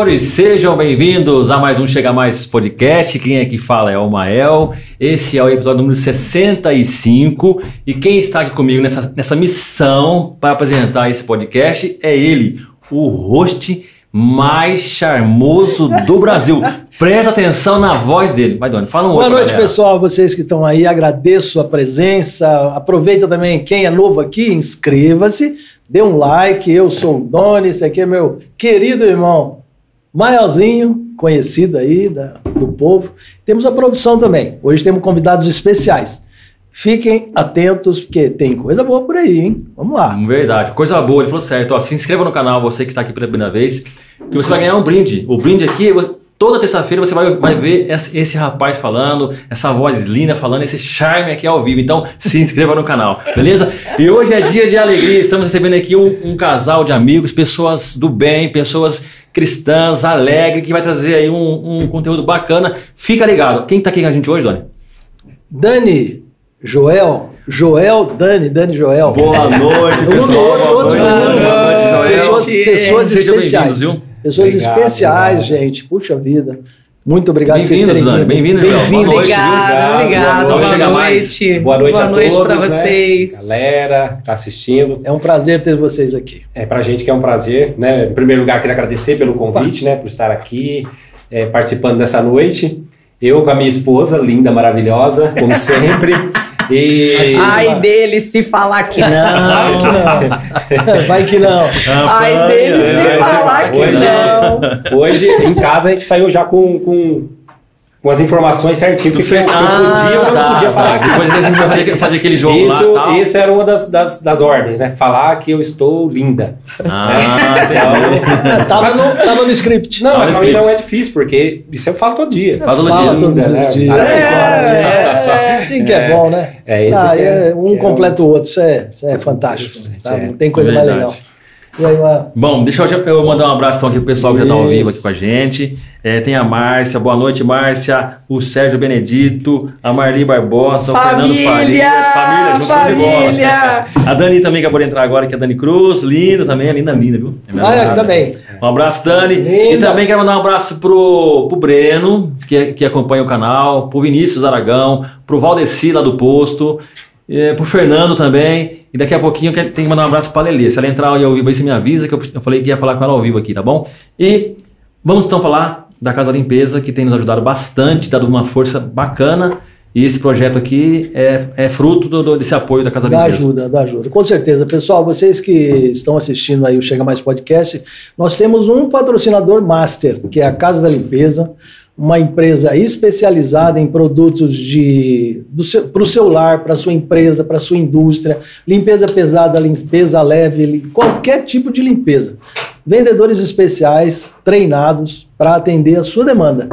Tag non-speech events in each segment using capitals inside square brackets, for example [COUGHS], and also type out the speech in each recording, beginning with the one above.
senhores, sejam bem-vindos a mais um Chega Mais Podcast. Quem aqui fala é o Mael. Esse é o episódio número 65. E quem está aqui comigo nessa, nessa missão para apresentar esse podcast é ele, o host mais charmoso do Brasil. Presta atenção na voz dele. Vai, Doni, fala um Boa outro. noite, galera. pessoal. Vocês que estão aí, agradeço a presença. Aproveita também, quem é novo aqui, inscreva-se, dê um like. Eu sou o Doni, esse aqui é meu querido irmão Maelzinho, conhecido aí da- do povo. Temos a produção também. Hoje temos convidados especiais. Fiquem atentos, porque tem coisa boa por aí, hein? Vamos lá. Verdade, coisa boa, ele falou certo. Ó, se inscreva no canal, você que está aqui pela primeira vez, que você vai ganhar um brinde. O brinde aqui, toda terça-feira você vai, vai ver esse, rapaz falando, essa voz linda falando, esse charme aqui ao vivo. Então, se inscreva no canal, beleza? E hoje é dia de alegria, estamos recebendo aqui um, um casal de amigos, pessoas do bem, pessoas cristãs, alegres, que vai trazer aí um, um conteúdo bacana. Fica ligado. Quem está aqui com a gente hoje, Doni? Dani, Joel, Joel, Dani, Dani, Joel. Boa noite, [LAUGHS] Um pessoal. do outro, outro boa noite, Joel. Pessoas, pessoas Sejam especiais. bem-vindos, viu? Pessoas Obrigado, especiais, obrigado. gente. Puxa vida. Muito obrigado por vocês Bem-vindos, terem vindo. Bem-vindo, Joel. Boa Bem-vindos. noite. Obrigado, obrigada. Boa Boa, noite. Mais. noite. Boa noite Boa a noite todos, pra né? vocês. Galera que tá assistindo. É um prazer ter vocês aqui. É pra gente que é um prazer, né? Em primeiro lugar, queria agradecer pelo convite, né? Por estar aqui é, participando dessa noite. Eu com a minha esposa, linda, maravilhosa, como [LAUGHS] sempre. E Ai dele se falar que Vai não. que não. Vai que não. [LAUGHS] Ai dele se falar que hoje- não. hoje em casa a gente saiu já com, com, com as informações certinho do que, que eu podia ou não podia falar. Ah, tá. Depois a gente fazer, fazer aquele jogo Isso, lá. Tal. isso era uma das, das, das ordens, né? Falar que eu estou linda. Ah, entendi. É, tava, no, tava no script. Não, Olha mas não é difícil, porque isso eu falo todo dia. Fala todo Fala dia. todos né? os dias. É, É, é. É. Sim que é, bom, né? É, esse Ah, que é- é, um que é completa o outro. Isso é, isso é fantástico. tá? É, Não tem coisa mais legal. E aí, Mael? Bom, deixa eu, eu mandar um abraço então aqui pro pessoal que já está ao vivo aqui Isso. com a gente. É, tem a Márcia, boa noite, Márcia. O Sérgio Benedito, a Marli Barbosa, o Fernando Faria. Família, junto show de bola. Família! A Dani também acabou de entrar agora, que é a Dani Cruz. Lindo também, é linda, linda, viu? É Ah, namorada. também. Um abraço, Dani. Linda. E também quero mandar um abraço pro, pro Breno, que, que acompanha o canal, pro Vinícius Aragão, pro Valdeci lá do posto, eh, pro Fernando também. E daqui a pouquinho eu quero- tenho que mandar um abraço pra Lelê. Se ela entrar ao vivo aí, você me avisa, que eu, eu falei que ia falar com ela ao vivo aqui, tá bom? E vamos então falar da Casa da Limpeza, que tem nos ajudado bastante, dado uma força bacana. E esse projeto aqui é, é fruto do- do- desse apoio da Casa da Limpeza. ajuda, dá ajuda. Com certeza. Pessoal, vocês que estão assistindo aí o Chega Mais Podcast, nós temos um patrocinador master, que é a Casa da Limpeza, uma empresa especializada em produtos de para o celular, para sua empresa, para sua indústria, limpeza pesada, limpeza leve, qualquer tipo de limpeza. Vendedores especiais, treinados para atender a sua demanda.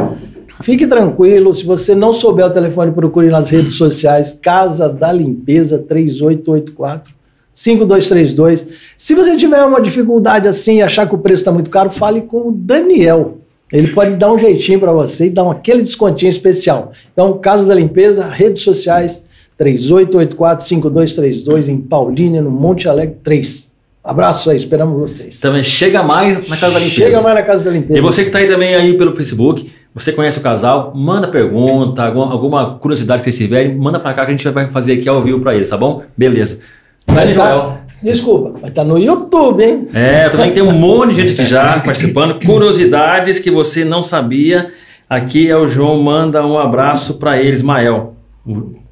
Fique tranquilo, se você não souber o telefone, procure nas redes sociais Casa da Limpeza 3884 5232. Se você tiver uma dificuldade assim e achar que o preço está muito caro, fale com o Daniel. Ele pode dar um jeitinho para você e dar aquele descontinho especial. Então, Casa da Limpeza, redes sociais 3884 5232 em Paulínia, no Monte Alegre 3. Abraço aí, esperamos vocês. Também chega mais na Casa da Limpeza. Chega mais na Casa da Limpeza. E você que está aí também aí pelo Facebook, você conhece o casal, manda pergunta, alguma, alguma curiosidade que vocês tiverem, manda pra cá que a gente vai fazer aqui ao vivo pra eles, tá bom? Beleza. Vai Joel. Tá, desculpa, vai estar no YouTube, hein? É, também tem um monte de gente aqui já [LAUGHS] participando. Curiosidades que você não sabia. Aqui é o João, manda um abraço pra eles, Mael.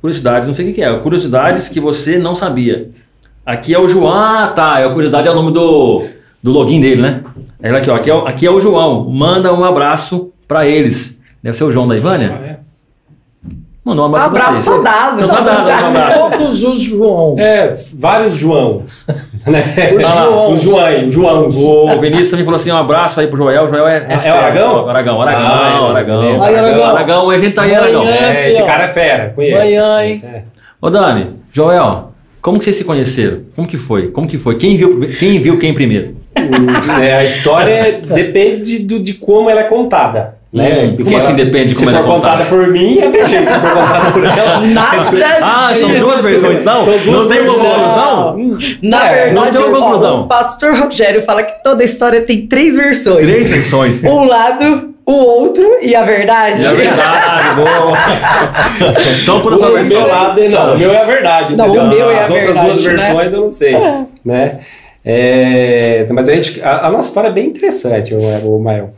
Curiosidades, não sei o que que é. Curiosidades que você não sabia. Aqui é o João. Ah, tá. É, a curiosidade é o nome do, do login dele, né? É, aqui, ó, aqui, é, o- aqui é o João. Manda um abraço pra eles. Deve ser o João da Ivânia? Mandou um Um abraço, pra abraço vocês. Então tá dado, um abraço. Todos os João. É, vários João. [LAUGHS] Né? Os João. Os João. João. O Vinícius também falou assim: um abraço aí pro Joel. O Joel é, é, é. Aragão? Aragão, Aragão, Ah, Aragão. beleza. Aí, Aragão. Aragão, a gente tá aí, Aragão. É, esse cara é fera, conheço. Amanhã, hein? É. Ô Dani, Joel, como que vocês se conheceram? Como que foi? Como que foi? Quem viu quem, viu quem primeiro? É, a história [LAUGHS] depende de, de como ela é contada. Né? Hum, Porque como assim ela- depende de como Se ela for é contada contada? por mim, é de jeito. Se for contada por ela, [LAUGHS] Nada Ah, são duas versões, então? São duas não tem uma conclusão? Na É, verdade, não tem uma conclusão. o pastor Rogério fala que toda história tem três versões. Três versões. Um lado, o outro e a verdade. É verdade, boa. [LAUGHS] Então, por O sua meu versão. lado, é- não, o meu é a verdade, Não, entendeu? o meu é a As outras verdade, duas né? versões eu não sei, né? É, mas a gente, a, a nossa história é bem interessante, o, o Mael.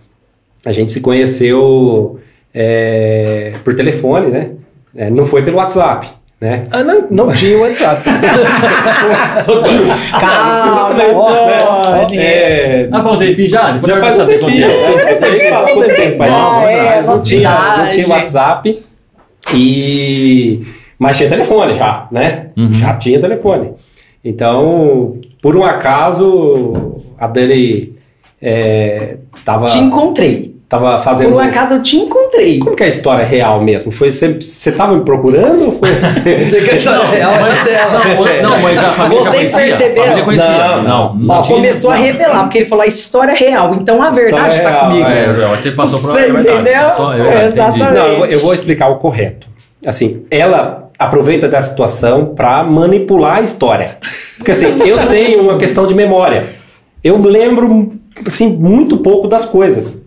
A gente se conheceu é, por telefone, né? É, não foi pelo WhatsApp, né? Ah, não, não tinha WhatsApp. [LAUGHS] Calma, Tony. É, Ah, falou tempinho já? Depois já faz um tempinho, né? Faz Ah, é, não não tinha WhatsApp e mas tinha telefone já, né? Uhum. Já tinha telefone. Então, por um acaso, a Dani é, tava, Te encontrei. Tava fazendo. Por um acaso eu te encontrei. Como que é a história real mesmo? Foi você, você tava me procurando ou foi? [LAUGHS] Dizer que a história [LAUGHS] Não, real mas- é. Não, não, mas a família já Vocês conhecia. perceberam? Conhecia. Não, Não, não, Ó, tinha- começou a revelar, porque ele falou a história real. Então a verdade está real, comigo. É, você passou por Você é entendeu? Passou, é Exatamente. Não, eu, vou- eu vou explicar o correto. Assim, ela aproveita da situação para manipular a história. Porque assim, [LAUGHS] eu tenho uma questão de memória. Eu lembro assim muito pouco das coisas.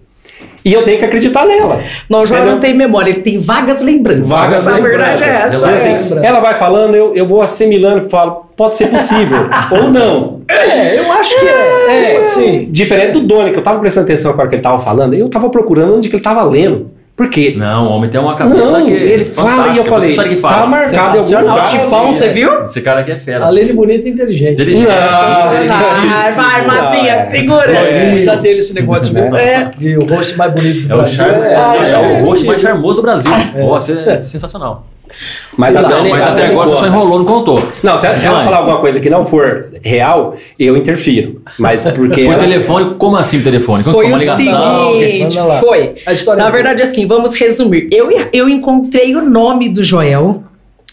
E eu tenho que acreditar nela. Não, o João não tem memória, ele tem vagas lembranças. Vagas a verdade lembranças. é essa. Assim, lembrança. ela vai falando, eu, eu vou assimilando e falo, pode ser possível [LAUGHS] ou não. É, eu acho que é. É, assim. Diferente do Doni, que eu tava prestando atenção o que ele tava falando, eu tava procurando onde que ele tava lendo. Por quê? Não, o homem tem uma cabeça Não, que ele fala e eu falei, você sabe que tá fala. marcado em algum lugar. tipão, você viu? Esse cara aqui é fera. Além de bonito e inteligente. Inteligente. Não, Vai, vai, Mazinha, é. segura. Loirinho, já dele esse negócio de É. E o rosto mais bonito do É o, Brasil. charme, é, Ah, é é. o rosto mais charmoso do Brasil. Nossa, é sensacional. Mas a Não, Dani, mas a até Dani agora você só enrolou, não contou. Não, se, se ela falar alguma coisa que não for real, eu interfiro. Mas porque. Por ela- telefone, como assim o telefone? Como Foi uma o ligação? seguinte, foi. A Na verdade, assim, vamos resumir. Eu, eu encontrei o nome do Joel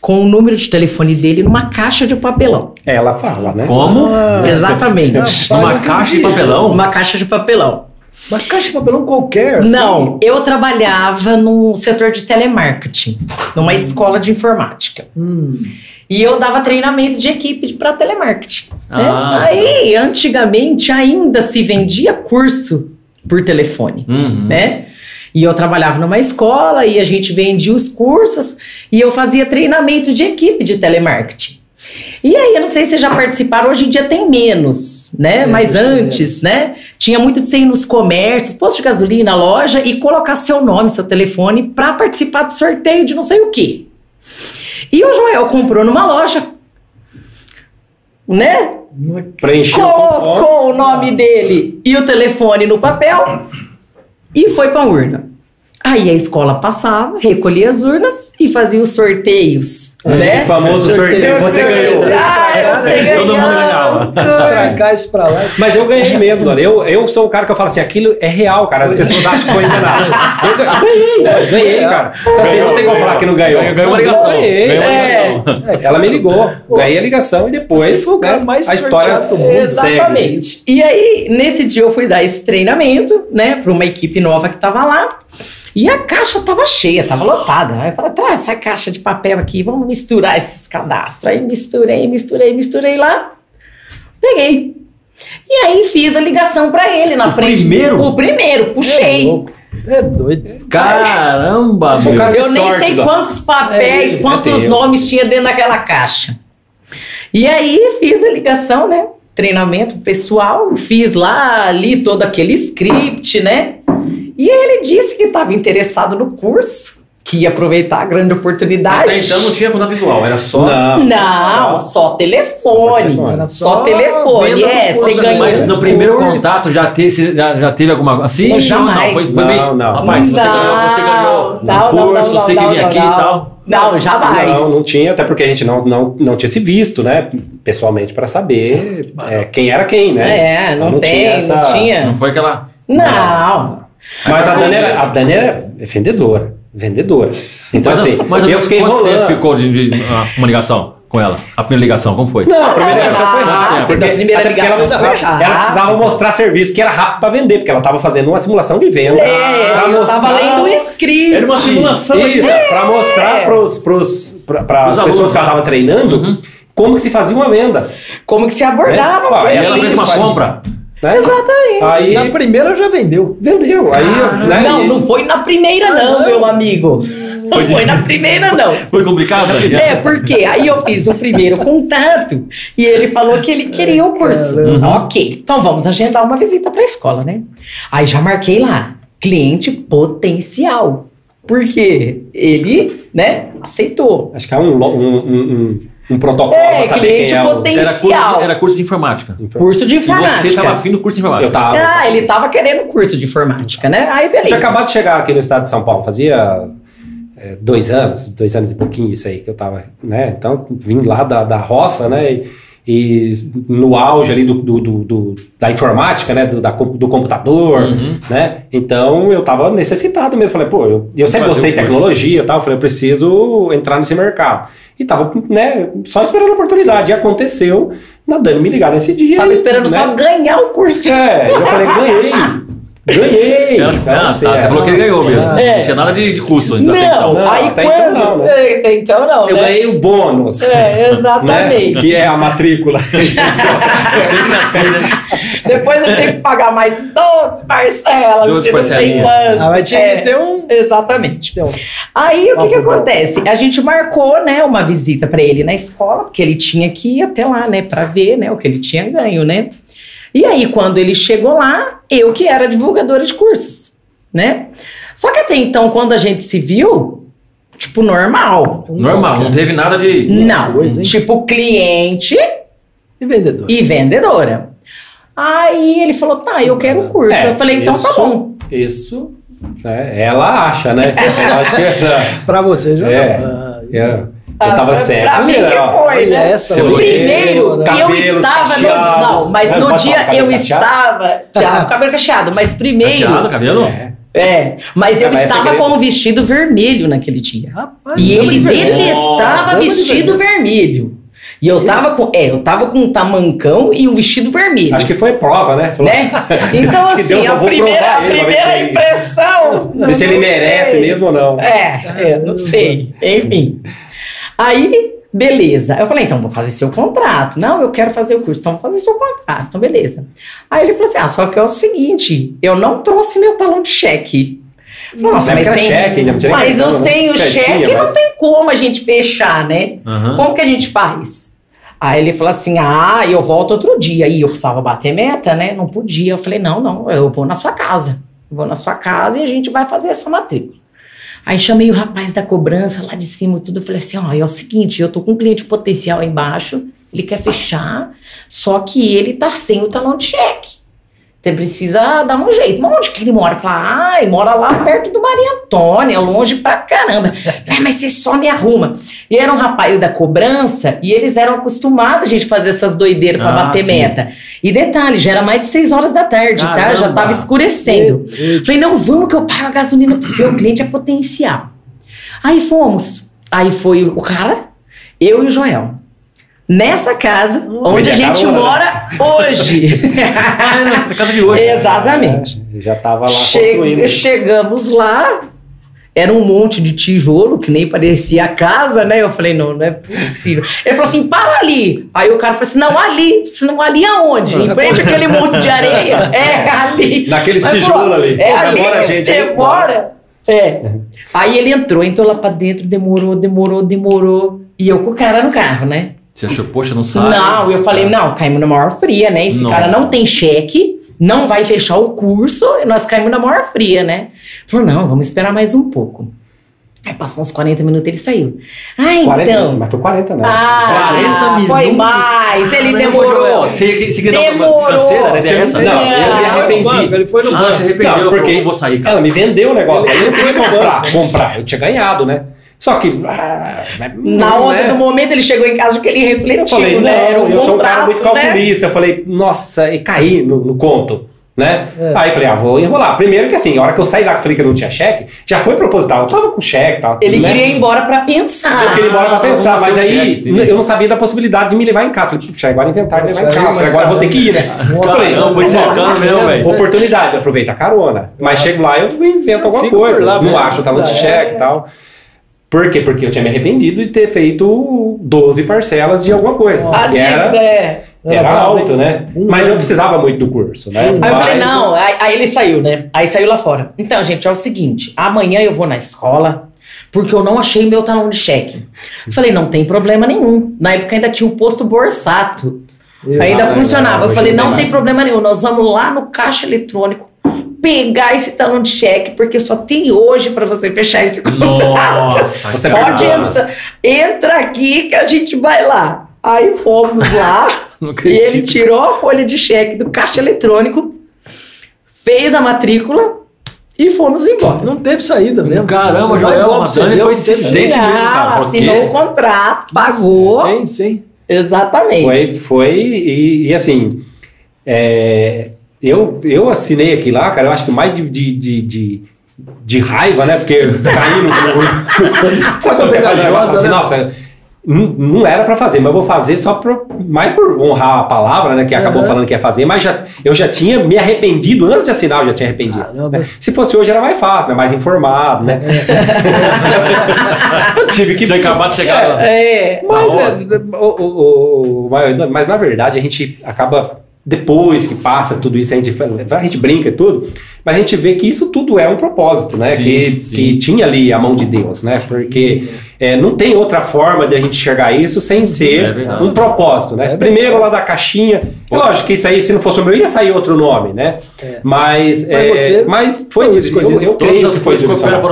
com o número de telefone dele numa caixa de papelão. Ela fala, né? Como? Ah, Exatamente. Numa caixa de papelão? Uma caixa de papelão. Uma caixa de papelão qualquer. assim. Não, eu trabalhava no setor de telemarketing, numa escola de informática. Hum. E eu dava treinamento de equipe para telemarketing. né? Ah, Aí, antigamente, ainda se vendia curso por telefone, Uhum. né? E eu trabalhava numa escola e a gente vendia os cursos e eu fazia treinamento de equipe de telemarketing. E aí, eu não sei se vocês já participaram, hoje em dia tem menos, né? É, Mas antes, né? Tinha muito de ser ir nos comércios, posto de gasolina, loja e colocar seu nome, seu telefone para participar do sorteio de não sei o quê. E o Joel comprou numa loja, né? Preencheu. Colocou o nome dele e o telefone no papel e foi para a urna. Aí a escola passava, recolhia as urnas e fazia os sorteios, né? O famoso sorteio, você ganhou. Ah, você ganhou. Todo mundo ganhava. Isso pra cá, isso pra lá. Mas eu ganhei mesmo, Dona. Eu, eu sou o cara que eu falo assim, aquilo é real, cara. As pessoas acham que foi enganado. Eu ga- ganhei, ganhei, cara. Então assim, não tem como falar que não ganhou. Ganhou uma ligação. Ganhei. É. ligação. Ela me ligou, ganhei a ligação e depois foi o cara né, mais a história do mundo. segue. Exatamente. E aí, nesse dia, eu fui dar esse treinamento, né, para uma equipe nova que tava lá. E a caixa tava cheia, tava lotada. Aí eu falei, traz essa caixa de papel aqui, vamos misturar esses cadastros. Aí misturei, misturei, misturei lá. Peguei. E aí fiz a ligação para ele na O frente. primeiro? O primeiro, É puxei. louco. É doido. Caramba, Eu sou meu. cara de Eu nem sei Dó. quantos papéis, É, é quantos nomes tinha dentro daquela caixa. E aí fiz a ligação, né? Treinamento pessoal, fiz lá, li todo aquele script, né? E ele disse que estava interessado no curso, que ia aproveitar a grande oportunidade. Até então não tinha contato visual, era só. Não. Não, só telefone. telefone. Era Só só telefone. É, você ganhou. Mas um no primeiro curso. contato já teve, já, já teve alguma assim? Não, jamais. Não, foi, foi Não, meio- não. Rapaz, você ganhou, você ganhou um Não, não, curso, não, você tem que não, vir não, aqui não. e tal. Não, jamais. Não, não tinha, até porque a gente não, não, não tinha se visto, né? Pessoalmente, para saber é, quem era quem, né? É, Então não, tem, essa- não tinha. Não foi aquela. Não. Mas a Dani, era, a Dani era vendedora. Vendedora. Então, mas, assim, mas eu fiquei quanto tempo ficou de, de- ah, uma ligação? com ela? A primeira ligação, como foi? Não, a primeira Ah, ligação foi rápida. rápida, Porque, a primeira até porque ela, ligação foi precisava, ela precisava mostrar serviço que era rápido pra vender, porque ela tava fazendo uma simulação de venda. É, pra eu tava lendo o script. Era uma simulação. Isso, pra mostrar É. pra, pra Pros as pessoas alunos, que ela né? tava treinando como que se fazia uma venda. Como que se abordava. É, ó, que e ela assim fez uma faz. compra. Né? Exatamente. Aí Na primeira já vendeu. vendeu. Aí, né, Não, não foi na primeira, não, meu amigo. Não foi na primeira, não. [LAUGHS] Foi complicado? É, porque aí eu fiz o primeiro contato e ele falou que ele queria o curso. Ok, então vamos agendar uma visita para a escola, né? Aí já marquei lá, cliente potencial. Porque ele, né, aceitou. Acho que é um, um, um, um, um protocolo É, pra saber cliente quem é o... poten- Era curso, Potencial. de, era curso de informática. Curso de E informática. você estava afim do curso de informática. Eu tava. Ah, ele tava querendo curso de informática, né? Aí Eu beleza. tinha acabado de chegar aqui no estado de São Paulo, fazia é, dois anos, dois anos e pouquinho isso aí que eu tava, né? Então, vim lá da, da roça, né? E, e no auge ali do, do, do- do- da informática, né? Do, da do computador, Uhum. né? Então, eu tava necessitado mesmo. Falei, pô, eu, eu sempre gostei de tecnologia e tal. Falei, eu preciso entrar nesse mercado. E tava, né? Só esperando a oportunidade. E aconteceu, na Dani me ligar nesse dia. Tava e, esperando né? só ganhar o curso. É, eu falei, ganhei. [LAUGHS] Ganhei. Ela, Então, ah, assim, tá, você é, falou que ele ganhou mesmo. É. Não tinha nada de, de custo então, até Não, então. Não, aí até quando. então não, né? É, até então não, Eu né? ganhei o bônus. É, Né? exatamente. Que é a matrícula. [LAUGHS] É sempre assim, né? Depois eu tenho que pagar mais 12 parcelas 12 de não sei parcelinhas. quanto. Ah, mas tinha É, que ter um. Exatamente. um- Aí o que, que acontece? A gente marcou, né, uma visita para ele na escola, porque ele tinha que ir até lá, né, para ver, né, o que ele tinha ganho, né? E aí quando ele chegou lá, eu que era divulgadora de cursos, né? Só que até então, quando a gente se viu, tipo normal. Normal, não teve nada de. Não, coisa, tipo cliente E vendedor. e vendedora. Aí ele falou, tá, eu quero o curso. É, eu falei, então tá isso- bom. Isso, né, ela acha, né? [LAUGHS] Ela acha que é. Pra você já. É. Ah, é. Ah, Eu tava pra- certo. pra mim que foi, né? essa Primeiro, eu estava no. Não, mas no dia eu cacheado? estava. Já, cabelo cacheado, mas primeiro. Cacheado, cabelo? É. É, mas eu estava é com um vestido vermelho naquele dia. Rapaz, E ele de detestava Dama de vestido vermelho. E eu tava com. É, eu tava com um tamancão e um vestido vermelho. Acho que foi prova, né? Falou, né? Então, [LAUGHS] assim, a primeira, a primeira ele- impressão. Ver se ele merece mesmo ou não. É, é, não sei. Enfim. Aí, beleza. Eu falei, então vou fazer seu contrato. Não, eu quero fazer o curso, então vou fazer seu contrato. Então, beleza. Aí ele falou assim: ah, só que é o seguinte, eu não trouxe meu talão de cheque. Nossa, mas tem... cheque ainda, não Mas eu né? sem o cheque mas- não tem como a gente fechar, né? Aham. Como que a gente faz? Aí ele falou assim: ah, eu volto outro dia. E eu precisava bater meta, né? Não podia. Eu falei: não, não, eu vou na sua casa. Eu vou na sua casa e a gente vai fazer essa matrícula. Aí chamei o rapaz da cobrança lá de cima, tudo. Eu falei assim: ó, é o seguinte, eu tô com um cliente potencial aí embaixo, ele quer fechar, só que ele tá sem o talão de cheque. Você precisa dar um jeito. Mas onde que ele mora? Fala, ele mora lá perto do Maria Antônia, longe pra caramba. [LAUGHS] é, mas você só me arruma. E era um rapaz da cobrança e eles eram acostumados a gente fazer essas doideiras pra Ah, bater sim. meta. E detalhe, já era mais de 6 horas da tarde, tá? Já Caramba. tava escurecendo. Falei, não, vamos que eu pago a gasolina pro seu cliente é potencial. Aí fomos. Aí foi o cara, eu e o Joel. Nessa casa, onde a gente carona, mora hoje. [LAUGHS] Na casa de hoje. Exatamente. É, já tava lá Che- construindo. chegamos lá, era um monte de tijolo, que nem parecia a casa, né? Eu falei, não, não é possível. Ele falou assim, para ali. Aí o cara falou assim, não, ali. Se não, ali aonde? Em frente àquele monte de areia? [LAUGHS] É, ali. Naqueles tijolos ali. É ali que gente você aí? mora. É. Aí ele entrou, entrou lá pra dentro, demorou, demorou, demorou. E eu com o cara no carro, né? Você achou, poxa, não sai? Não, eu falei, não, caímos na maior fria, né? Esse Não. cara não tem cheque, não vai fechar o curso, e nós caímos na maior fria, né? Falou, não, vamos esperar mais um pouco. Aí passou uns 40 minutos ele saiu. Ah, 40, então. Mas foi 40, né? Ah, 40 foi minutos. mais, ele Mas demorou. Você, você queria dar uma Demorou. canseira, né? Tinha- Essa? Não, eu me arrependi. Ele foi no Ah, banco. você arrependeu. Não, porque- porque eu vou sair, cara. Ela me vendeu o negócio. Aí eu fui comprar, comprar. Eu tinha ganhado, né? Só que. ah, Na não, hora né? do momento ele chegou em casa que ele refletiu, Eu falei, não, né? Era um eu sou um cara contrato, muito né? calculista. Eu falei, nossa, e caí no, no conto. Né? É. Aí eu falei, ah, vou enrolar. Primeiro que assim, a hora que eu saí lá que eu falei que eu não tinha cheque, já foi proposital. Eu tava com cheque, tava Ele né? queria ir embora pra pensar. Eu queria ir embora pra pensar, mas aí cheque, eu não sabia da possibilidade de me levar em casa. Falei, puxa, agora inventaram de levar em casa. Agora eu vou ter que ir, né? Nossa, Falei, Não, foi cercando mesmo, velho. Oportunidade, aproveita a carona. Mas chego lá, eu invento alguma Fica por coisa. lá não acho o talão de Já cheque é. e tal. Por quê? Porque eu tinha me arrependido de ter feito 12 parcelas de alguma coisa. A que era, é. era alto, né? Mas eu precisava muito do curso, né? Aí eu falei, Mas- não, aí, aí ele saiu, né? Aí saiu lá fora. Então, gente, é o seguinte: amanhã eu vou na escola, porque eu não achei meu talão de cheque. Falei, não tem problema nenhum. Na época ainda tinha o posto Borsato. Eu- Ainda Ah, funcionava. não, eu falei, não tem não tem mais. problema nenhum. Nós vamos lá no caixa eletrônico pegar esse talão de cheque, porque só tem hoje pra você fechar esse contrato. Nossa, Você. Pode entrar. Entra aqui que a gente vai lá. Aí fomos lá. [LAUGHS] E ele tirou a folha de cheque do caixa eletrônico, fez a matrícula e fomos embora. Não teve saída mesmo. Caramba, Joel, a Dani foi insistente. mesmo, cara, assinou o contrato, pagou. Sim, sim. Exatamente. Foi, foi e, e assim, é, eu, eu assinei aqui lá, cara, eu acho que mais de, de, de, de, de raiva, né? Porque [LAUGHS] caindo. no- [LAUGHS] Sabe quando você faz um negócio assim, né? nossa, não, não era pra fazer, mas eu vou fazer só por, mais por honrar a palavra, né? Que acabou Uhum. falando que ia fazer, mas já, eu já tinha me arrependido, antes de assinar, eu já tinha arrependido. Caramba. né? Se fosse hoje era mais fácil, né? Mais informado, né? [LAUGHS] Eu tive que. Tinha acabado de chegar lá. É. Mas, Nossa. é, o, o- o- mas- mas na verdade a gente acaba depois que passa tudo isso a gente a gente brinca e tudo, mas a gente vê que isso tudo é um propósito, né? Sim, que, sim. que tinha ali a mão de Deus, né? Porque é, não tem outra forma de a gente enxergar isso sem É ser verdade. um propósito, né? É Primeiro lá da caixinha, é lógico que isso aí se não fosse o meu ia sair outro nome, né? É. Mas, Mas é, você mas foi, foi eu, escolhido. eu creio Todas que foi o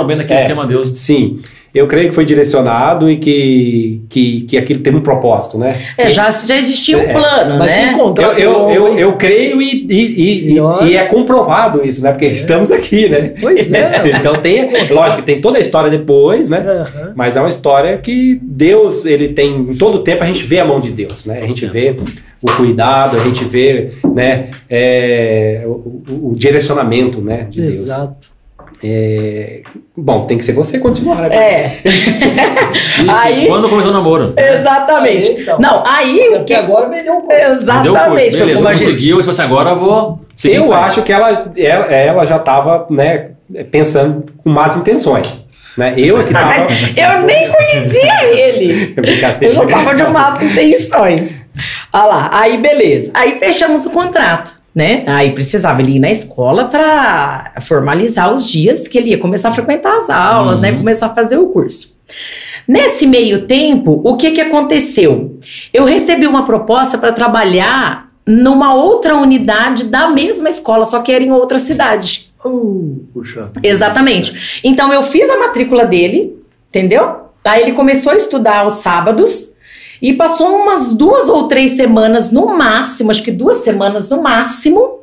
bem daqueles É. que amam a Deus. Sim, eu creio que foi direcionado e que, que, que aquilo teve um propósito, né? É, Que- já, já existia um É. plano, Mas né? que eu, eu, eu, eu creio e, e, e, E e- é comprovado isso, né? Porque estamos aqui, né? Pois é. [LAUGHS] então tem, lógico que tem toda a história depois, né? Aham. Mas é uma história que Deus, ele tem, em todo tempo a gente vê a mão de Deus, né? A gente vê o cuidado, a gente vê, né, é, o, o- o direcionamento, né, de Deus. Exato. É, bom, tem que ser você continuar, né? É. [LAUGHS] Isso, Aí- quando começou o namoro. Exatamente. Aí, então. Não, aí o que. Agora vendeu o curso, Exatamente. foi beleza, conseguiu. E você agora eu vou Eu acho que ela, ela, ela já estava né, pensando com más intenções. Né? Eu é que estava. [LAUGHS] Eu nem conhecia ele. [LAUGHS] Eu já tava de más intenções. Olha lá, aí beleza. Aí fechamos o contrato, né? Aí precisava ele ir na escola para formalizar os dias que ele ia começar a frequentar as aulas, né? Uhum. Começar a fazer o curso. Nesse meio tempo, o que que aconteceu? Eu recebi uma proposta para trabalhar numa outra unidade da mesma escola, só que era em outra cidade. Uh, puxa. Exatamente. Então eu fiz a matrícula dele, entendeu? Aí ele começou a estudar aos sábados e passou umas duas ou três semanas no máximo, acho que duas semanas no máximo,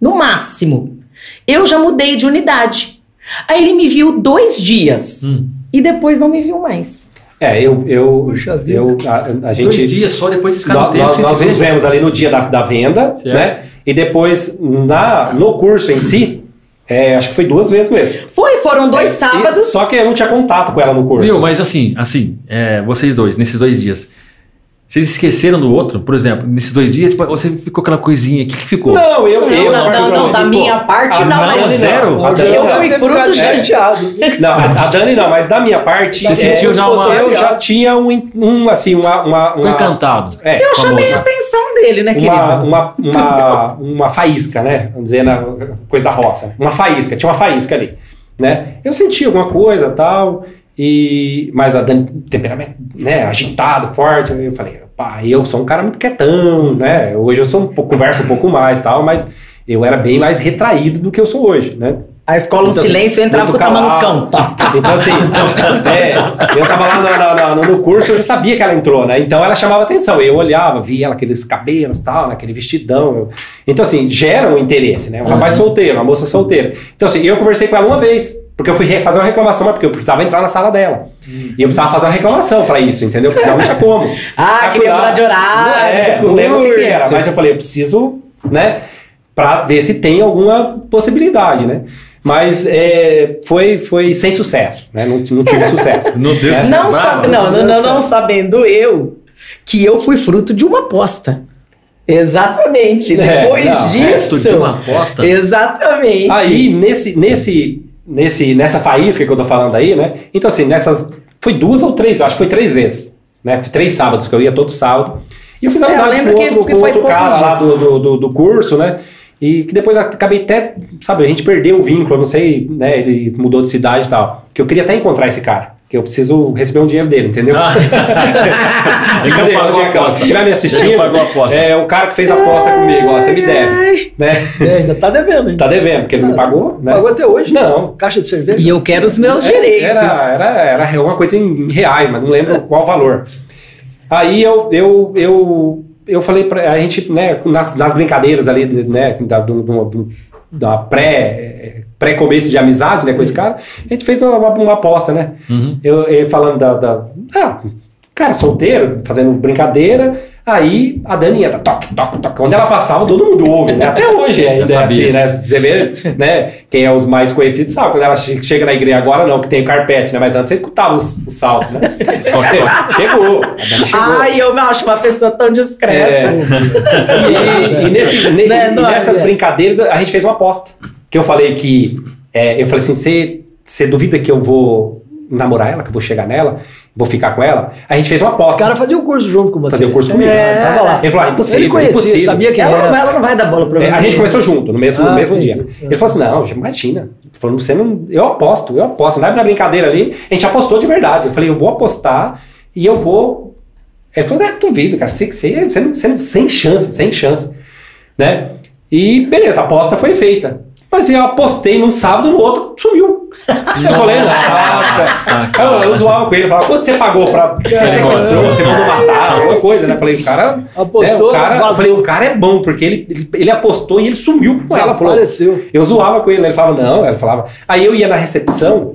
no máximo. Eu já mudei de unidade. Aí ele me viu dois dias Hum. e depois não me viu mais. É, eu. eu, Puxa vida. eu a, a gente. Dois dias só depois ficaram um Nós, tempo nós, nós nos vemos ali no dia da, da venda, Certo. né? E depois, na, no curso em si, é, acho que foi duas vezes mesmo. Foi, foram dois É, sábados. e- só que eu não tinha contato com ela no curso. Viu, mas assim, assim, é, vocês dois, nesses dois dias, vocês esqueceram do outro? Por exemplo, nesses dois dias, tipo, você ficou aquela coisinha, o que, que ficou? Não, eu. Não, eu não, não, não, da minha parte Ah, não, não, mas zero? A O Dani- Eu fui fruto chateado. [LAUGHS] Não, a, Dani não, mas da minha parte, Você sentiu já uma- eu já tinha um, um assim, uma. uma, uma encantado. é, Eu chamei a atenção dele, né, uma, querido? uma, uma, uma faísca, né? Vamos dizer, na coisa da roça. né? Uma faísca, tinha uma faísca ali, né? Eu senti alguma coisa tal, e, mas a Dani, temperamento, né, agitado, forte, eu falei, eu sou um cara muito quietão, né? Hoje eu sou um pouco, converso um pouco mais tal, mas eu era bem mais retraído do que eu sou hoje, né? A escola, Então, assim, silêncio, eu entrava com o tamanho calado. cão. Tá. Então, assim, é, eu tava lá na- na- no curso, eu já sabia que ela entrou, né? Então ela chamava atenção. Eu olhava, via ela, aqueles cabelos tal, né? aquele vestidão. Então, assim, gera um interesse, né? Um rapaz solteiro, uma moça solteira. Então, assim, eu conversei com ela uma vez. Porque eu fui fazer uma reclamação, mas porque eu precisava entrar na sala dela. E eu precisava fazer uma reclamação pra isso, entendeu? Porque senão não tinha como. Ah, lá, mudar de horário, Não, é, não lembro o que, que era, mas eu falei, eu preciso, né? para ver se tem alguma possibilidade, né? Mas é, foi, foi sem sucesso, né? Não, não tive sucesso. [LAUGHS] Não teve É. Não, sabe, não, não, não, não sabendo eu que eu fui fruto de uma aposta. Exatamente. É, Depois não, disso. Fruto de uma aposta? Exatamente. Aí, nesse, nesse, nesse, nessa faísca que eu tô falando aí, né? Então, assim, nessas. Foi duas ou três, acho que foi três vezes. Né? Três sábados, que eu ia todo sábado. E eu fiz É, eu amizade lembro com outro, que com outro cara lá dias. do, do, do, do curso, né? E que depois acabei até, sabe, a gente perdeu o vínculo, eu não sei, né? Ele mudou de cidade e tal. Que eu queria até encontrar esse cara. Que eu preciso receber um dinheiro dele, entendeu? Ah. [LAUGHS] Brincadeira, Pagou a Diegão. aposta. Se estiver me assistindo, Pagou a aposta. é o cara que fez a aposta comigo, ó, você me deve, né? É, ainda tá devendo, hein? Tá devendo, porque ele não pagou, né? Pagou até hoje? Não. Caixa de cerveja? E eu quero os meus Era- direitos. Era, era, era uma coisa em reais, mas não lembro qual valor. Aí eu, eu, eu, eu falei pra a gente, né, nas, nas brincadeiras ali, né, da, do, do, da pré, pré-começo de amizade, né, com esse cara, a gente fez uma, uma aposta, né? Uhum. Eu, ele falando da, da- Ah, cara solteiro, fazendo brincadeira. Aí a Dani entra, toque, toque, toque. Quando ela passava, todo mundo ouve, né? Até hoje [LAUGHS] ainda é assim, né? Você vê, né? Quem é os mais conhecidos sabe. Quando ela che- chega na igreja, agora não, que tem o carpete, né? Mas antes você escutava o salto, né? [LAUGHS] chegou, a Dani chegou. Ai, eu me acho uma pessoa tão discreta. É. E, e nesse- ne- Né, e é? nessas É. brincadeiras a gente fez uma aposta. Que eu falei que. é, eu falei assim: você duvida que eu vou namorar ela, que eu vou chegar nela, vou ficar com ela? A gente fez uma Os aposta. caras faziam o curso junto com você. Fazia o curso comigo. É, tava lá. Ele falou: ah, impossível. Ele conhecia, impossível. sabia quem Ela, não, era. ela não vai dar bola pra É, você. a gente começou junto, no mesmo, Ah, no mesmo entendi. dia. Ele falou assim: não, imagina. Ele falou, você não. Eu aposto, eu aposto. Não é na brincadeira ali, a gente apostou de verdade. Eu falei, eu vou apostar e eu vou. Ele falou, é, duvido, cara. Você, você, você, não, você não- sem chance, sem chance. Né? E beleza, a aposta foi feita. Mas eu apostei num sábado, no outro sumiu. Eu falei, nossa. Eu, eu zoava com ele, falava, quanto você pagou pra. Você sequestrou, você mandou matar, alguma coisa, né? Falei, o cara. Apostou, né, o cara, vazou. falei, o cara é bom, porque ele, ele, ele apostou e ele sumiu com ela. Falou, Desapareceu. eu zoava com ele, ele falava, não, ela falava. Aí eu ia na recepção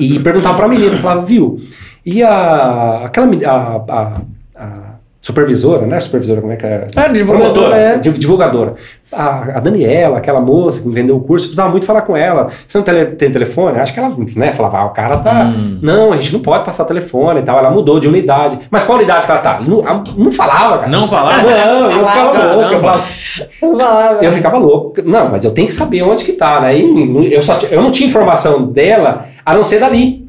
e perguntava pra menina, eu falava, viu? E a. aquela a, a, a supervisora, né? Supervisora, como é que é? Ah, divulgadora, Promotora, é. di- divulgadora. A, a Daniela, aquela moça que me vendeu o curso, eu precisava muito falar com ela. Você não tele- tem telefone? Acho que ela, né, falava, ah, o cara tá. Hum. Não, a gente não pode passar telefone e tal. Ela mudou de unidade. Mas qual unidade que ela tá? Não, não falava, cara. Não falava? Não, eu ficava Caramba. louco. Eu falava, Eu falava. eu ficava louco. Não, mas eu tenho que saber onde que tá, né? E eu, só, eu não tinha informação dela a não ser dali.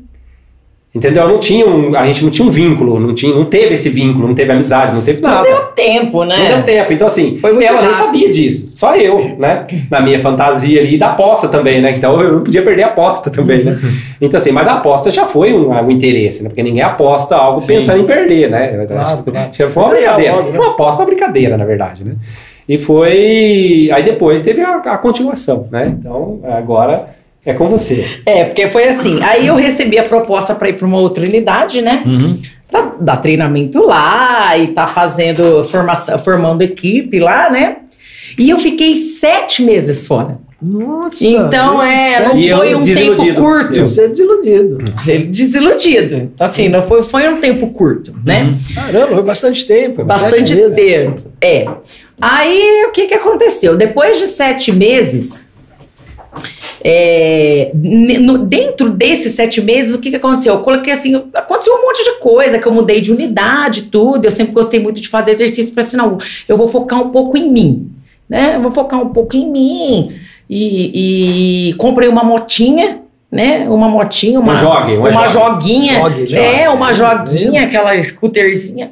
Entendeu? Eu não tinha um, a gente não tinha um vínculo, não, tinha, não teve esse vínculo, não teve amizade, não teve Não nada. deu tempo, né? Não deu tempo. Então, assim, ela nem rápido. sabia disso. Só eu, né? Na minha fantasia ali, e da aposta também, né? Então eu não podia perder a aposta também, né? [LAUGHS] Então, assim, mas a aposta já foi um, um interesse, né? Porque ninguém aposta algo Sim. pensando em perder, né? Claro, claro. Já foi uma brincadeira. óbvio, né? Uma aposta uma brincadeira, na verdade, né? E foi. Aí depois teve a, a continuação, né? Então, agora é com você. É, porque foi assim. Aí eu recebi a proposta para ir para uma outra unidade, né? Uhum. Pra dar treinamento lá e tá fazendo formação, formando equipe lá, né? E eu fiquei sete meses fora. Nossa. Então, é, não E eu foi um tempo desiludido. curto. Eu- Você é desiludido. Desiludido. Então, assim, não foi, foi um tempo curto, né? Caramba, foi bastante tempo. Bastante tempo. É. Aí, o que que aconteceu? Depois de sete meses, é, no- dentro desses sete meses, o que que aconteceu? Eu coloquei assim, aconteceu um monte de coisa, que eu mudei de unidade, tudo. Eu sempre gostei muito de fazer exercício. Falei assim, não, eu vou focar um pouco em mim, né? Eu vou focar um pouco em mim. E, e comprei uma motinha, né? Uma motinha, uma, Uma jogue, uma uma jogue. joguinha. Jogue, É, jogue. uma joguinha, aquela scooterzinha.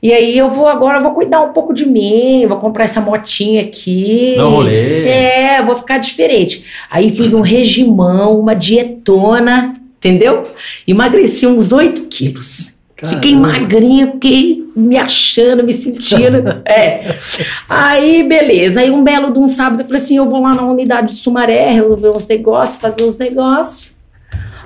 E aí eu vou agora, eu vou cuidar um pouco de mim, vou comprar essa motinha aqui. Um rolê. É, vou ficar diferente. Aí fiz um regimão, uma dietona, entendeu? Emagreci uns 8 quilos. Fiquei Caramba. magrinha, fiquei me achando, me sentindo. [LAUGHS] é. Aí, beleza. Aí, um belo de um sábado, eu falei assim: eu vou lá na unidade de Sumaré, resolver uns negócios, fazer uns negócios.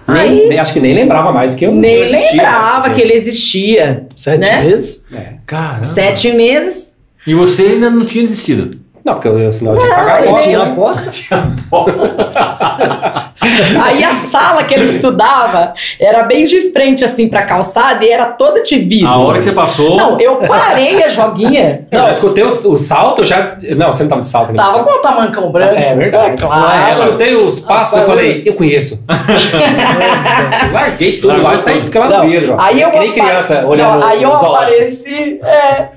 Nem, Aí, nem- acho que nem lembrava mais que eu nem eu existia. lembrava que ele existia. Sete né? meses? É. Caramba. Sete meses. E você ainda não tinha desistido? Não, porque eu, senão eu tinha que pagar a aposta. [LAUGHS] tinha né? aposta? [LAUGHS] [LAUGHS] Aí a sala que ele estudava era bem de frente, assim, pra calçada e era toda de vidro. A hora que você passou. Não, eu parei a joguinha. [LAUGHS] Eu Não, já escutei o, o salto, eu já. Não, você não tava de salto aqui. tava com o tamancão branco. É verdade. É, claro. Eu escutei os passos, eu Rapaz, falei, eu conheço. [LAUGHS] Larguei tudo lá e saí ficar lá no vidro. Aí eu que nem criança olhando Não, aí eu apareci, é,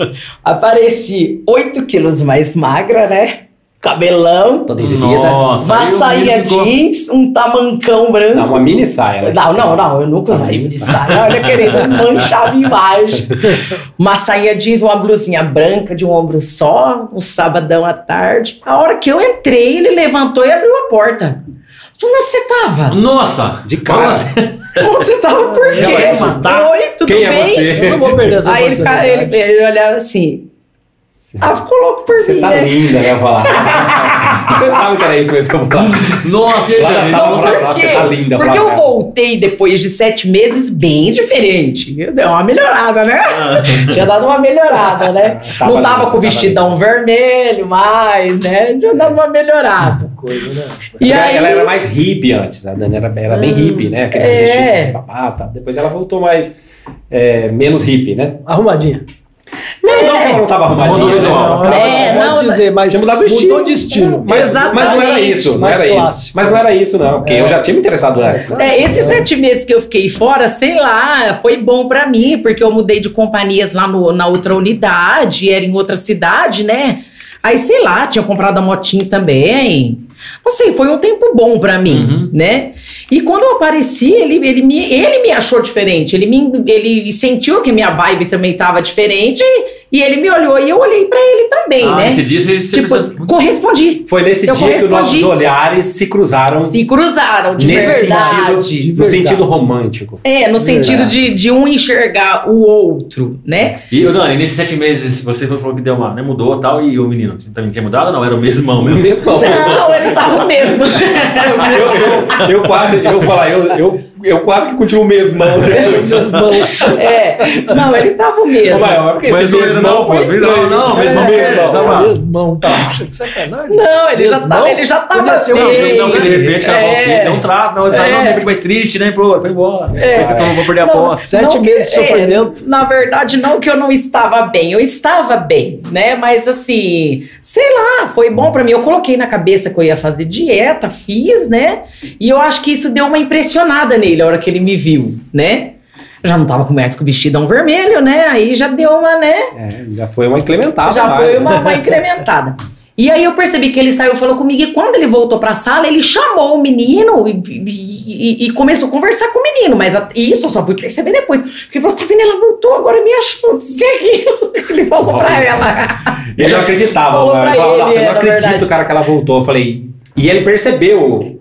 apareci 8 quilos mais magra, né? Cabelão, Toda exibida. Nossa, uma ficou- jeans, um tamancão branco. Não, uma mini saia. né? Não, não, não, eu nunca usei mini saia. Olha, [LAUGHS] querendo manchar a imagem. Uma sainha jeans, uma blusinha branca de um ombro só, um sabadão à tarde. A hora que eu entrei, ele levantou e abriu a porta. Onde você tava? Nossa! De cara. [LAUGHS] Onde você tava por quê? Oi, tudo Quem é bem? você? Eu não vou perder essa Aí ele, oportunidade. ele, ele olhava assim. Ah, ficou louco por Você mim, tá né? linda, né? Eu vou falar. [LAUGHS] Você sabe que era isso mesmo que eu vou falar. Nossa, e Dani? sala, Não, você- você- tá linda, Porque eu voltei depois de sete meses bem diferente. Deu uma melhorada, né? Ah. Tinha dado uma melhorada, né? [LAUGHS] Tava Não tava com o vestidão vermelho mais, né? Tinha dado uma melhorada. Coisa, né? E ela, aí, ela era mais hippie antes, a Dani era, era bem hippie, né? Aqueles É. vestidos de papá, tá? Depois ela voltou mais, é, menos hippie, né? Arrumadinha. Não, não que ela não tava arrumadinha. Mudou né? visual. Não, É, não, dizer, mas Tinha mudado o estilo. mudou de estilo. Mas, Exatamente. mas não era isso, não era isso. Mas não era isso, não. Porque eu já tinha me interessado antes, né? É, esses sete meses que eu fiquei fora, sei lá, foi bom pra mim, porque eu mudei de companhias lá no- na outra unidade, era em outra cidade, né? Aí, sei lá, tinha comprado a motinho também. Não sei, foi um tempo bom pra mim, Uhum. né? E quando eu apareci, ele, ele, me, ele me achou diferente. Ele, me, ele sentiu que minha vibe também tava diferente e ele me olhou e eu olhei pra ele também, Ah, né? Esse dia você, você Tipo, precisa- correspondi. Foi nesse Eu dia que os nossos olhares se cruzaram Se cruzaram, de nesse verdade. sentido, De no sentido romântico. É, no sentido de, de um enxergar o outro, né? E, Dani, nesses sete meses você falou que deu uma, né, mudou e tal, e o menino também tinha mudado ou não? Era o mesmão mesmo? Mesmo. Não, ele tava mesmo. [LAUGHS] eu, eu, eu quase, eu, falar, eu, eu, eu quase que continuo mesmão. [LAUGHS] É, não, ele tava Ô, mesmo. maior, porque Mas esse o mesmão não, foi estranho. não, não, É, mesmão, mesmão, tava- mesmão, tá. Puxa, que sacanagem. Não, ele já Mesmão? tava, ele já tava Podia ser um- bem. Não, que de repente, cara, É. é. deu um trato, não, tá, É. não, de repente mais triste, né? Pô, foi embora. É. Então eu vou perder a aposta. Sete não meses de é, sofrimento. na verdade, não que eu não estava bem, eu estava bem, né? Mas assim, sei lá, foi bom pra mim. Eu coloquei na cabeça que eu ia fazer dieta, fiz, né? E eu acho que isso deu uma impressionada nele a hora que ele me viu, né? Já não tava com mais com o vestidão vermelho, né? Aí já deu uma, né? É, já foi uma incrementada. já mais, foi né? uma, uma [LAUGHS] incrementada. E aí eu percebi que ele saiu e falou comigo, e quando ele voltou pra sala, ele chamou o menino e, e- e- começou a conversar com o menino. Mas a- isso eu só fui perceber depois. Porque ele falou, tá vendo, ela voltou, agora é minha chance de aquilo. [LAUGHS] Ele falou pra ela. Ele não acreditava. Falou pra Ele Nossa, eu é, não na acredito, verdade. cara, que ela voltou. Eu falei. E ele percebeu.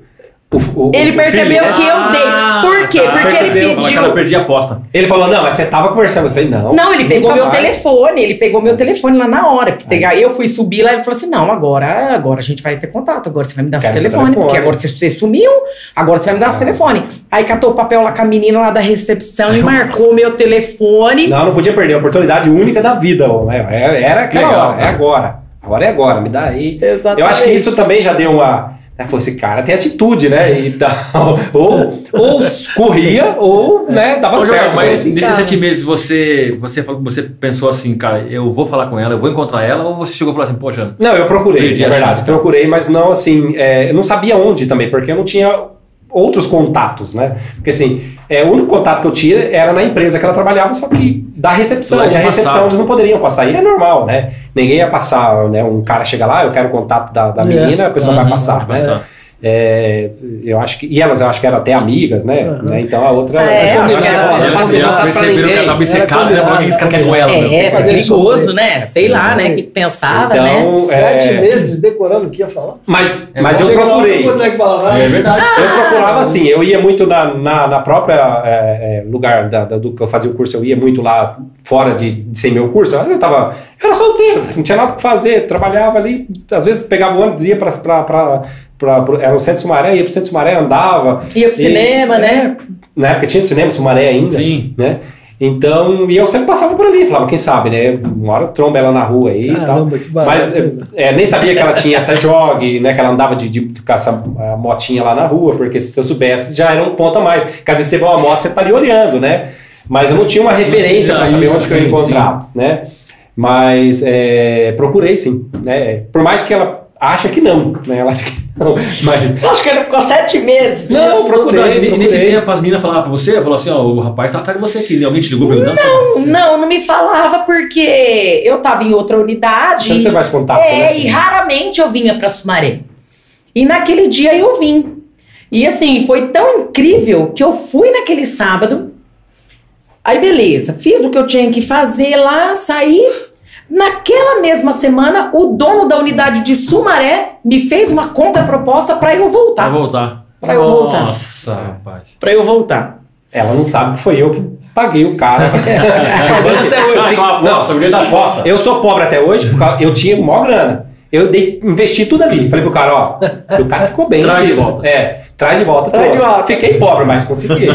O, o- Ele o percebeu filho, né? que eu dei. Por quê? tá. Porque Percebeu. ele pediu. cara, eu perdi a aposta. Ele falou: Não, mas você tava conversando. Eu falei: Não. Não, ele pegou meu mais. telefone, ele pegou meu telefone lá na hora. Aí eu fui subir lá e ele falou assim: não, agora, agora a gente vai ter contato, agora você vai me dar seu seu telefone, telefone. porque agora você, você sumiu, agora você vai me dar seu telefone. Aí catou o papel lá com a menina lá da recepção e [LAUGHS] marcou meu telefone. Não, não podia perder a oportunidade única da vida. ó. É, é- Era aquela Legal, hora, é agora. Agora é agora, me dá aí. Exatamente. Eu acho que isso também já deu uma. Né, falou, esse cara tem atitude, né? E tal. [LAUGHS] ou, ou corria, ou né, dava Ô, certo. mas né? nesses Cara. sete meses você, você, falou- você pensou assim, cara, eu vou falar com ela, eu vou encontrar ela, ou você chegou e falou assim, poxa, Não, eu procurei, Perdi é a verdade. chance, procurei, mas não assim. é, eu não sabia onde também, porque eu não tinha outros contatos, né? Porque assim, é, o único contato que eu tinha era na empresa que ela trabalhava, só que da recepção. Lá E a recepção passavam. eles não poderiam passar. E é normal, né? Ninguém ia passar, né? Um cara chega lá, eu quero o contato da, da É. menina, a pessoa vai Uhum, passar, vai né? passar. É, eu acho que. E elas, eu acho que eram até amigas, né? Uhum. né? Então a outra. É, eu acho que ela E não elas, elas perceberam que ela tava né? Que esse cara quer com ela? É, fazer perigoso, né? Sei lá, né? O que pensava, Então, né? é, Sete meses decorando o que ia falar. Mas, É mas eu procurei. Não consegue falar nada. É verdade. Eu procurava assim, eu ia muito na, na, na própria é, é, lugar da, da- do que eu fazia o curso, eu ia muito lá fora de, de ser meu curso. Às vezes eu tava. Eu era solteiro, não tinha nada o que fazer, trabalhava ali, às vezes pegava o ônibus, ia pra. pra, pra, pra, pro- era o Centro Sumaré, ia pro Centro Sumaré, andava. Ia pro E- cinema, né? é, na época tinha cinema Sumaré ainda. Sim. Né? Então, e eu sempre passava por ali, falava, quem sabe, né? Uma hora eu trombo ela na rua aí e tal. Caramba, que barato. Mas é, nem sabia que ela tinha essa jog, né? Que ela andava de, de, com essa motinha lá na rua, porque se eu soubesse já era um ponto a mais. Caso você vê uma moto, você tá ali olhando, né? Mas eu não tinha uma referência para saber isso, onde que eu ia sim, encontrar, né? Mas é, procurei sim, né? Por mais que ela acha que não, né? Ela acha que não, mas [LAUGHS] Você acha que ele ficou sete meses? não, procurei, Nesse procurei. tempo, as meninas falavam pra você, falou assim, ó, o rapaz tá atrás de você aqui. Alguém te ligou perguntando? Não, não, não me falava porque eu tava em outra unidade. Você não tem mais contato, É, né, assim? e raramente eu vinha pra Sumaré. E naquele dia eu vim. E assim, foi tão incrível que eu fui naquele sábado. Aí beleza, fiz o que eu tinha que fazer lá, saí. Naquela mesma semana, o dono da unidade de Sumaré me fez uma contraproposta pra eu Pra voltar. voltar. Pra eu voltar. Nossa, rapaz. Pra eu voltar. Ela não sabe que foi eu que paguei o cara. [LAUGHS] até hoje. Fica- Ah, com a aposta, o dinheiro da aposta. Eu sou pobre até hoje, porque eu tinha maior grana. Eu dei, investi tudo ali. Falei pro cara, ó, o cara ficou bem. Traz de volta. É, traz de volta. Traz de volta. Fiquei pobre, mas consegui. [LAUGHS]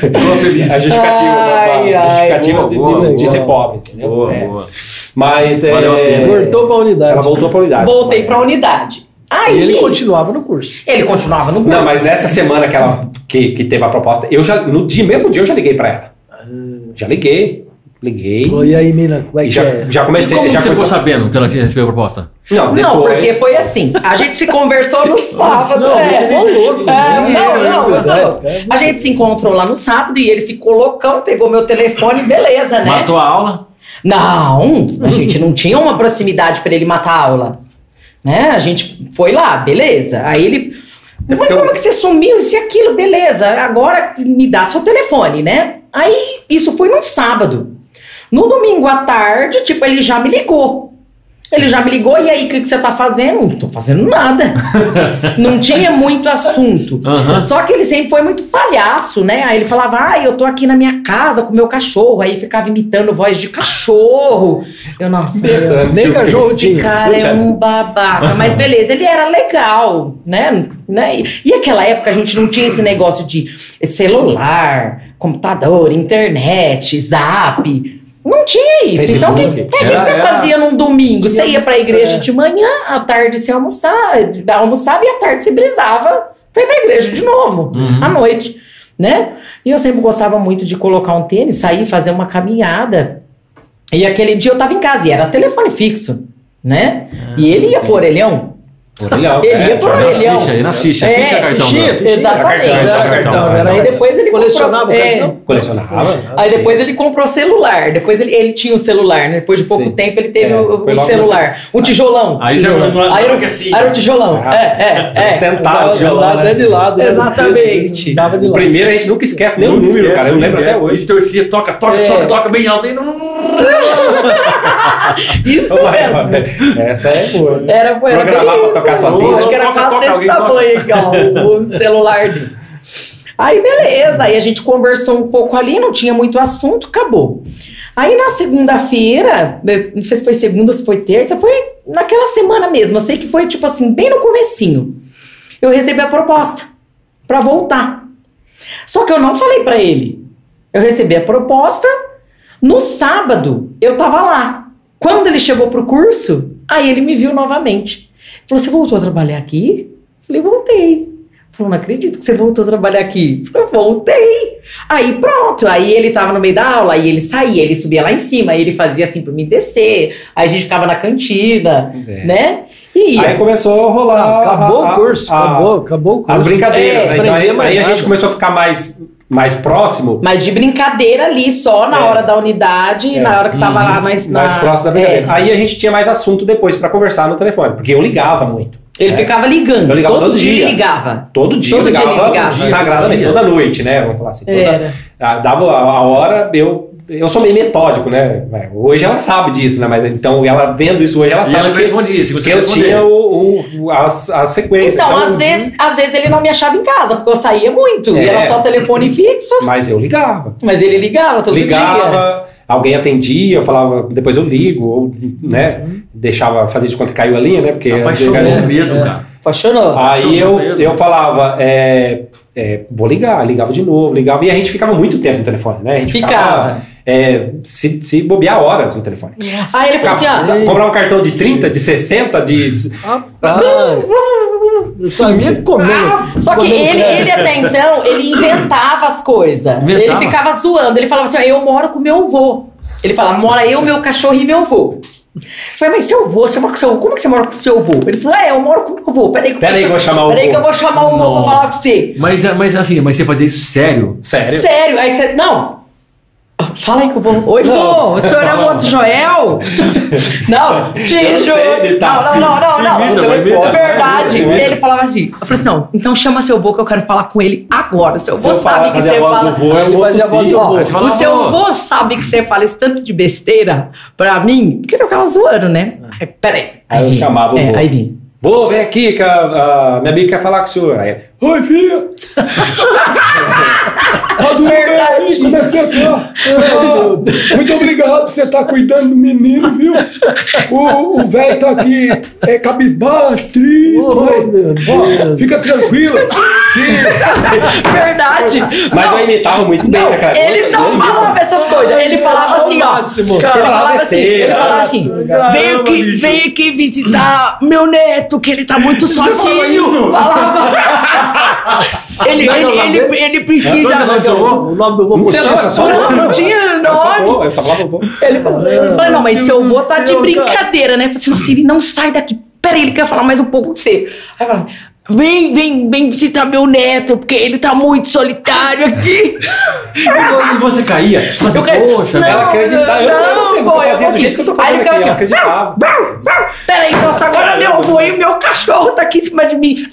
Ficou feliz. A justificativa, Ai, a ai, justificativa boa, de, boa, de- de boa. ser pobre, entendeu? Boa, É. boa. Mas é, Valeu a pena. Voltou pra unidade. ela voltou pra unidade. Voltei pra unidade. Aí E ele continuava no curso. ele continuava no curso. Não, mas nessa semana que ela que, que teve a proposta, eu já no dia mesmo dia eu já liguei pra ela. Já liguei, liguei. Falou, e aí, mina, como é E que já, é? já comecei, Como já você ficou sabendo que ela tinha recebido a proposta? Não, depois. Não, porque foi assim. A gente se conversou no [LAUGHS] sábado. Não, é. você falou do É, não, não, não. A gente se encontrou lá no sábado e ele ficou loucão, pegou meu telefone, beleza, né? Matou a aula? Não, a gente não tinha uma proximidade pra ele matar a aula. Né? A gente foi lá, beleza. Aí ele. Mas como é que você sumiu? Isso e aquilo, beleza. Agora me dá seu telefone, né? Aí isso foi num sábado. No domingo à tarde, tipo, ele já me ligou. Ele já me ligou, e aí, o que, que você tá fazendo? Não tô fazendo nada. [LAUGHS] não tinha muito assunto. Aham. Só que ele sempre foi muito palhaço, né? Aí ele falava, ah, eu tô aqui na minha casa com meu cachorro. Aí ficava imitando voz de cachorro. Eu, nossa, Besta, né? Nem cachorro esse tinha. cara é um babaca. Mas beleza, ele era legal, né? né? E, e aquela época a gente não tinha esse negócio de celular, computador, internet, zap. Não tinha isso. Facebook. Então, o que, que Era- você era- fazia num domingo? Você ia pra igreja É. de manhã, à tarde você almoçava, almoçava e à tarde você brisava pra ir pra igreja de novo, à noite, né? E eu sempre gostava muito de colocar um tênis, sair, fazer uma caminhada. E aquele dia eu tava em casa e era telefone fixo, né? e ele ia pro orelhão. Orelhão, Ele é, ia pro já- Nas orelhão. fichas, aí nas fichas. É, Ficha cartão. fichinha. Exatamente. Era cartão, era cartão, era. Aí depois ele Colecionava comprou, o é, cartão? Colecionava. Aí depois ele comprou celular. Depois ele, ele tinha o celular, né? Depois de pouco Sim. tempo ele teve É, o, o celular. O tijolão. Aí já não- era, que assim. o- era o tijolão. Ah, é, é, é. Ostentava o tijolão, Andava né? até de lado. né? Exatamente. Dava de O lado. primeiro a gente nunca esquece nem o número, esquece, cara. Eu lembro até esquece. A hoje. gente torcia, toca, toca, É. toca, toca bem alto. [LAUGHS] Isso mesmo. Essa é boa. Era, era Tocar sozinho. Acho que era quase desse tamanho aqui, ó, o celular dele. Aí beleza, aí a gente conversou um pouco ali, não tinha muito assunto, acabou. Aí na segunda-feira, não sei se foi segunda ou se foi terça, foi naquela semana mesmo, eu sei que foi tipo assim, bem no comecinho. Eu recebi a proposta pra voltar. Só que eu não falei pra ele. Eu recebi a proposta, no sábado eu tava lá. Quando ele chegou pro curso, aí ele me viu novamente. Falou: Você voltou a trabalhar aqui? Falei: Voltei. Falou: Não acredito que você voltou a trabalhar aqui. Falei: Voltei. Aí pronto. Aí ele tava no meio da aula, aí ele saía, ele subia lá em cima, aí ele fazia assim pra mim descer. Aí a gente ficava na cantina, É. né? E ia. Aí começou a rolar. Ah, acabou a- o curso, a- acabou, acabou o curso. As brincadeiras, É, né? Então aí, aí a gente começou a ficar mais, mais próximo. Mas de brincadeira ali, só na É. hora da unidade, É. na hora que tava lá mais, na, mais próximo da brincadeira. É. Aí a gente tinha mais assunto depois pra conversar no telefone, porque eu ligava muito. Ele É. ficava ligando. Eu ligava todo, todo dia dia. ligava. Todo dia Todo eu dia ligava, ligava. sagradamente, toda noite, né? Vamos falar assim. Toda. Ah, dava a, a hora, eu, eu sou meio metódico, né? É, Hoje ela sabe disso, né? Mas então ela vendo isso hoje, ela E sabe ela que, respondia, se você que eu tinha o, o, as, a sequência. Então, às, vezes, às vezes ele não me achava em casa, porque eu saía muito. É. E era só telefone fixo, Mas eu ligava. mas ele ligava todo dia. ligava, alguém atendia, eu falava, depois eu ligo, ou, né? Deixava fazer de conta que caiu a linha, né? Porque Apaixonou É, mesmo, é. cara. Apaixonou. Aí eu, mesmo. eu falava, é, é, vou ligar, ligava de novo, ligava, e a gente ficava muito tempo no telefone, né? A gente Ficava. É, se, se bobear horas no telefone. Aí ele falou assim, Ficava- ó. comprava um cartão de 30, de 60, de. Rapaz, eu sabia comer. Só que ele, ele até então, ele inventava as coisas. Ele ficava zoando. Ele falava assim: ó, eu moro com meu avô. Ele falava, mora eu, meu cachorro e meu avô. Eu falei, mas seu avô, você mora com seu avô? Como que você mora com seu avô? Ele falou, é, eu moro com meu avô. Peraí que, Pera eu vou chamar o Peraí que eu vou chamar o avô pra falar com você. Mas, mas assim, mas você fazia isso sério? Sério? Sério? Aí você. Não. Fala aí que eu vou. Oi, Não. vô, o senhor é o outro Joel? [LAUGHS] Não, ele tá Não, assim. não, não, não, não. É verdade. Visita. Ele falava assim. Eu falei assim: não, então chama seu avô que eu quero falar com ele agora. Seu Se avô eu sabe que você fala. vô, é o vô. Você fala, o seu "Vô." avô sabe que você fala esse tanto de besteira pra mim, porque eu ficava zoando, né? Aí, peraí. Aí eu chamava o é, vô. Aí vim. Vô, vem aqui que a, a minha amiga quer falar com o senhor. Aí, oi, filha. Tá tudo bem aí? Como é que você tá? Ah, muito obrigado por você estar cuidando do menino, viu? O o velho tá aqui é, cabisbaixo, triste, Oh, mas ó, fica tranquila. que- Verdade. Mas Não, eu imitava muito bem, Não, né, cara? ele não falava essas coisas. Ele falava assim, ó. máximo. Ele Falava assim, ele falava assim, vem aqui, vem aqui visitar meu neto, que ele tá muito sozinho. Falava. Ele, Não, ele, não, ele, não. ele precisa. Não. O nome do vô Não tinha, não, era só Não, não tinha nome. vô, eu só falava vô. Ele falou, não, mas seu avô tá de brincadeira, né? Eu falei assim, nossa, ele não sai daqui. Peraí, ele quer falar mais um pouco com você. Aí eu falei, vem, vem, vem visitar meu neto, porque ele tá muito solitário aqui. [LAUGHS] E você caía? Você Eu fazia, caí- poxa, Não, Ela acreditava, eu, eu não sei, eu do assim, jeito que eu tô aí fazendo ele aqui, ficava eu assim, acreditava. Peraí, nossa, agora meu e meu cachorro tá aqui em cima de mim.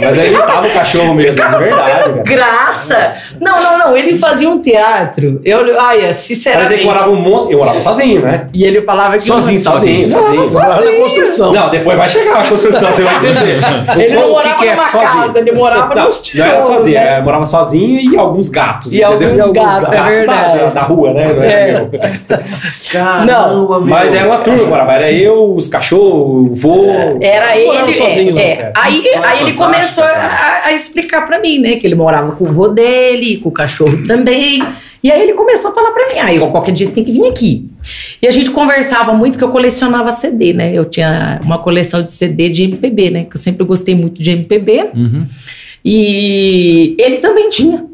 Mas ele imitava o cachorro mesmo, de Ficava verdade, fazendo cara. graça. Não, não, não. Ele fazia um teatro. Eu, olha, sinceramente. que morava um monte. Eu morava sozinho, né? E ele falava que. Sozinho, Sozinho, sozinho. Morava na construção. Não, depois vai chegar a construção, você vai entender. Ele não co- o morava numa casa, ele morava não, nos Não era tijolos, sozinho, né? é, morava sozinho e alguns gatos, E alguns entendeu? gatos, é da, verdade. da, da rua, né? Não É. meu. [LAUGHS] Caramba, meu. Mas era uma turma, morava. Era eu, os cachorros, o vô. Era ele, morava sozinho, é, é. Aí, aí ele começou a, a explicar pra mim, né? Que ele morava com o vô dele, com o cachorro também. E aí ele começou a falar pra mim, aí qualquer dia você tem que vir aqui. E a gente conversava muito que eu colecionava CD, né? Eu tinha uma coleção de CD de MPB, né? Que eu sempre gostei muito de MPB. Uhum. E ele também tinha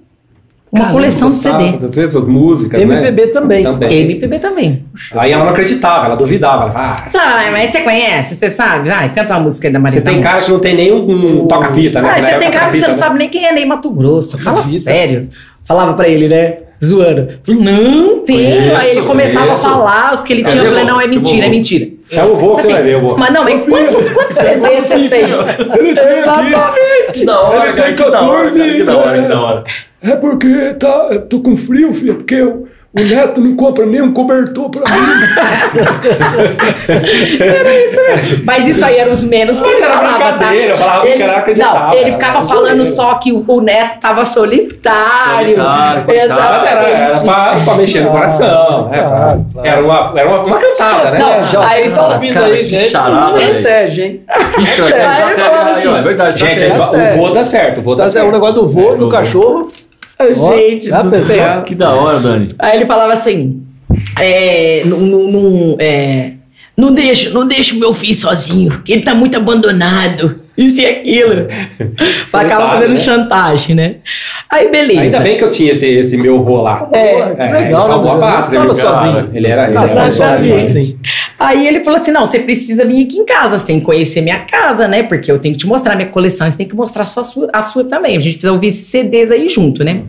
uma Caramba, coleção de CD. Das vezes, músicas, MPB né? também. Também. MPB também. Aí ela não acreditava, ela duvidava. Ela falava, ah, Ah, mas você conhece, você sabe? Vai, canta uma música aí da você Marisa tem cara que não tem nem um toca-fita, né? Ah, Naquela você tem época, cara que você não né? sabe nem quem é Ney Mato Grosso. Fala sério. Falava pra ele, né? Zoando. Falei, não tem. Conheço, Aí ele começava conheço. a falar os que ele Cadê, tinha. Eu falei, não, é mentira, é mentira. Chama o vô que você vai ver, o vô. Mas não, mas quantos, quantos [LAUGHS] CDs você tem? Ele tem Exatamente. Da hora, Ele tem que da hora, 14, cara, que da hora, é. que da hora. É porque tá, eu tô com frio, filho, porque o, o neto não compra nem um cobertor pra mim. Era isso mesmo. Mas isso aí era os menos que Mas ele era falava, brincadeira, tá? eu falava que Ele- era acreditável, Não, ele ficava falando só que o, o neto tava solitário. Solitário. Mas era, era pra, pra mexer no coração, né? Claro, claro. Era, uma, era uma, uma cantada, né? Não, Já Aí, tá ouvindo cara, aí, gente, charada, estratégia, hein? Que estratégia, assim, é verdade. Gente, o vô dá certo, o vô dá Tá, é o certo. negócio do É, do do cachorro. Ó, Gente do pensou? céu. Que da hora, Dani. Aí ele falava assim: é, não, não, não, é, não deixa, não deixa o meu filho sozinho, que ele tá muito abandonado. Isso e aquilo. Acaba fazendo né? chantagem, né? Aí beleza. Ainda bem que eu tinha esse, esse meu lá. É, É, legal, ele salvou né? a pátria. Cara. sozinho. Ele era, ele era sozinho, sim. Aí ele falou assim: não, você precisa vir aqui em casa, você tem que conhecer minha casa, né? Porque eu tenho que te mostrar minha coleção, você tem que mostrar a sua, a sua também. A gente precisa ouvir esses CDs aí junto, né?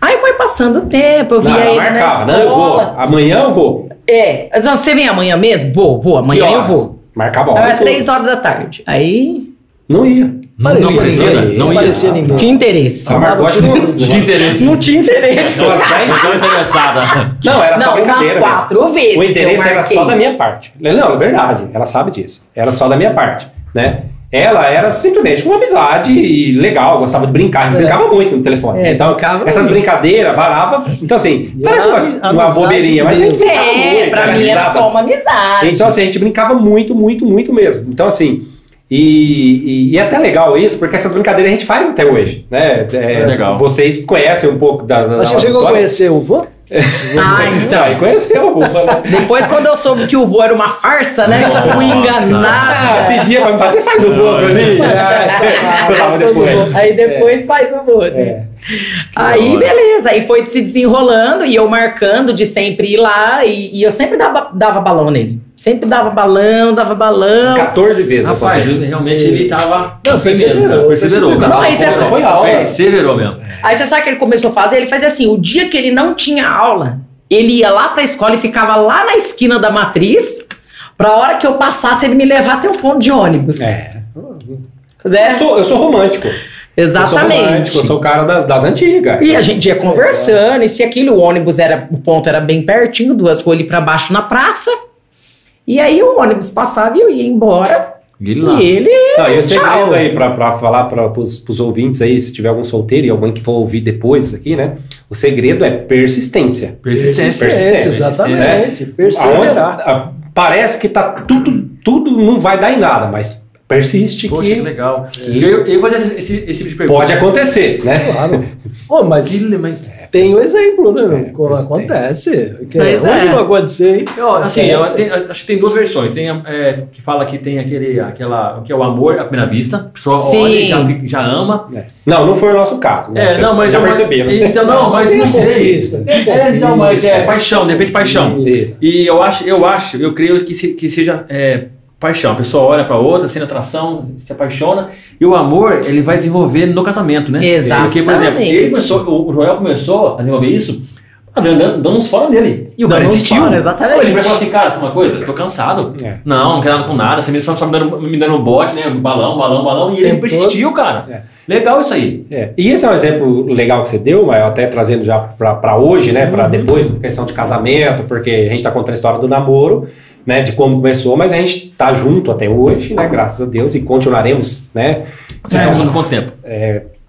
Aí foi passando o tempo, eu via Não, ele marcava, não, eu vou. Amanhã eu vou. É, Então, você vem amanhã mesmo? Vou, vou, amanhã eu vou. Marcava Então, hora. é e tudo. três horas da tarde. Aí Não ia. Não, Parecia não parecia, ninguém. né? Não Não ia. parecia ninguém. tinha interesse. Marcou acho que umas- De interesse. Não tinha interesse. umas dez Não vezes. interessada. Não, era só Não, brincadeira. umas mesmo. quatro vezes. O interesse era só da minha parte. Não, é verdade. Ela sabe disso. Era só da minha parte, né? Ela era simplesmente uma amizade e legal, gostava de brincar. A gente brincava muito no telefone. É, então, brincava essas muito. brincadeiras varava. Então, assim, E parece uma, uma bobeirinha, mas a gente brincava É, muito. pra mim era só uma amizade. Então, assim, a gente brincava muito, muito, muito mesmo. Então, assim, E, e, e é até legal isso, porque essas brincadeiras a gente faz até hoje, né? É, Legal. Vocês conhecem um pouco da, da você nossa chegou a conhecer o vô? [LAUGHS] Ah, então. E conheceu o Rufa, né? [LAUGHS] Depois, quando eu soube que o vô era uma farsa, né? Eu fui Nossa. Ah, enganada. pedia pra me fazer, faz o pra mim. [LAUGHS] Ah, depois. Aí depois faz o vô. né? [LAUGHS] É. Aí, beleza. Aí foi se desenrolando e eu marcando de sempre ir lá. E, e eu sempre dava, dava balão nele. Sempre dava balão, dava balão. 14 vezes. Rapaz, realmente ele tava. Não, foi mesmo, perseverou, Perseverou. perseverou. Não, aí você- Foi- aula. Perseverou mesmo. Aí você sabe o que ele começou a fazer? Ele fazia assim: o dia que ele não tinha aula, ele ia lá pra escola e ficava lá na esquina da matriz. Pra hora que eu passasse, ele me levar até o ponto de ônibus. É. Né? Eu sou, eu sou romântico. Eu sou Exatamente. eu sou o cara das, das antigas. E a gente ia conversando, e se aquilo, o ônibus era, o ponto era bem pertinho, duas ruas ali pra baixo na praça. E aí o ônibus passava e eu ia embora. E ele lá. E ele. Não, e o segredo aí, pra, pra falar para os ouvintes aí, se tiver algum solteiro e alguém que for ouvir depois aqui, né? O segredo é persistência. Persistência. Persistência, exatamente. Perseverar. Aonde- a- parece que tá tudo, tudo não vai dar em nada, mas persiste Poxa, que que legal. Eu, eu vou fazer esse, esse tipo de pergunta. pode acontecer, né? Claro. [LAUGHS] Ô, mas Que- mas- tem o exemplo, né? É, acontece. Que Pois onde é. não acontecer, hein? Eu, assim, eu tenho- acho que tem duas versões. Tem é, que fala que tem aquele, aquela, que é o amor à primeira vista. A pessoa Sim. olha e já, já ama. É. Não, não foi o nosso caso. né? É, não, mas já eu- percebeu. né? Então, não, mas tem não sei. tem É, então, mas é paixão, de repente paixão. Isso. E eu acho, eu acho, eu creio que, se- que seja é, paixão. A pessoa olha pra outra, sente atração, se apaixona. E o amor, ele vai desenvolver no casamento, né? Exatamente. Porque, por exemplo, ele começou, o Joel começou a desenvolver isso dando, dando, uns fora nele. E o cara insistiu. fora, exatamente. Ele vai falar assim, cara, uma coisa? Eu tô cansado. É. Não, não quero nada com nada. Você me só, só me dando, me dando bote, né? Balão, balão, balão. E ele persistiu, cara. É. Legal isso aí. É, E esse é um exemplo legal que você deu, mas até trazendo já para hoje, né? Para depois, questão de casamento, porque a gente está contando a história do namoro, né? De como começou, mas a gente tá junto até hoje, né? Graças a Deus, e continuaremos, né? Vocês estão juntos quanto tempo?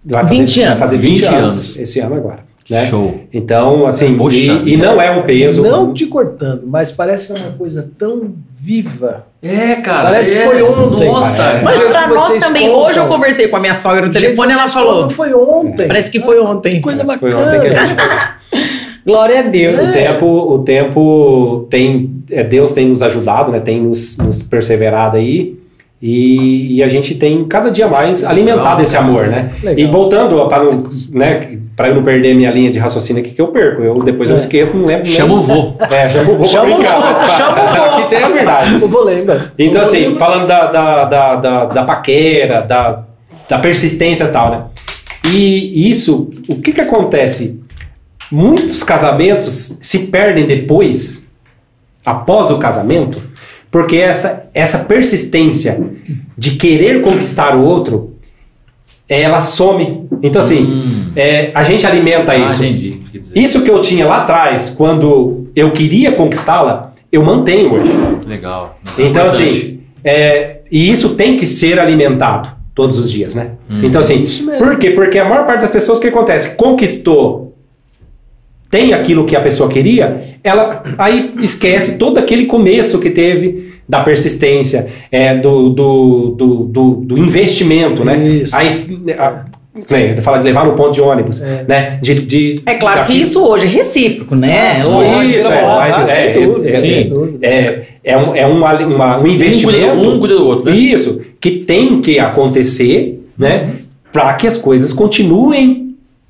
Vai 20 vai anos. fazer 20, 20 anos, anos. esse ano agora. Né? Show. Então, assim, Poxa e, e não é um peso. Não te cortando, mas parece que é uma coisa tão viva. É, cara. Parece é. que foi ontem, Nossa. Mas É. pra nós também, contam. hoje eu conversei com a minha sogra no telefone e ela falou. Foi ontem. Parece que foi ontem. Coisa Parece que foi bacana. ontem que a gente [LAUGHS] Glória a Deus. O tempo, o tempo tem, é, Deus tem nos ajudado, né? Tem nos, nos perseverado aí. E, e a gente tem cada dia mais alimentado Legal, esse amor, né? Legal. E voltando para não, né, para eu não perder minha linha de raciocínio aqui que eu perco, eu depois eu É. esqueço, não lembro. Chama o vô. É, chama o vô pra Chama o brincar. vô, chama o vô. Aqui tem a verdade. Eu vou lembrar. Então, Eu vou assim, lembrar. falando da, da, da, da, da paquera, da, da persistência e tal, né? E isso, o que que acontece? Muitos casamentos se perdem depois, após o casamento, porque essa, essa persistência de querer conquistar o outro, ela some. Então, assim, é, a gente alimenta Ah, isso. entendi. Isso que eu tinha lá atrás, quando eu queria conquistá-la, eu mantenho hoje. Legal. Então, Importante. assim, é, e isso tem que ser alimentado todos os dias, né? Então, assim, Isso mesmo. por quê? Porque a maior parte das pessoas, o que acontece? Conquistou, tem aquilo que a pessoa queria, ela aí esquece todo aquele começo que teve da persistência, é, do, do, do, do, do investimento, né? Isso. Aí, a, né, fala de levar no ponto de ônibus, É. né? De, de, É claro que daquilo- isso hoje é recíproco, né? Ah, Lógico. isso, é, Ah, mas sem é, dúvida, é, é, é, é um, é um, ali- uma- um investimento. Um cuida, um cuida do outro, né? Isso, que tem que acontecer, né? Para que as coisas continuem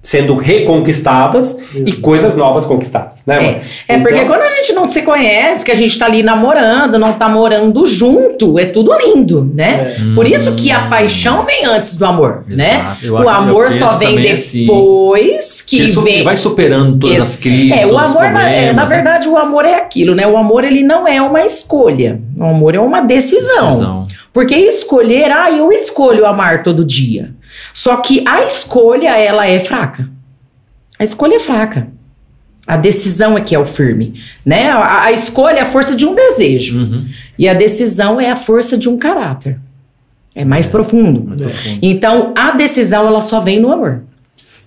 sendo reconquistadas e Isso. coisas novas conquistadas, né? É, mano? é porque Então- quando a gente não se conhece, que a gente tá ali namorando, não tá morando junto, é tudo lindo, né? Por isso que a paixão vem antes do amor, né? Exato. Eu O amor só vem assim. depois que Ele, su- vem. vai superando todas Ex- as crises, É, o todos os amor, na, é, na né? verdade, o amor é aquilo, né? O amor, ele não é uma escolha. O amor é uma decisão. Decisão. Porque escolher, ah, eu escolho amar todo dia. Só que a escolha, ela é fraca. A escolha é fraca. A decisão é que é o firme, né? A, a escolha é a força de um desejo. Uhum. E a decisão é a força de um caráter. É mais profundo. Muito profundo. Então, a decisão, ela só vem no amor.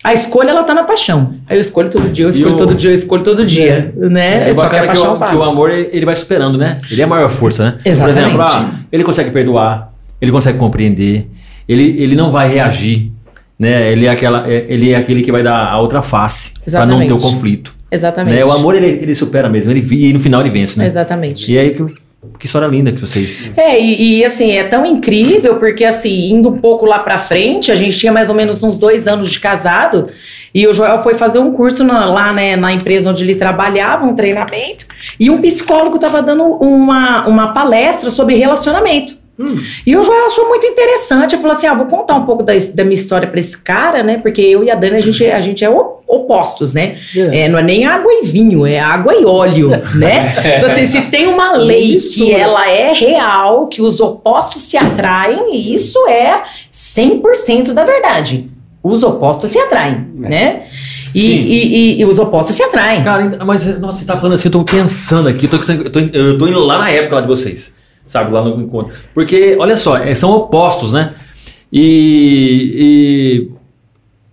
A escolha, ela tá na paixão. Aí eu escolho todo dia, eu escolho o- todo dia, eu escolho todo dia, né? É, só que a bacana que, paixão o, passa. que o amor ele vai superando, né? Ele é a maior força, né? Por Exatamente. exemplo, ah, ele consegue perdoar, ele consegue compreender, ele, ele não vai reagir, né? Ele é, aquela, é- ele é aquele que vai dar a outra face para não ter o conflito. Exatamente. Né? O amor ele, ele supera mesmo, ele, e no final ele vence, né? Exatamente. E aí que, que história linda que vocês. É, e, e, assim, é tão incrível, porque assim, indo um pouco lá pra frente, a gente tinha mais ou menos uns dois anos de casado, e o Joel foi fazer um curso na- lá, né, na empresa onde ele trabalhava, um treinamento, e um psicólogo tava dando uma, uma palestra sobre relacionamento. E o Joel achou muito interessante. Eu falei assim: ah, vou contar um pouco da, da minha história pra esse cara, né? Porque eu e a Dani, a gente, a gente é opostos, né? É. É, não é nem água e vinho, é água e óleo, [LAUGHS] né? Então, assim, se tem uma lei que Mistura. ela é real, que os opostos se atraem, e isso é 100% da verdade. Os opostos se atraem, né? E, e- e- e os opostos se atraem. Cara, ainda- mas nossa, você tá falando assim, eu tô pensando aqui, eu tô, eu tô, eu tô indo lá na época lá de vocês, sabe, lá no encontro. Porque, olha só, é, são opostos, né? E. e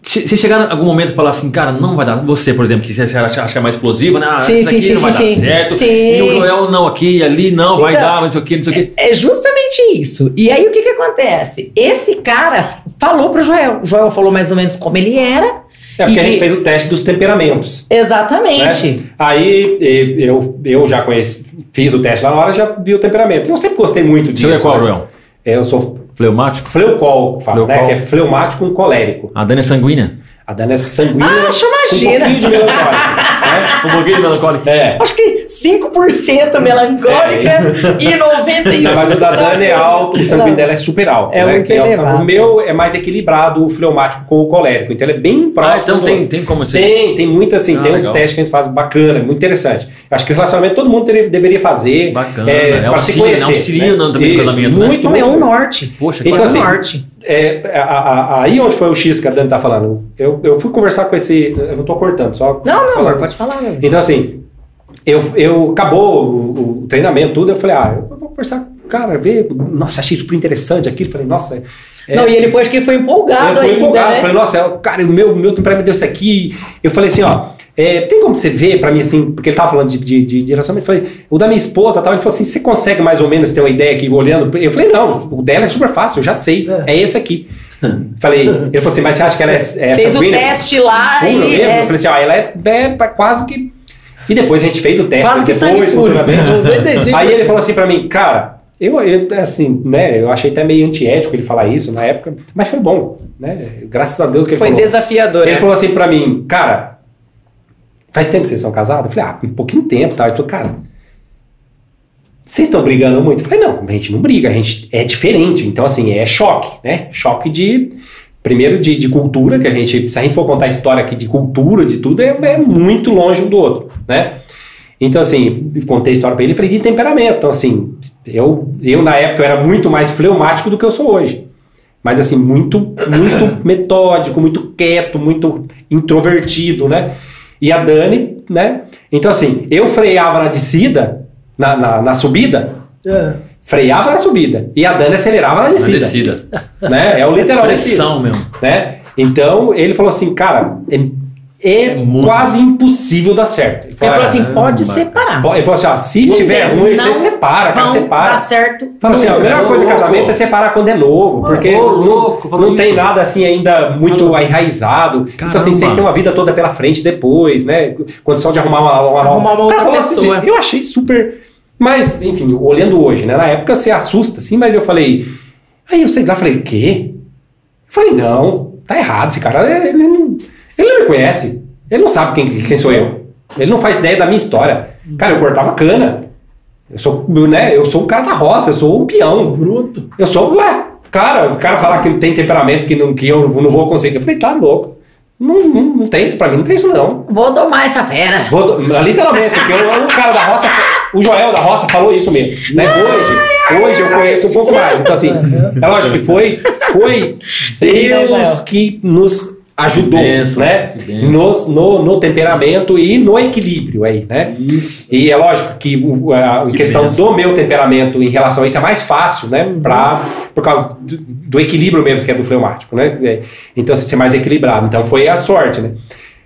se, chegar em algum momento e falar assim, cara, não vai dar. Você, por exemplo, que você acha, acha mais explosiva, né? Ah, Sim, isso sim, aqui sim, não vai sim, dar sim. certo. Sim. E o Joel não aqui ali, não, vai Então, dar, mas isso aqui, não sei o quê. É justamente isso. E aí o que que acontece? Esse cara falou pro Joel. O Joel falou mais ou menos como ele era. É porque E- a gente fez o teste dos temperamentos. Exatamente. né? Aí eu, eu já conheci, fiz o teste lá na hora, já vi o temperamento. Eu sempre gostei muito disso. Você é qual, né? Joel? Eu sou Fleumático? fleucol, fala, né? Fleucol. Que é fleumático com colérico. A Dani é sanguínea? A Dana é sanguínea Acho, com um imagina. pouquinho de melancólico. [LAUGHS] né? Um pouquinho de melancólico. É. Acho que 5% melancólica e 95%. Não, mas o da Dani é alto, o sanguíneo dela é super alto. É né? muito elevado. sangue. O meu é mais equilibrado, o fleumático com o colérico. Então ele é bem Ah, próximo. então do- tem, tem como você. Tem, tem muita assim, Ah, tem uns legal. testes que a gente faz bacana, muito interessante. Acho que o relacionamento todo mundo teria- deveria fazer. Bacana, é, é pra se auxílio, conhecer. né? Auxilia no- também no Isso, casamento, né? Muito, Não, é muito. um norte. Poxa, Então, claro. assim, norte. É, a- a- a- aí onde foi o X que a Dani tá falando, eu, eu fui conversar com esse. Eu não tô cortando, só. Não, não, falando. pode falar, meu. Então, assim, eu, eu acabou o, o treinamento, tudo, eu falei, ah, eu vou conversar, cara, ver, nossa, achei super interessante aquilo, falei, nossa. é- Não, e ele foi, acho que ele foi empolgado eu fui ainda, empolgado, né? falei, nossa, eu- cara, o meu, meu temperamento deu isso aqui. Eu falei assim, ó, é, tem como você ver pra mim assim, porque ele tava falando de, de, de, de relacionamento, eu falei, o da minha esposa tal, ele falou assim, você consegue mais ou menos ter uma ideia aqui olhando? Eu falei, não, o dela é super fácil, eu já sei, é, esse aqui. falei, ele falou assim, mas você acha que ela é, é Fez o teste lá Pura e... mesmo? é, Eu falei assim, ó, ela é, é quase que. E depois a gente fez o teste, Quase que depois, sangue puro. futuramente. 95%. [LAUGHS] Aí ele falou assim pra mim, cara, eu, eu, assim, né, eu achei até meio antiético ele falar isso na época, mas foi bom, né? Graças a Deus que ele Foi falou. desafiador, Ele né? falou assim pra mim, cara, faz tempo que vocês são casados? Eu falei, ah, um pouquinho de tempo e tal. Ele falou, cara, vocês estão brigando muito? Eu falei, não, a gente não briga, a gente é diferente. Então, assim, é choque, né? Choque de. Primeiro de, de cultura, que a gente. Se a gente for contar a história aqui de cultura, de tudo, é, é muito longe um do outro, né? Então, assim, contei a história pra ele e falei de temperamento. Então, assim, eu, eu na época eu era muito mais fleumático do que eu sou hoje. Mas, assim, muito, muito [COUGHS] metódico, muito quieto, muito introvertido, né? E a Dani, né? Então, assim, eu freava na descida, na, na, na subida, É. freava na subida. E a Dani acelerava na Na descida. descida. [LAUGHS] Né? É o isso Pressão mesmo. né? Então ele falou assim, cara, é, é É quase impossível dar certo. Ele Ele falou assim, Caramba, pode separar. Ele falou assim, ó, se Vocês tiver ruim, não você separa, cara, separa. certo. Fala assim, ó, a melhor coisa do louco. casamento é separar quando é novo, porque ô, não, louco, falou não tem isso. nada assim ainda muito Falou. enraizado. Então assim, Caramba. vocês têm uma vida toda pela frente depois, né? Condição de arrumar uma, uma, Arrumar uma O cara outra falou assim, pessoa. eu achei super... Mas, enfim, olhando hoje, né? Na época você assusta, assim, mas eu falei... Aí eu sei lá, falei, o quê? Eu falei, não, tá errado esse cara. Ele não, ele não me conhece. Ele não sabe quem, quem sou eu. Ele não faz ideia da minha história. Cara, eu cortava cana. Eu sou, né, eu sou o cara da roça, eu sou um peão. Bruto. Eu sou, ué, cara, o cara falar que tem temperamento que, não, que eu não vou conseguir. Eu falei, tá louco. Não, não, não tem isso pra mim, não tem isso não. Vou domar essa fera. Vou, literalmente, porque o, o cara da roça, o Joel da roça falou isso mesmo. Né? Hoje, hoje eu conheço um pouco mais. Então, assim, é lógico que foi, foi Deus que nos ajudou, Que bênção, né? que bênção. Nos, no, no temperamento e no equilíbrio aí, né? Isso. E é lógico que a Que questão bênção. do meu temperamento em relação a isso é mais fácil, né? Pra, por causa do, do equilíbrio mesmo, que é do fleumático, né? É, Então, ser mais equilibrado. Então, foi a sorte, né?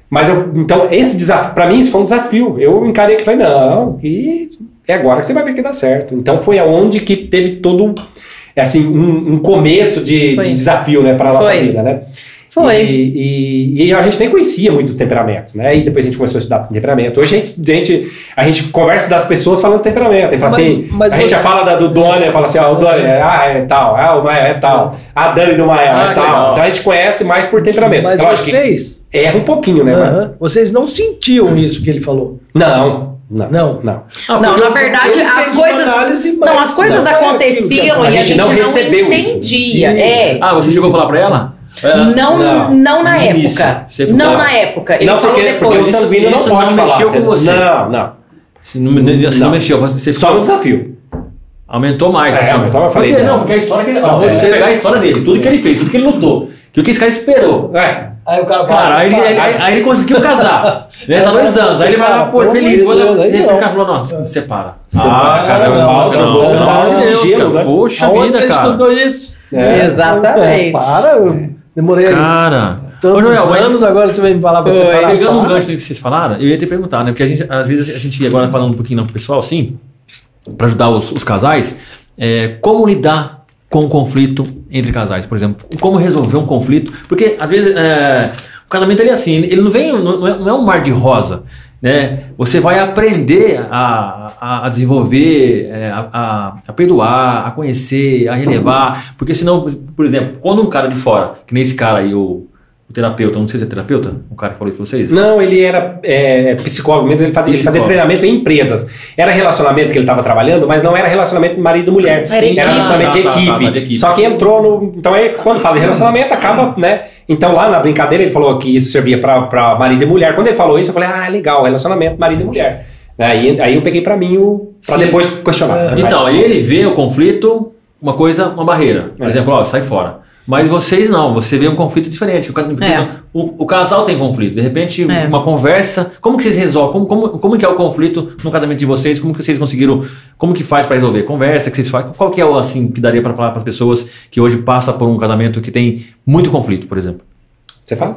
Mas, eu, então, esse desafio, pra mim, isso foi um desafio. Eu encarei que falei, não, que é agora que você vai ver que dá certo. Então, foi aonde que teve todo assim, um, um começo de, de desafio, né, para nossa Foi. vida, né? Foi. E, e- e a gente nem conhecia muitos temperamentos, né? E depois a gente começou a estudar temperamento. Hoje a gente, a gente, a gente conversa das pessoas falando temperamento. E fala Mas- assim, mas a gente já você- fala da, do Doni, fala assim, ah, o Doni é, ah, é tal, ah, o Maia é tal, a Dani do Maia Ah, é tal. legal. Então a gente conhece mais por temperamento. Mas É que vocês, erra um pouquinho, né? mas- aham, vocês não sentiam isso que ele falou. Não, não, Não. não. Ah, não, na verdade, as coisas. análise, não, as coisas não é aconteciam a e a gente não não, recebeu isso. entendia. Isso. É. Ah, você chegou a falar pra ela? É. Não, Não. não, na época. você ficou- Não Não. na época. Ele não, falou porque, depois. porque o sanguíneo não pode não falar. com você. Não, não. Você não, você não Não. mexeu, você Só no desafio. aumentou mais. É, assim. aumentou, eu falei, Porque, não. não, porque a história que ele. Ó, Você- você pegar a história dele, tudo que ele fez, tudo que ele lutou, que o que esse cara esperou. É. Aí o cara Cara, aí ele, ele- aí, aí ele conseguiu casar. [LAUGHS] né? Tá dois anos. Aí ele vai lá, pô, feliz. Deus, aí não. o cara falou, nossa, separa. Separa. Ah, cara, Não, não, não, jogou. não, Pelo amor de não, Deus, gelo, cara. né? Poxa Aonde vida, você cara. estudou isso? É. Exatamente. É, para, eu demorei Cara. Ô, tantos Joel, mas- anos, agora você vem me falar pra Foi. separar. Pegando um para. gancho do que vocês falaram, eu ia te perguntar, né? Porque a gente, às vezes, a gente agora falando um pouquinho pro pessoal, assim, para ajudar os, os casais, é, como lidar com o conflito entre casais, por exemplo. Como resolver um conflito. Porque, às vezes, é, o casamento ele é assim, ele não vem, não não é, não é um mar de rosa. Né? Você vai aprender a, a, a desenvolver, é, a, a, a perdoar, a conhecer, a relevar. Porque senão, por exemplo, quando um cara de fora, que nem esse cara aí, o, o terapeuta, não sei se é terapeuta, o cara que falou isso pra vocês? Não, ele era é, psicólogo mesmo, ele fazia, ele fazia treinamento em empresas. Era relacionamento que ele estava trabalhando, mas não era relacionamento marido e mulher. Era equipe. relacionamento de Tá, tá, tá, equipe. tá, de equipe. Só que entrou no. Então, aí, quando fala de relacionamento, acaba, né? Então, lá na brincadeira, ele falou que isso servia para marido e mulher. Quando ele falou isso, eu falei, ah, legal, relacionamento marido e mulher. Aí, aí eu peguei para mim o. Pra Sim. depois questionar. Então, aí ele vê o conflito, uma coisa, uma barreira. Por É. exemplo, ó, sai fora. Mas vocês não, você vê um conflito diferente. O, É. o- o casal tem conflito. De repente, É. uma conversa. Como que vocês resolvem? Como, como, como que é o conflito no casamento de vocês? Como que vocês conseguiram. Como que faz para resolver? Conversa que vocês fazem. Qual que é o assim que daria para falar para as pessoas que hoje passa por um casamento que tem muito conflito, por exemplo? Você fala?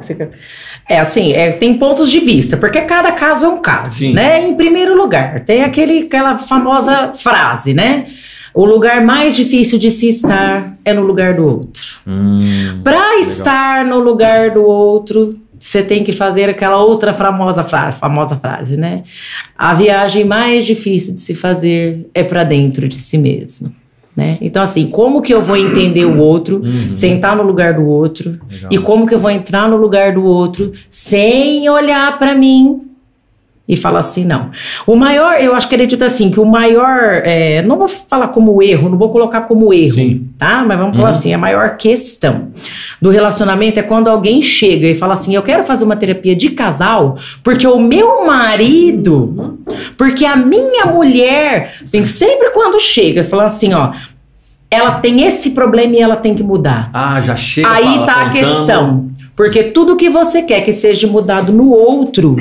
É assim, é, tem pontos de vista, porque cada caso é um caso, Sim. né? Em primeiro lugar, tem aquele, aquela famosa frase, né? O lugar mais difícil de se estar é no lugar do outro. Hum, Para estar no lugar do outro, você tem que fazer aquela outra famosa frase, famosa frase, né? A viagem mais difícil de se fazer é para dentro de si mesmo. Né? Então, assim, como que eu vou entender o outro, sentar no lugar do outro, Legal. e como que eu vou entrar no lugar do outro sem olhar para mim e falar assim, não. O maior, eu acho que acredito assim, que o maior, é, não vou falar como erro, não vou colocar como erro, Sim. tá? Mas vamos falar assim, a maior questão do relacionamento é quando alguém chega e fala assim, eu quero fazer uma terapia de casal, porque o meu marido, porque a minha mulher, assim, sempre quando chega, fala assim, ó, ela tem esse problema e ela tem que mudar. Ah, já chega. Aí fala, tá a questão. Porque tudo que você quer que seja mudado no outro,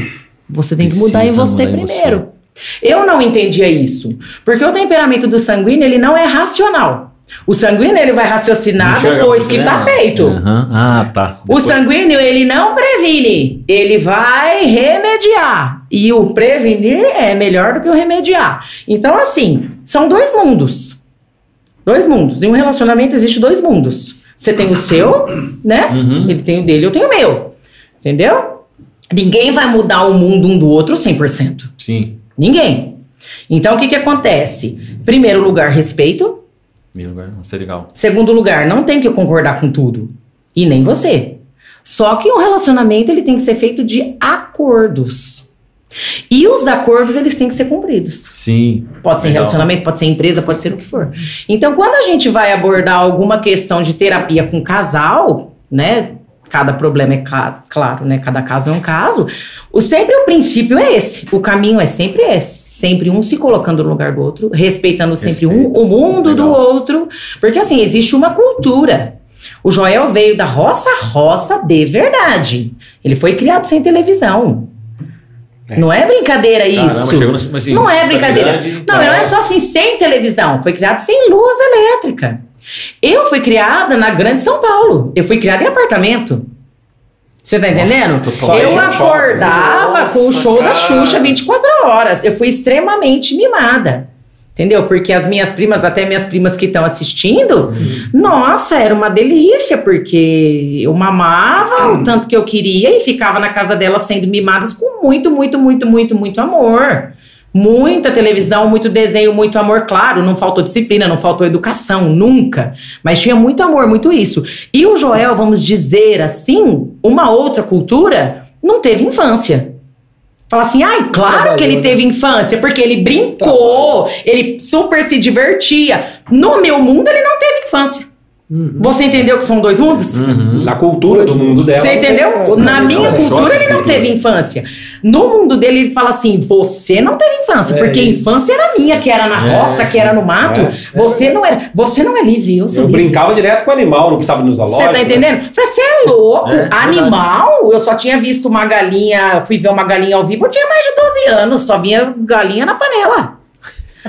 você tem que mudar em você mudar em primeiro. Eu não entendia isso. Porque o temperamento do sanguíneo, ele não é racional. O sanguíneo, ele vai raciocinar Enxerga depois que né? tá feito. Aham. Ah, tá. O Depois- sanguíneo, ele não previne, ele vai remediar. E o prevenir é melhor do que o remediar. Então, assim, são dois mundos. Dois mundos. Em um relacionamento existe dois mundos. Você tem o seu, né? Uhum. Ele tem o dele, eu tenho o meu. Entendeu? Ninguém vai mudar o mundo um do outro 100%. Sim. Ninguém. Então, o que que acontece? Primeiro lugar, respeito. Meu lugar, não sei legal. Segundo lugar, não tem que concordar com tudo. E nem você. Só que um relacionamento ele tem que ser feito de acordos. E os acordos eles têm que ser cumpridos. Sim. Pode ser Legal. relacionamento, pode ser empresa, pode ser o que for. Então, quando a gente vai abordar alguma questão de terapia com casal, né? Cada problema é ca- claro, né? Cada caso é um caso. O, sempre o princípio é esse. O caminho é sempre esse. Sempre um se colocando no lugar do outro, respeitando sempre um, Respeito. o mundo do Legal. outro. Porque assim, existe uma cultura. O Joel veio da roça roça de verdade. Ele foi criado sem televisão. É. Não é brincadeira Caramba, isso. no- mas, assim, Não é brincadeira. Não, não é só assim, sem televisão. Foi criado sem luz elétrica. Eu fui criada na Grande São Paulo. Eu fui criada em apartamento. Você tá entendendo? total. eu acordava com o Nossa, show da cara. Xuxa 24 horas. Eu fui extremamente mimada. Entendeu? Porque as minhas primas, até minhas primas que estão assistindo, nossa, era uma delícia, porque eu mamava o tanto que eu queria e ficava na casa delas sendo mimadas com muito, muito, muito, muito, muito amor. Muita televisão, muito desenho, muito amor, claro, não faltou disciplina, não faltou educação, nunca. Mas tinha muito amor, muito isso. E o Joel, vamos dizer assim, uma outra cultura, não teve infância. Fala assim, ai, claro que ele né? teve infância, porque ele brincou, ele super se divertia. No meu mundo, ele não teve infância. Você entendeu que são dois mundos? Na cultura do mundo dela. Você não tem entendeu? infância, Na né? minha é um cultura, ele não teve infância. No mundo dele, ele fala assim: você não teve infância, É porque a isso. infância era minha, que era na É, roça, sim. que era no mato. É. Você não era. Você não é livre, eu sou Eu livre. brincava direto com o animal, não precisava ir no zoológico. Você tá entendendo? Eu Falei, você é louco? É, verdade. Animal? Eu só tinha visto uma galinha, fui ver uma galinha ao vivo, eu tinha mais de 12 anos, só via galinha na panela.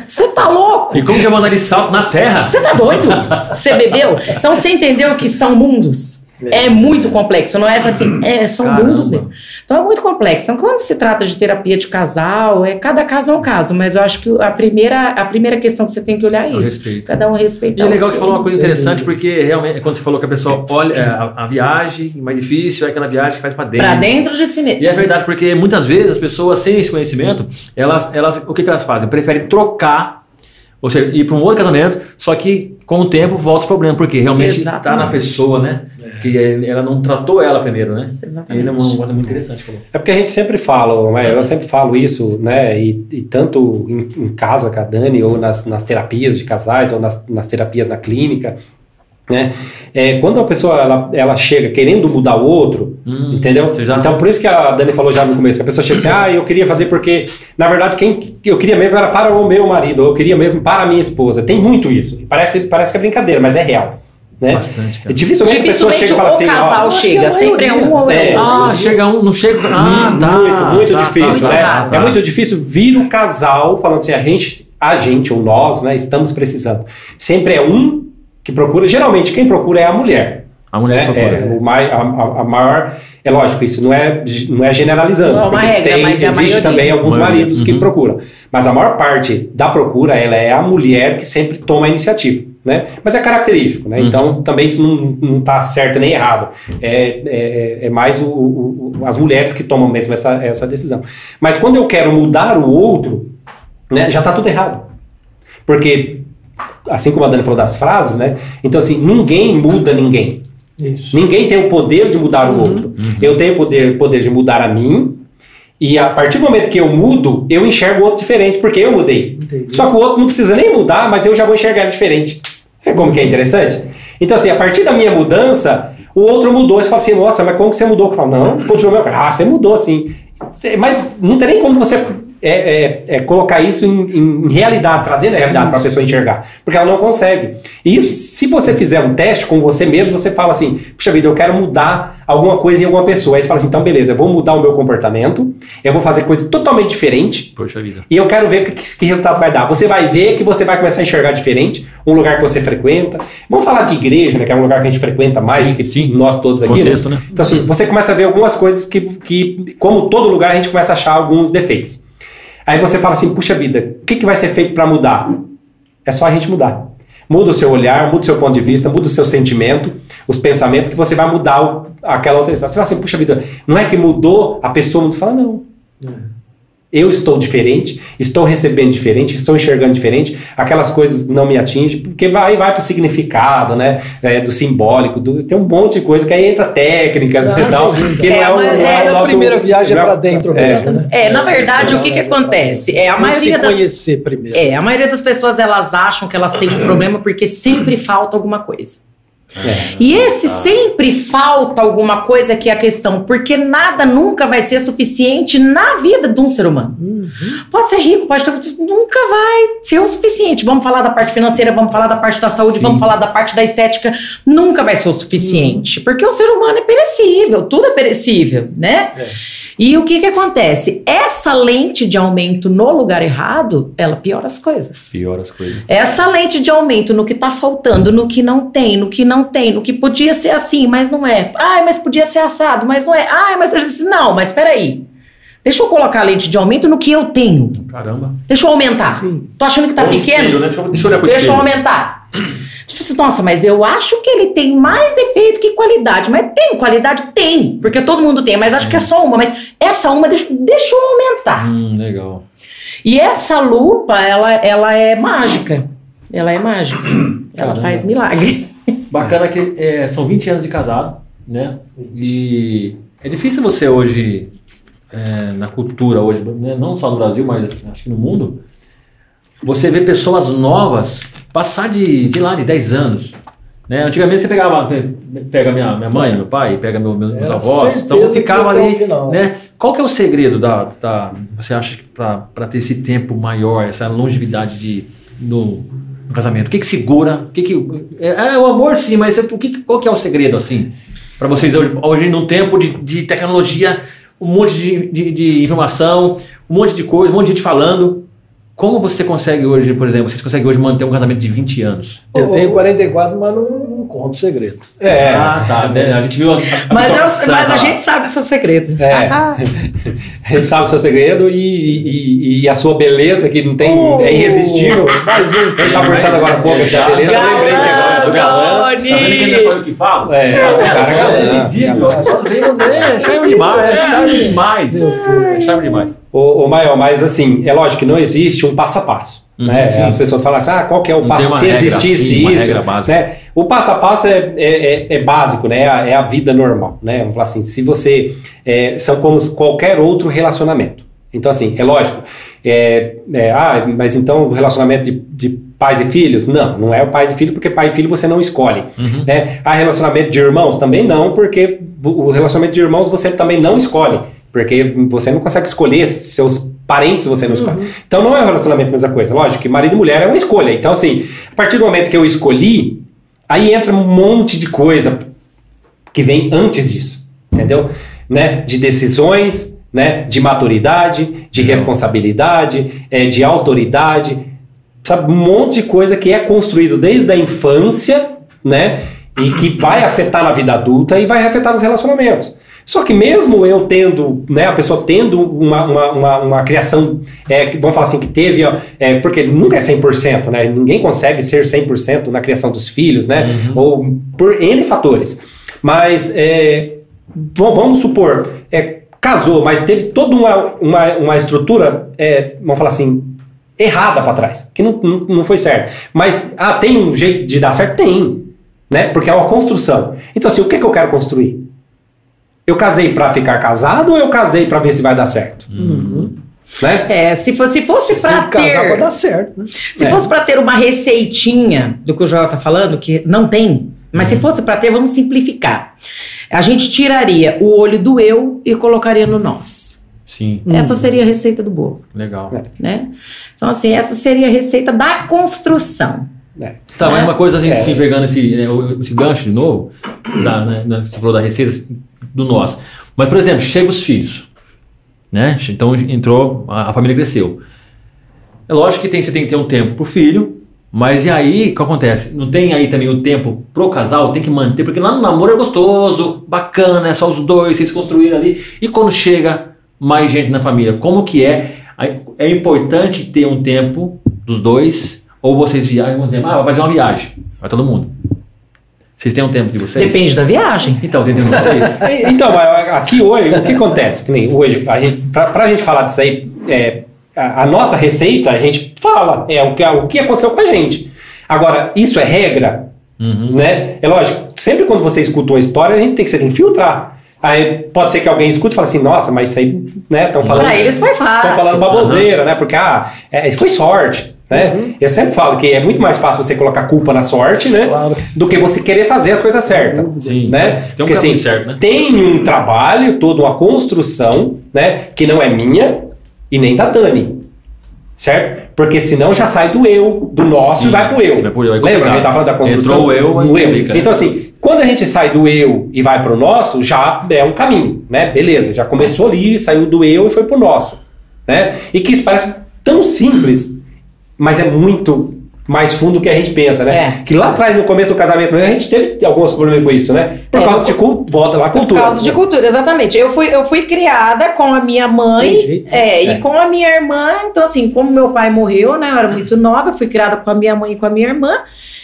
Você tá louco? E como que é mandar de salto na terra? Você tá doido? Você bebeu? Então você entendeu que são mundos. É muito complexo, não é assim, é, são Caramba. mundos mesmo. Então é muito complexo. Então, quando se trata de terapia de casal, é cada caso é um caso, mas eu acho que a primeira, a primeira questão que você tem que olhar é É isso. respeito. Cada um respeitar. E é legal que você falou uma coisa interessante, porque realmente, quando você falou que a pessoa olha é, a, a viagem mais difícil, é aquela viagem que faz pra dentro. Pra dentro de si mesmo. E é verdade, porque muitas vezes as pessoas sem esse conhecimento, elas, elas o que, que elas fazem? Preferem trocar, ou seja, ir para um outro casamento, só que com o tempo volta os problemas, porque realmente está na pessoa, né? Que ela não tratou ela primeiro, né? Exatamente. E é uma coisa muito interessante, falou. É porque a gente sempre fala, né, eu sempre falo isso, né? E, e tanto em, em casa com a Dani, ou nas, nas terapias de casais, ou nas, nas terapias na clínica, né? É, quando a pessoa ela, ela chega querendo mudar o outro, Hum, entendeu? já- Então por isso que a Dani falou já no começo, que a pessoa chega assim, ah, eu queria fazer porque, na verdade, quem eu queria mesmo era para o meu marido, ou eu queria mesmo para a minha esposa. Tem muito isso. Parece, parece que é brincadeira, mas é real. Né? Bastante, cara. E dificilmente, a pessoa chega e fala o assim, casal ó, acho que chega, a sempre é um ou é, É. Ah, chega um, não chega. Ah, tá. muito, muito tá, difícil, tá, né? tá, tá. É muito difícil vir o casal falando assim, a gente, a gente ou nós, né, estamos precisando. Sempre é um que procura, geralmente quem procura é a mulher. A mulher né? procura. É, o mai, a, a- maior, é lógico, isso não é, não é generalizando, Não é porque regra, tem, mas é a existe maioria. também alguns Maioria. maridos que Uhum. procuram. Mas a maior parte da procura, ela é a mulher que sempre toma a iniciativa, né? Mas é característico, né? Uhum. Então também isso não, não tá certo nem errado. É, é, é mais o- o- as mulheres que tomam mesmo essa, essa decisão. Mas quando eu quero mudar o outro, né, já tá tudo errado. Porque, assim como a Dani falou das frases, né? Então assim, ninguém muda ninguém. Isso. Ninguém tem o poder de mudar o outro. Eu tenho o poder, poder de mudar a mim. E a partir do momento que eu mudo, eu enxergo o outro diferente, porque eu mudei. Entendi. Só que o outro não precisa nem mudar, mas eu já vou enxergar ele diferente. É como que é interessante? Então, assim, a partir da minha mudança, o outro mudou. Você fala assim, nossa, mas como que você mudou? Eu falo, não, continua meu. Ah, você mudou assim. Mas não tem nem como você é, é, é, colocar isso em, em realidade, trazer a realidade para a pessoa enxergar. Porque ela não consegue. E se você fizer um teste com você mesmo, você fala assim: puxa vida, eu quero mudar alguma coisa em alguma pessoa. Aí você fala assim: então beleza, eu vou mudar o meu comportamento, eu vou fazer coisa totalmente diferente. Poxa vida. E eu quero ver que, que resultado vai dar. Você vai ver que você vai começar a enxergar diferente, um lugar que você frequenta. Vamos falar de igreja, né, que é um lugar que a gente frequenta mais, Sim, que sim. nós todos aqui. Contexto, né? Então, assim, você começa a ver algumas coisas que, que, como todo lugar, a gente começa a achar alguns defeitos. Aí você fala assim, puxa vida, o que, que vai ser feito para mudar? É só a gente mudar. Muda o seu olhar, muda o seu ponto de vista, muda o seu sentimento, os pensamentos, que você vai mudar o- aquela outra história. Você fala assim, puxa vida, não é que mudou a pessoa, você fala, não. Eu estou diferente, estou recebendo diferente, estou enxergando diferente, aquelas coisas não me atingem, porque vai vai para o significado, né? é, do simbólico, do- tem um monte de coisa que aí entra técnicas Ah, e que não É, é, o, mas não é é o a primeira viagem é pra dentro é, mesmo, né? É, na verdade, o que que acontece? É, a Tem que se maioria das conhecer primeiro. É, a maioria das pessoas elas acham que elas têm um problema porque sempre falta alguma coisa. É. E esse sempre falta alguma coisa que é a questão, porque nada nunca vai ser suficiente na vida de um ser humano. Pode ser rico, pode ter, nunca vai ser o suficiente. Vamos falar da parte financeira, vamos falar da parte da saúde, Sim. vamos falar da parte da estética, nunca vai ser o suficiente, porque o ser humano é perecível, tudo é perecível, né? E o que que acontece? Essa lente de aumento no lugar errado, ela piora as coisas. Pior as coisas. Essa lente de aumento no que tá faltando, no que não tem, no que não tem, no que podia ser assim, mas não é. Ai, mas podia ser assado, mas não é. Ai, mas. Não, mas peraí. Deixa eu colocar a lente de aumento no que eu tenho. Caramba. Deixa eu aumentar. Sim. Tô achando que tá Ou pequeno? espelho, né? Deixa eu- deixa eu olhar pro Deixa eu espelho. aumentar. Tipo assim, nossa, mas eu acho que ele tem mais defeito que qualidade. Mas tem qualidade? Tem. Porque todo mundo tem, mas acho que é só uma. Mas essa uma, deixa, deixa eu aumentar. Hum, legal. E essa lupa, ela, ela é mágica. Ela é mágica. [COUGHS] Ela faz milagre. Bacana que é, são 20 anos de casado, né? E é difícil você hoje, é, na cultura hoje, né? não só no Brasil, mas acho que no mundo, você vê pessoas novas passar de, sei lá, de 10 anos. Né? Antigamente você pegava, pega minha, minha mãe, meu pai, pega meu, meus Era avós, então ficava ali, né? Qual que é o segredo da, da você acha para ter esse tempo maior, essa longevidade de no, no casamento? O que que segura? O que que é, é o amor sim, mas o que qual que é o segredo assim para vocês hoje, hoje num tempo de, de tecnologia, um monte de, de, de informação, um monte de coisa, um monte de gente falando. Como você consegue hoje, por exemplo, vocês conseguem hoje manter um casamento de 20 anos? Eu tenho 44, mas não, não conto segredo. É. Ah, tá. né? A gente viu a, a Mas, eu- mas a tá? gente sabe seu segredo. É. [LAUGHS] Ele sabe o seu segredo e, e- e a sua beleza, que não tem. é irresistível. Mais um. A gente estava conversando agora há pouco, É, já. beleza, eu lembrei que agora. do galã. Tony! Tá vendo que é só eu que falo? É, o cara é galã. É visível. É só é charme demais. É charme demais. É charme demais. Ô, ô Maior, mas assim, é lógico que não existe um passo a passo. Uhum, né? sim. As pessoas falam assim, ah, qual que é o Não passo? Se regra existisse assim, uma isso. né? O passo a passo é, é, é- é básico, né? É a, é a vida normal. Né? Vamos falar assim, se você. é, são como qualquer outro relacionamento. Então, assim, é lógico. é, é, ah, mas então o relacionamento de, de pais e filhos? Não, não é o pais e filhos, porque pai e filho você não escolhe. Uhum. Né? Ah, relacionamento de irmãos? Também não, porque o relacionamento de irmãos você também não escolhe. Porque você não consegue escolher, seus parentes você não escolhe. Então não é um relacionamento a mesma coisa. Lógico que marido e mulher é uma escolha. Então, assim, a partir do momento que eu escolhi, aí entra um monte de coisa que vem antes disso. Entendeu? Né? De decisões, né? de maturidade, de responsabilidade, é, de autoridade. Sabe, um monte de coisa que é construído desde a infância, né? E que vai afetar na vida adulta e vai afetar nos relacionamentos. Só que mesmo eu tendo, né, a pessoa tendo uma, uma, uma, uma criação, é, que, vamos falar assim, que teve, ó, é, porque nunca é 100%, né, ninguém consegue ser 100% na criação dos filhos, né, ou por N fatores. Mas, é, vamos supor, é, casou, mas teve toda uma, uma, uma estrutura, é, vamos falar assim, errada para trás, que não, não, não foi certo. Mas, ah, tem um jeito de dar certo? Tem, né, porque é uma construção. Então, assim, o que, que eu quero construir? Eu casei para ficar casado ou eu casei para ver se vai dar certo? Né? É, se fosse, se fosse pra ter. dar certo. né? Se É. fosse pra ter uma receitinha do que o Joel tá falando, que não tem, mas se fosse pra ter, vamos simplificar. A gente tiraria o olho do eu e colocaria no nós. Sim, Essa seria a receita do bolo, legal. É. né? Então, assim, essa seria a receita da construção. É. Tá, mas É. uma coisa assim, É. assim, pegando esse, né, o- esse gancho de novo, da, né, né, você falou da receita do nós. Mas, por exemplo, chega os filhos, né? Então entrou, a, a família cresceu. É lógico que tem, você tem que ter um tempo pro filho, mas e aí, o que acontece? Não tem aí também o tempo pro casal, tem que manter, porque lá no namoro é gostoso, bacana, é só os dois, vocês construíram ali. E quando chega mais gente na família, como que é? É importante ter um tempo dos dois, ou vocês viajam, vamos dizer, ah, vai fazer uma viagem, vai todo mundo. Vocês têm um tempo de vocês? Depende da viagem. Então, tempo de vocês? [LAUGHS] Então, aqui hoje, o que acontece? Que nem hoje, a gente, pra, pra gente falar disso aí, é, a, a nossa receita, a gente fala, é o que, o que aconteceu com a gente. Agora, isso é regra, Uhum. né? É lógico, sempre quando você escuta uma história, a gente tem que, você tem que filtrar. Aí pode ser que alguém escute e fale assim, nossa, mas isso aí, né, estão falando... Pra eles foi Estão fácil. falando baboseira, né? Porque, ah, é, isso foi sorte, né? Eu sempre falo que é muito mais fácil você colocar culpa na sorte, né? Claro. Do que você querer fazer as coisas certas. Sim. Né? Tem um Porque, assim, certo, né? tem um trabalho, toda uma construção, né? Que não é minha e nem da Dani. Certo? Porque senão já sai do eu, do nosso Sim, e vai pro eu. vai pro eu, é Lembra a gente tá falando da construção? Entrou o eu, aí eu. Então, assim, quando a gente sai do eu e vai pro nosso, já é um caminho, né? Beleza, já começou ali, saiu do eu e foi pro nosso. Né? E que isso parece tão simples, mas é muito mais fundo do que a gente pensa, né? É. Que lá atrás, no começo do casamento, a gente teve alguns problemas com isso, né? Por É, causa de culto, volta lá, cultura. Por causa de cultura, exatamente. Eu fui, eu fui criada com a minha mãe jeito. é, É. e com a minha irmã. Então, assim, como meu pai morreu, né? Eu era muito nova, eu fui criada com a minha mãe e com a minha irmã.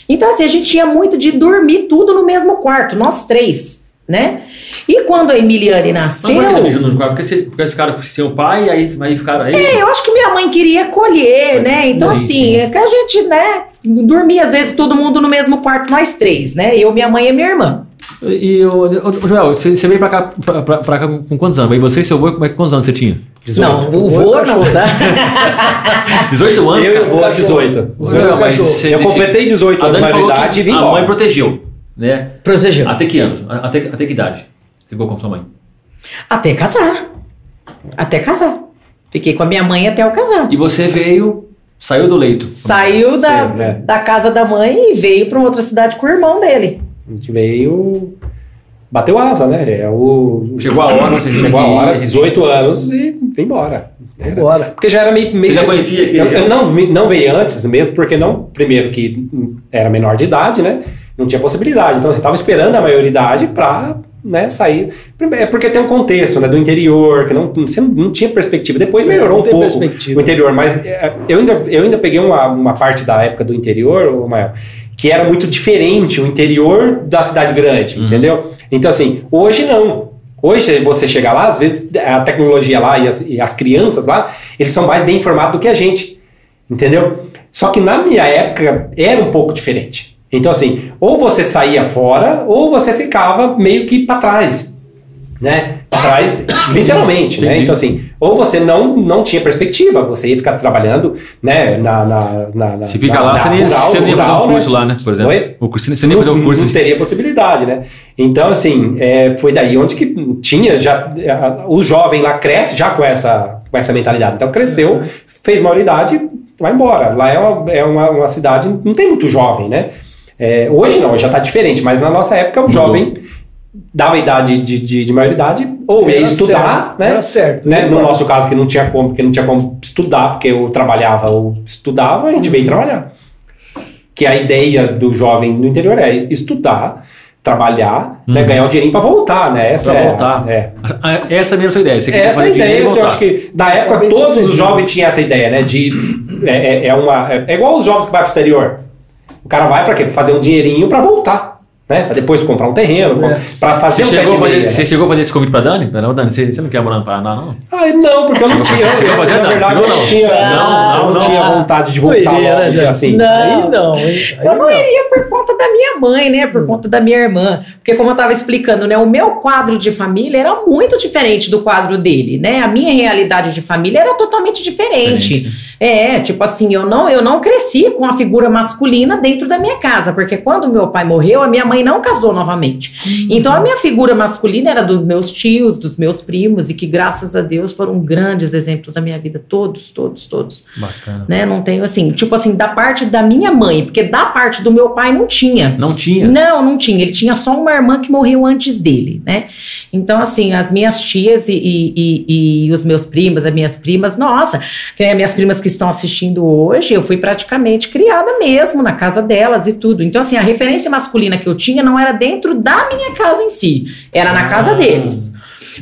Então, assim, a gente tinha muito de dormir tudo no mesmo quarto, nós três, né? E quando a Emiliane Mas nasceu. por que dormir junto no quarto? Porque, você, porque vocês ficaram com seu pai, aí, aí ficaram. É isso? É, eu acho que minha mãe queria colher, né? Então, Sim, assim, sim. é que a gente, né, dormia às vezes todo mundo no mesmo quarto, nós três, né? Eu, minha mãe e minha irmã. E, o, o- Joel, você, você veio pra cá, pra, pra- pra cá com quantos anos? Aí você e seu avô, como é, que- quantos anos você tinha? Não, o vô não, [LAUGHS] tá? 18 anos, Eu cara. vou a 18. Não, mas você- Eu completei 18 a anos de maioridade que e vim A mãe protegeu, né? Protegeu. Até que anos? Até, até que idade? Você ficou com sua mãe? Até casar. Até casar. Fiquei com a minha mãe até eu casar. E você veio, saiu do leito. Saiu da, Sim, né? da casa da mãe e veio pra uma outra cidade com o irmão dele. A gente veio. Bateu asa, né? É o... Chegou a hora, você Chegou a hora, gente. 18 anos e vim embora. Era- Bora. Porque já era meio. meio já conhecia aquele- Eu, eu não, não veio antes mesmo, porque não. Primeiro, que era menor de idade, né? Não tinha possibilidade. Então você estava esperando a maioridade pra né, sair. É porque tem um contexto né, do interior, que não, você não, tinha perspectiva. Depois É, melhorou um pouco perspectiva. o interior, mas é, eu ainda, eu ainda peguei uma, uma parte da época do interior, Mael, que era muito diferente o interior da cidade grande, entendeu? Então, assim, hoje não. Hoje, você chegar lá, às vezes a tecnologia lá e as, e as crianças lá, eles são mais bem informados do que a gente, entendeu? Só que na minha época era um pouco diferente. Então, assim, ou você saía fora, ou você ficava meio que para trás, né? Pra trás, literalmente, né? Então, assim, ou você não, não tinha perspectiva, você ia ficar trabalhando, né, na... na, na, Se fica na- lá, na você nem, rural, você nem ia fazer um né? curso lá, né? Por exemplo. Oi? O curso, você nem ia fazer um curso. não teria possibilidade, né? Então, assim, é, foi daí onde que tinha já. é, O jovem lá cresce já com essa, com essa mentalidade. Então, cresceu, fez maioridade, vai embora. Lá é uma, é uma, uma cidade, não tem muito jovem, né? É, hoje não, já está diferente, mas na nossa época o jovem dava idade de, de, de maioridade, ou ia estudar, certo, né? Era certo. né? No nosso caso, que não tinha como, porque não tinha como estudar, porque eu trabalhava ou estudava, a gente veio trabalhar. Que a ideia do jovem no interior é estudar, trabalhar, né? ganhar o dinheirinho para voltar, né? Essa Pra é, voltar. É. Essa é mesmo a sua ideia. Você Essa é a ideia, eu acho que na época todos os jovens tinham essa ideia, né? De é, é, é uma é, é igual os jovens que vai pro exterior. O cara vai para quê? Fazer um dinheirinho para voltar, né? Para depois comprar um terreno, É. para fazer Você um pé chegou, de fazer, você né? chegou a fazer esse convite pra Dani? Ô, Dani, você, você não quer morar no Paraná, não? Ah, não, porque eu não tinha. chegou a eu, fazer, na não? verdade, não não? tinha, Não, eu não não. tinha vontade de Não voltar iria, né, logo, Dani? assim. Não. Aí não? Aí Eu não iria por conta da minha mãe, né? Por conta da minha irmã. Porque, como eu estava explicando, né? O meu quadro de família era muito diferente do quadro dele, né? A minha realidade de família era totalmente diferente. Diferente. É, tipo assim, eu não, eu não cresci com a figura masculina dentro da minha casa, porque quando meu pai morreu, a minha mãe não casou novamente. Então a minha figura masculina era dos meus tios, dos meus primos, e que graças a Deus foram grandes exemplos da minha vida, todos, todos, todos Bacana. né? Não tenho assim, tipo assim, da parte da minha mãe, porque da parte do meu pai não tinha. Não tinha. Não, não tinha. Ele tinha só uma irmã que morreu antes dele, né? Então, assim, as minhas tias e, e, e- e os meus primos, as minhas primas, nossa, que minhas primas que estão assistindo hoje, eu fui praticamente criada mesmo na casa delas e tudo. Então, assim, a referência masculina que eu tinha não era dentro da minha casa em si, era na casa Ah. deles.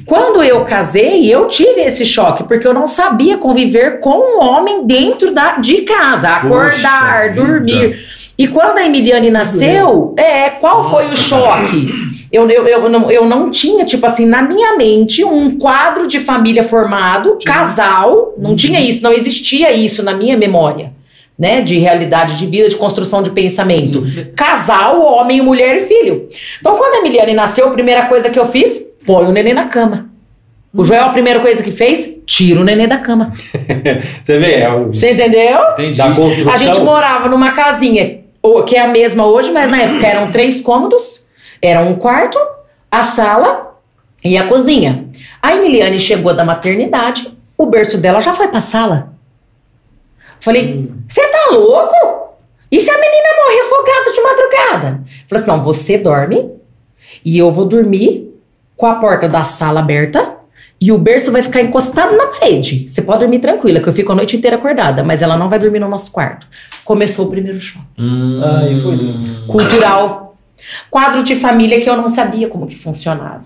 Quando eu casei, eu tive esse choque, porque eu não sabia conviver com um homem dentro da, de casa, acordar, dormir. E quando a Emiliane nasceu, é, qual foi o choque? Eu, eu, eu, não, eu não tinha, tipo assim, na minha mente, um quadro de família formado, casal, não tinha isso, não existia isso na minha memória. Né, de realidade de vida, de construção de pensamento. Casal, homem, mulher e filho. Então, quando a Emiliane nasceu, a primeira coisa que eu fiz, põe o neném na cama. O Joel, a primeira coisa que fez, tira o neném da cama. [LAUGHS] Você vê, é o, Você entendeu? Entendi. da construção. A gente morava numa casinha, o- que é a mesma hoje, mas na época eram três cômodos, era um quarto, a sala e a cozinha. A Emiliane chegou da maternidade, o berço dela já foi pra sala. Falei, você tá louco? E se a menina morrer afogada de madrugada? Falei assim, não, você dorme e eu vou dormir com a porta da sala aberta e o berço vai ficar encostado na parede. Você pode dormir tranquila, que eu fico a noite inteira acordada, mas ela não vai dormir no nosso quarto. Começou o primeiro choque. Hum. Ai, foi Cultural. Quadro de família que eu não sabia como que funcionava.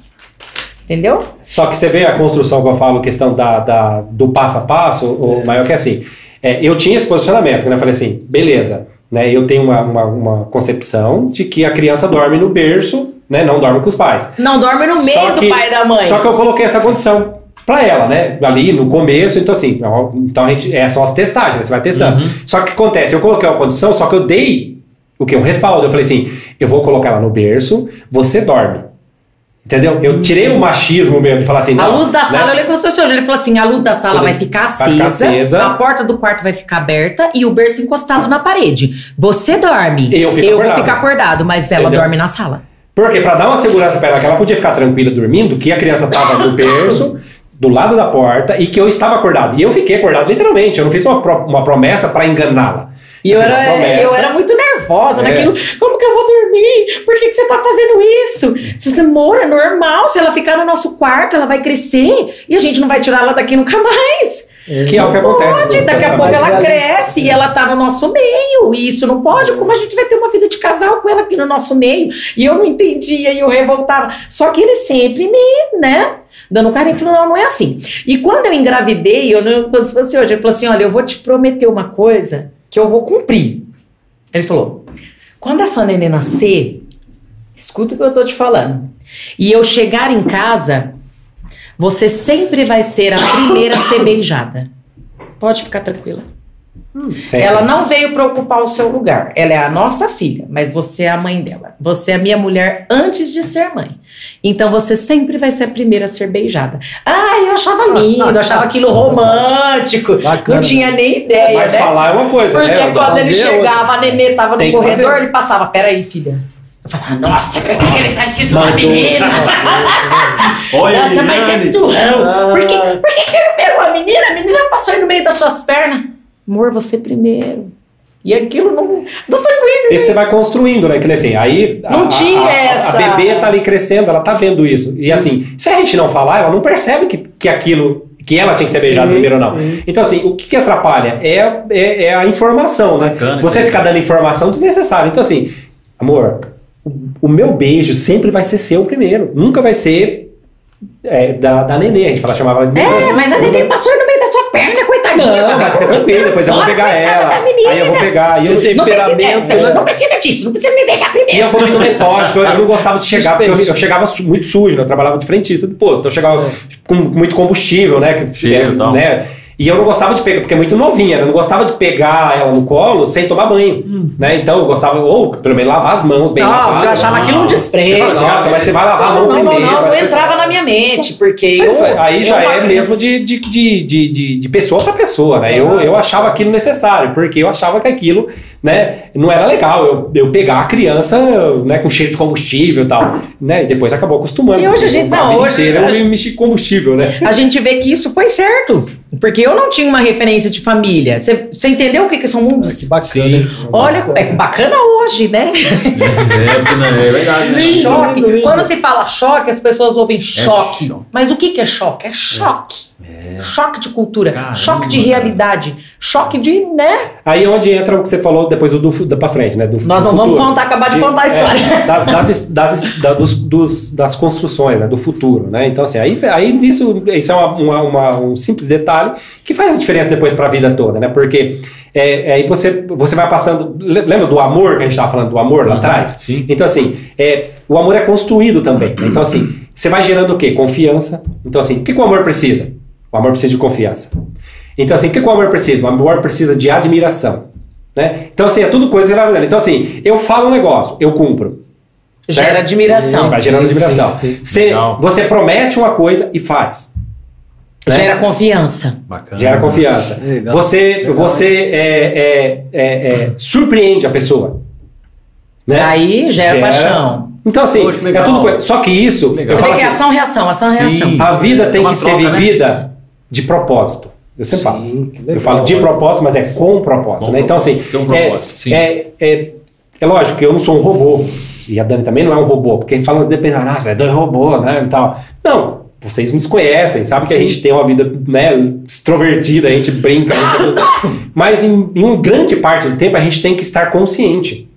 Entendeu? Só que você vê a construção que eu falo, questão da, da- do passo a passo, o maior que é assim. É, eu tinha esse posicionamento, né? Eu falei assim, beleza, né? Eu tenho uma, uma, uma concepção de que a criança dorme no berço, né? Não dorme com os pais. Não dorme no meio Só do que- pai e da mãe. Só que eu coloquei essa condição pra ela, né? Ali no começo, então assim, então a gente, é só as testagens, né? Você vai testando. Só que o que acontece, eu coloquei uma condição, só que eu dei o que? Um respaldo. Eu falei assim, eu vou colocar ela no berço, você dorme. Entendeu? Eu tirei o machismo mesmo de falar assim, A não, luz da né? sala, eu lembro que eu hoje, ele falou assim: a luz da sala Vai vai ficar acesa, ficar acesa. a porta do quarto vai ficar aberta e o berço encostado na parede. Você dorme. Eu fico vou ficar acordado, mas ela Entendeu? dorme na sala. Porque pra dar uma segurança pra ela, que ela podia ficar tranquila dormindo, que a criança tava no berço, do lado da porta, e que eu estava acordado. E eu fiquei acordado, literalmente. Eu não fiz uma, pro- uma promessa pra enganá-la. E eu era, eu era muito nervosa É. naquilo. Como que eu vou dormir? Por que, que você tá fazendo isso? Se você mora, é normal. Se ela ficar no nosso quarto, ela vai crescer e a gente não vai tirar ela daqui nunca mais. Que é o que acontece. Pode, daqui a pouco ela realista. cresce e ela tá no nosso meio. E isso não pode. Como a gente vai ter uma vida de casal com ela aqui no nosso meio? E eu não entendia e eu revoltava. Só que ele sempre me, né? Dando carinho, falou: não, não é assim. E quando eu engravidei, eu não. Quando fosse hoje, ele falou assim: olha, eu vou te prometer uma coisa que eu vou cumprir. Ele falou: quando essa neném nascer, escuta o que eu tô te falando. E eu chegar em casa, você sempre vai ser a primeira a ser beijada. Pode ficar tranquila. Sempre. Ela não veio para ocupar o seu lugar. Ela é a nossa filha, mas você é a mãe dela. Você é a minha mulher antes de ser mãe. Então você sempre vai ser a primeira a ser beijada. Ah, eu achava lindo, eu achava aquilo romântico. Bacana. Não tinha nem ideia, Mas né? falar é uma coisa, Porque né? quando ele é chegava, a nenê tava no corredor, fazer. ele passava, peraí, filha. Eu falava, nossa, por que, ele faz isso com a menina? Olha, [LAUGHS] Nossa, mas é turrão. Por, que, por que que você não pegou a menina? A menina passou aí no meio das suas pernas. Amor, você primeiro. E aquilo não. Do sanguíneo. E você vai construindo, né? Que nem assim, aí a- Não tinha a, a, essa. a bebê tá ali crescendo, ela tá vendo isso. E assim, se a gente não falar, ela não percebe que, que aquilo. Que ela tinha que ser beijada Sim, primeiro ou não. sim. Então, assim, o que, que atrapalha? É, é, é a informação, né? Bacana Você ficar dando informação desnecessária. Então, assim, amor, o, o meu beijo sempre vai ser seu primeiro. Nunca vai ser é, da, da nenê. A gente fala, chamava ela de É, mas a neném passou no meio da sua perna, coitadinha. Não, ficar com- tranquilo, depois eu vou pegar ela. Aí eu vou pegar. E eu, Tem Não precisa, temperamento, é, né? não precisa disso, não precisa me beijar primeiro. E eu fui muito metódico, eu, não gostava de chegar, porque eu, eu chegava su- muito sujo, né? Eu trabalhava de frentista do posto, então eu chegava com muito combustível, né? Que, Cheiro é, né? E eu não gostava de pegar, porque é muito novinha, né? Eu não gostava de pegar ela no colo sem tomar banho, né? Então eu gostava, ou pelo menos lavar as mãos bem Nossa, lavadas. eu achava aquilo um Você desprezo. fala assim, "Nossa, mas você vai lavar a mão não, não, primeiro. não, não, não vai- entrava na minha mente, porque Mas eu, aí já eu- é mesmo de, de, de, de, de, de pessoa para pessoa, né? Eu, eu achava aquilo necessário, porque eu achava que aquilo né, não era legal. Eu, eu pegar a criança né, com cheiro de combustível e tal, né? E depois acabou acostumando. E hoje a gente- a não, vida hoje inteira a eu gente- mexi com combustível, né? a gente vê que isso foi certo. Porque eu não tinha uma referência de família. Você você entendeu o que, que são mundos? Que bacana. Sim. hein? Olha, é bacana hoje, né? É, porque não- é verdade. né? Lindo, choque. lindo, lindo. Quando se fala choque, as pessoas ouvem choque. choque. Mas o que, que é choque? É choque. Choque de cultura, Caramba, choque de cara. realidade, choque de, né? Aí é onde entra o que você falou depois do, do, pra frente, né? Do, Nós do não vamos futuro. contar, acabar de contar a história. é, [LAUGHS] das, das, das, da- dos, dos- das construções, né? Do futuro, né? Então, assim, aí, aí nisso, isso é uma, uma- uma- um simples detalhe que faz a diferença depois para a vida toda, né? Porque é, aí você, você vai passando. le- Lembra do amor que a gente estava falando do amor lá Uhum, atrás? sim. Então, assim, é, o amor é construído também. né? Então, assim, você vai gerando o quê? Confiança. Então, assim, o que, que o amor precisa? O amor precisa de confiança. Então, assim, o que, que o amor precisa? O amor precisa de admiração. Né? Então, assim, é tudo coisa que você vai fazendo. Então, assim, eu falo um negócio, eu cumpro. Gera Certo? admiração. Você vai gerando admiração. sim, sim. Você, você promete uma coisa e faz. né? Gera confiança. Bacana. Gera confiança. Legal. Você, Legal. você é, é, é, é, surpreende a pessoa. Né? Aí gera, Gera- paixão. Então, assim, Poxa, que é tudo coisa. Só que isso, Legal. eu Você falo é assim, ação, reação, ação, Sim. reação. a vida tem É uma que ser troca, né? De propósito. Eu sempre Sim, falo. Eu falo de propósito, mas é com propósito. Com né? Então, assim, propósito, tem um é- propósito, sim. é, é, é lógico que eu não sou um robô. E a Dani também não é um robô. Porque a gente fala, depende, ah, você é dois robôs, né? E tal. Não. vocês nos conhecem, sabem que a gente tem uma vida né, extrovertida, a gente brinca. a gente- Mas em, em uma grande parte do tempo a gente tem que estar consciente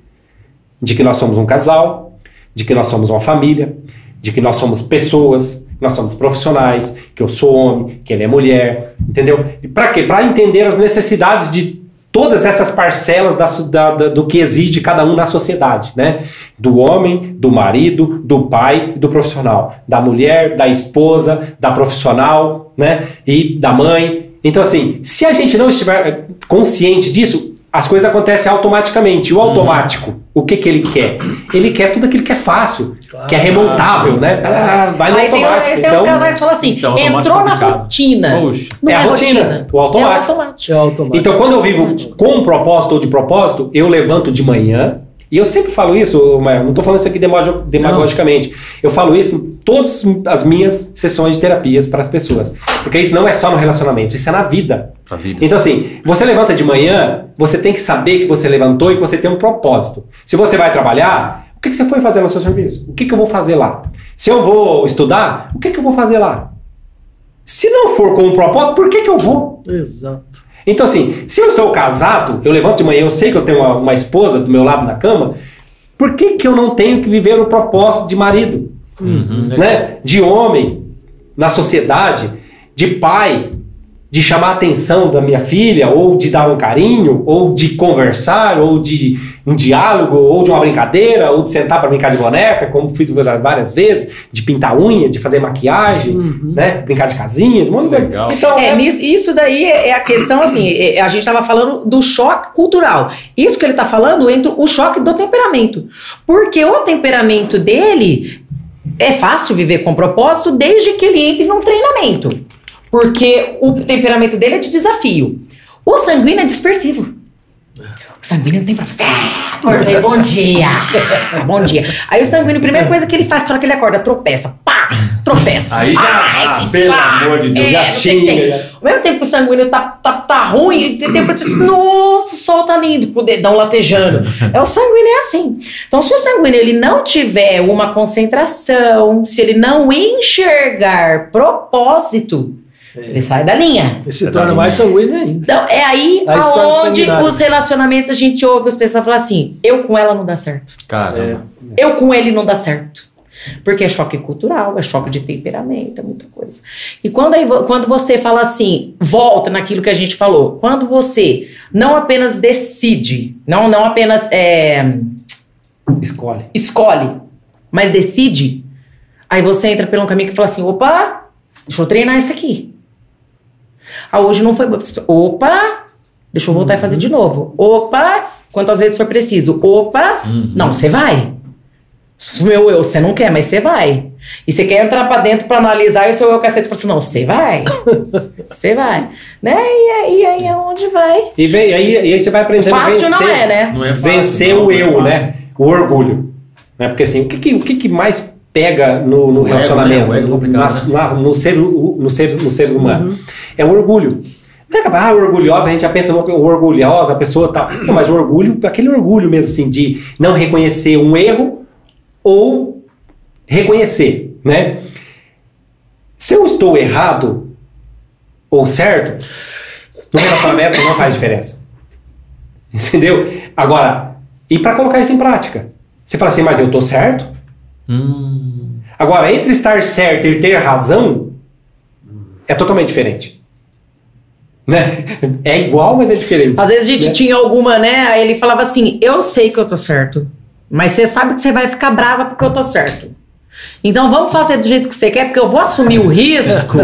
de que nós somos um casal, de que nós somos uma família, de que nós somos pessoas, nós somos profissionais, que eu sou homem, que ele é mulher, entendeu? E para quê? Para entender as necessidades de todas essas parcelas da da- do que exige cada um na sociedade, né? Do homem, do marido, do pai do profissional, da mulher, da esposa, da profissional, né? E da mãe. Então, assim, se a gente não estiver consciente disso, as coisas acontecem automaticamente. E o automático, o que que ele quer? Ele quer tudo aquilo que é fácil, que é remontável, né? Ah, Vai no Aí tem, automático. tem os casais que falam assim, Então, entrou na complicado. rotina. Poxa. Não É é, a rotina, o automático. É o automático. É automático. Então, quando eu vivo com um propósito ou de propósito, eu levanto de manhã, e eu sempre falo isso, não estou falando isso aqui demago- demagogicamente, eu falo isso em todas as minhas sessões de terapias para as pessoas. Porque isso não é só no relacionamento, isso é na vida. Pra vida. Então, assim, você levanta de manhã, você tem que saber que você levantou e que você tem um propósito. Se você vai trabalhar, o que, que você foi fazer no seu serviço? O que, que eu vou fazer lá? Se eu vou estudar, o que, que eu vou fazer lá? Se não for com um propósito, por que, que eu vou? Exato. Então, assim, se eu estou casado, eu levanto de manhã, eu sei que eu tenho uma, uma esposa do meu lado na cama, por que, que eu não tenho que viver o propósito de marido? Uhum, né? De homem na sociedade, de pai, de chamar a atenção da minha filha, ou de dar um carinho, ou de conversar, ou de um diálogo, ou de uma brincadeira, ou de sentar para brincar de boneca, como fiz várias vezes, de pintar unha, de fazer maquiagem, né? Brincar de casinha, de um monte de coisa. Legal. Então, É, é- isso daí é é a questão, assim, é- a gente estava falando do choque cultural. Isso que ele está falando entre o choque do temperamento. Porque o temperamento dele é fácil viver com propósito desde que ele entre num treinamento. Porque o temperamento dele é de desafio. O sanguíneo é dispersivo. O sanguíneo não tem pra você. Ah, Acordei, bom dia. [LAUGHS] Bom dia. Aí o sanguíneo, a primeira coisa que ele faz na hora que ele acorda, tropeça. Pá! Tropeça. Aí já- Ai, ah, pelo amor de Deus, É, já xinga. Ao mesmo tempo que o sanguíneo tá, tá, tá ruim, tem tempo que nossa, o sol tá lindo, com o dedão latejando. É o sanguíneo é assim. Então, se o sanguíneo ele não tiver uma concentração, se ele não enxergar propósito, ele sai da linha. E se É torna mais sanguíneo ainda. Então, é aí A aonde os relacionamentos a gente ouve as pessoas falar assim: eu com ela não dá certo. Caramba. Eu com ele não dá certo. Porque é choque cultural, é choque de temperamento, é muita coisa. E quando, aí quando você fala assim, volta naquilo que a gente falou, quando você não apenas decide, não, não apenas é, escolhe. escolhe, mas decide, aí você entra pelo caminho que fala assim: opa, deixa eu treinar isso aqui. Ah, hoje não foi. bom. Opa, deixa eu voltar e fazer de novo. Opa, quantas vezes for preciso. Opa, Uhum. não, você vai. Meu eu, você não quer, mas você vai. E você quer entrar pra dentro pra analisar e o seu eu cacete fala assim: não, você vai. [LAUGHS] Você vai. Né? E aí, aí é onde vai. E, vem, e, aí, e aí você vai aprendendo a Fácil vencer. não é, né? Não é fácil, vencer não, o é eu, fácil. né? O orgulho. Né? Porque assim, o que, que, o que, que mais pega no, no relacionamento, né? O ego é no, na- no, ser, no, ser, no ser humano? É o orgulho. Não é que, ah, orgulhosa, a gente já pensa, orgulhosa, a pessoa tá. Não, mas o orgulho, aquele orgulho mesmo, assim, de não reconhecer um erro ou reconhecer, né? Se eu estou errado ou certo, no relacionamento não faz diferença. Entendeu? Agora, e para colocar isso em prática? Você fala assim, mas eu tô certo? Hum. Agora, entre estar certo e ter razão, é totalmente diferente. Né? É igual, mas é diferente. Às vezes a gente né? tinha alguma, né? Aí ele falava assim: Eu sei que eu tô certo, mas você sabe que você vai ficar brava porque eu tô certo. Então vamos fazer do jeito que você quer, porque eu vou assumir o risco,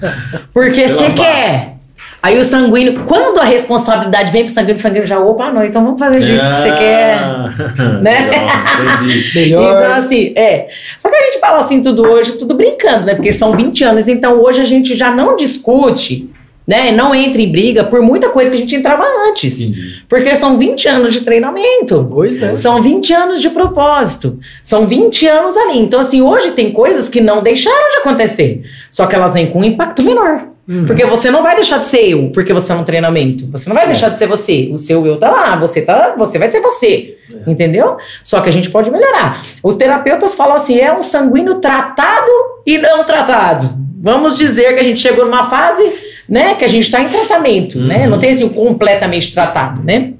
[LAUGHS] porque Pela você base. quer. Aí o sanguíneo, quando a responsabilidade vem pro sanguíneo, o sanguíneo já, opa, não, então vamos fazer do jeito que você quer. [LAUGHS] né? Ah, Legal, entendi. [LAUGHS] Melhor. Então, assim, é. Só que a gente fala assim tudo hoje, tudo brincando, né? Porque são 20 anos, então hoje a gente já não discute, né? Não entra em briga por muita coisa que a gente entrava antes. Entendi. Porque são 20 anos de treinamento. Pois é. São 20 anos de propósito. São 20 anos ali. Então, assim, hoje tem coisas que não deixaram de acontecer. Só que elas vêm com um impacto menor. Porque você não vai deixar de ser eu, porque você é um treinamento. Você não vai deixar de ser você. O seu eu tá lá, você tá, você vai ser você. Entendeu? Só que a gente pode melhorar. Os terapeutas falam assim: é um sanguíneo tratado e não tratado. Vamos dizer que a gente chegou numa fase, né, que a gente está em tratamento, né? Não tem assim completamente tratado, né?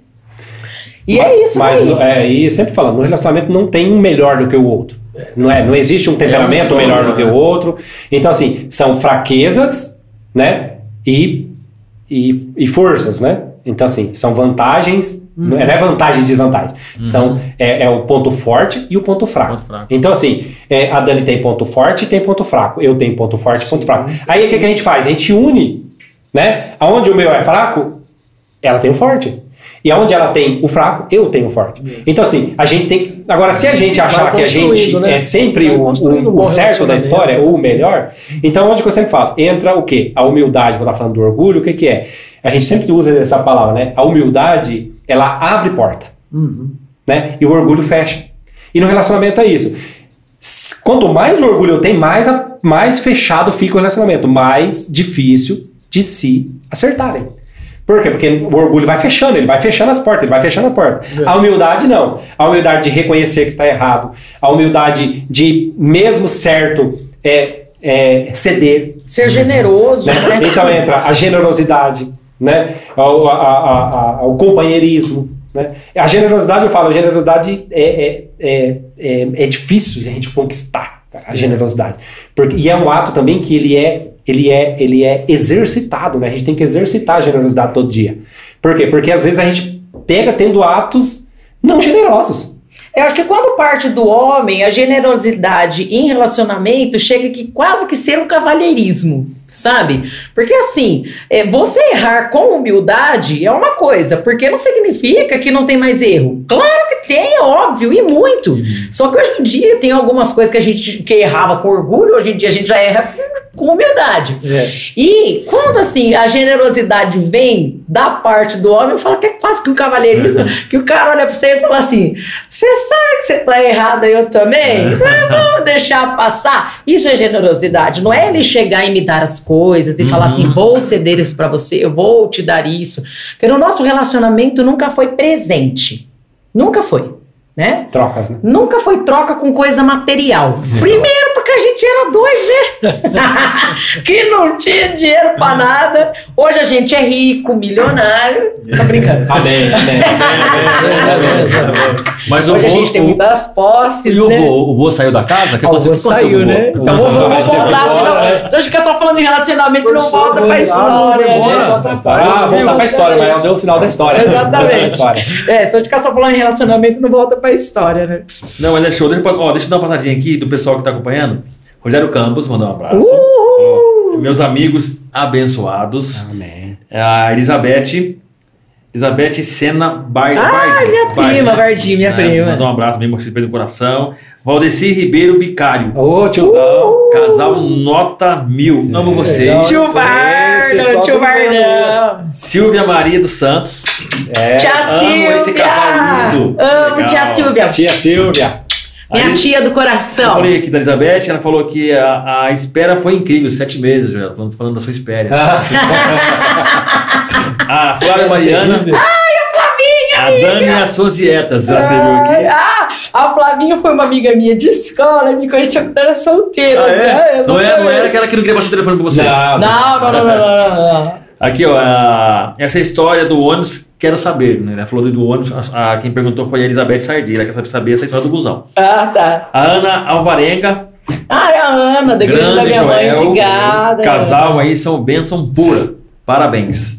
E é isso Mas, é, e sempre falando, no relacionamento não tem um melhor do que o outro. Não, é, não existe um temperamento só, melhor do né? que o outro. Então, assim, são fraquezas, né? E, e, e forças, né? Então, assim, são vantagens. Não é vantagem e desvantagem. São, é, é o ponto forte e o ponto fraco. Ponto fraco. Então, assim, é, a Dani tem ponto forte e tem ponto fraco. Eu tenho ponto forte e ponto fraco. Aí, o que, que a gente faz? A gente une, né? Aonde o meu é fraco, ela tem o forte. E aonde ela tem o fraco, eu tenho o forte. Então, assim, a gente tem. Agora, se a gente achar que a gente né? é sempre o, o- o certo da história, ou o melhor, então onde que eu sempre falo? Entra o quê? A humildade, quando tá falando do orgulho, o que, que é? A gente sempre usa essa palavra, né? A humildade, ela abre porta, Uhum. né? E o orgulho fecha. E no relacionamento é isso. Quanto mais orgulho eu tenho, mais, a- mais fechado fica o relacionamento, mais difícil de se acertarem. Por quê? Porque o orgulho vai fechando, ele vai fechando as portas, ele vai fechando a porta. A humildade não. A humildade de reconhecer que está errado. A humildade de, mesmo certo, é, é, ceder. Ser generoso, né? né? Então entra a generosidade, né? o, a- a- a- o companheirismo. Né? A generosidade, eu falo, a generosidade é, é, é, é, é difícil de a gente conquistar, a generosidade. Porque, e é um ato também que ele é, ele é, ele é exercitado, né? A gente tem que exercitar a generosidade todo dia. Por quê? Porque às vezes a gente pega tendo atos não generosos. Eu acho que quando parte do homem, a generosidade em relacionamento chega que quase que ser um cavalheirismo, sabe? Porque assim, é, você errar com humildade é uma coisa, porque não significa que não tem mais erro. Claro que tem, é óbvio, e muito. Só que hoje em dia tem algumas coisas que a gente que errava com orgulho, hoje em dia a gente já erra com humildade. É. E quando assim a generosidade vem da parte do homem, eu falo que é quase que um cavalheirismo, que o cara olha pra você e fala assim: você sabe que você tá errada, eu também? Mas Vamos deixar passar. Isso é generosidade, não é ele chegar e me dar as coisas e falar assim: vou ceder isso pra você, eu vou te dar isso. Porque no nosso relacionamento nunca foi presente. Nunca foi, né? Trocas, né? Nunca foi troca com coisa material. Primeiro, a gente era dois, né? [LAUGHS] que não tinha dinheiro pra nada. Hoje a gente é rico, milionário. Tá brincando. Amém, amém. Mas o Hoje a gente tem muitas posses, E o né? vô, o vô saiu da casa? O que Ah, o vô saiu, né? Então vamos, vamos voltar, senão. Se a gente ficar só falando em relacionamento, não volta pra história. né? Ah, voltar pra história, mas não deu o sinal da história. Exatamente. história. É, se a gente ficar só falando em relacionamento, não volta pra história, né? Não, mas é show. Deixa, eu- ó, deixa eu dar uma passadinha aqui do pessoal que está acompanhando. Rogério Campos, mandou um abraço. Uhul! Meus amigos abençoados. Amém. A Elizabeth. Elizabeth Sena Bar Ah, Bardi. minha prima, Bardi, minha prima. Mandou um abraço mesmo, que fez no coração. Valdeci Ribeiro Bicário. Ô, tiozão. Casal nota mil. Amo vocês. legal. Tio só tio do Varnão. Silvia Maria dos Santos. É. Tia amo Silvia! esse casal lindo. Amo Legal. tia Silvia. Tia Silvia. Minha Aí- tia do Eu coração. falei aqui da Elizabeth, ela falou que a, a espera foi incrível, sete meses, Joel, falando, falando da sua espera. [LAUGHS] a Flávia Mariana. A Dani e as suas dietas, ela escreveu Ai, aqui. ah, a Flavinha foi uma amiga minha de escola, me conheceu quando era solteira. Ah, é? né? Não, é, não era aquela que não queria passar o telefone pra você. Não, Não, não, não, não, não, não, não. Aqui, ó, a- essa história do ônibus, quero saber, né? Ela falou do ônibus, a, a- quem perguntou foi a Elizabeth Sardi, ela quer saber, saber essa história do busão. Ah, tá. A Ana Alvarenga, Ah, é a Ana, da igreja da minha mãe. Joel, Obrigada. casal aí são bênção pura. Parabéns.